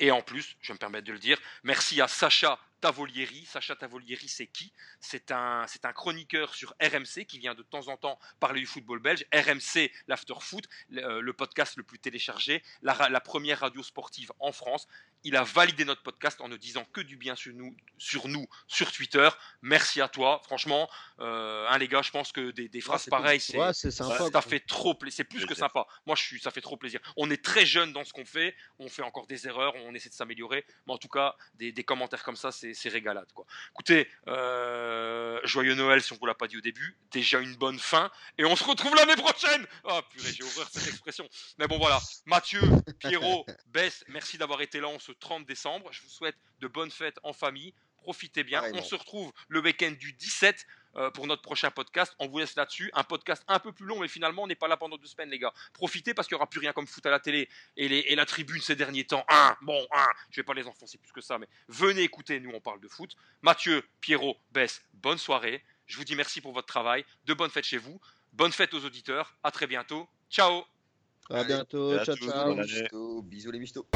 Et en plus, je vais me permettre de le dire, merci à Sacha Tavolieri. Sacha Tavolieri, c'est qui? C'est un, c'est un chroniqueur sur RMC qui vient de temps en temps parler du football belge. RMC, l'After Foot, le, euh, le podcast le plus téléchargé, la, première radio sportive en France. Il a validé notre podcast en ne disant que du bien sur nous, sur, nous, sur Twitter. Merci à toi. Franchement, euh, hein, les gars, je pense que des, des phrases pareilles, c'est, Ouais, c'est sympa. ça quoi. fait trop plaisir. C'est plus que sympa. Moi, je suis, ça fait trop plaisir. On est très jeune dans ce qu'on fait. On fait encore des erreurs. On essaie de s'améliorer. Mais en tout cas, des, des commentaires comme ça, c'est régalade. Quoi. Écoutez, euh, joyeux Noël si on vous l'a pas dit au début. Déjà une bonne fin. Et on se retrouve l'année prochaine. Ah, purée, j'ai horreur de cette expression. Mais bon, voilà. Mathieu, Pierrot, Bess, merci d'avoir été là en ce 30 décembre. Je vous souhaite de bonnes fêtes en famille. Profitez bien. Pareillement. On se retrouve le week-end du 17 euh, pour notre prochain podcast. On vous laisse là-dessus. Un podcast un peu plus long, mais finalement, on n'est pas là pendant deux semaines, les gars. Profitez parce qu'il n'y aura plus rien comme foot à la télé. Et, les- et la tribune ces derniers temps, un, bon, un, je vais pas les enfoncer plus que ça, mais venez écouter, nous, on parle de foot. Mathieu, Pierrot, Bess, bonne soirée. Je vous dis merci pour votre travail. De bonnes fêtes chez vous. Bonne fête aux auditeurs. À très bientôt. Ciao À Allez, bientôt. à Ciao, ciao. Bisous les mistos.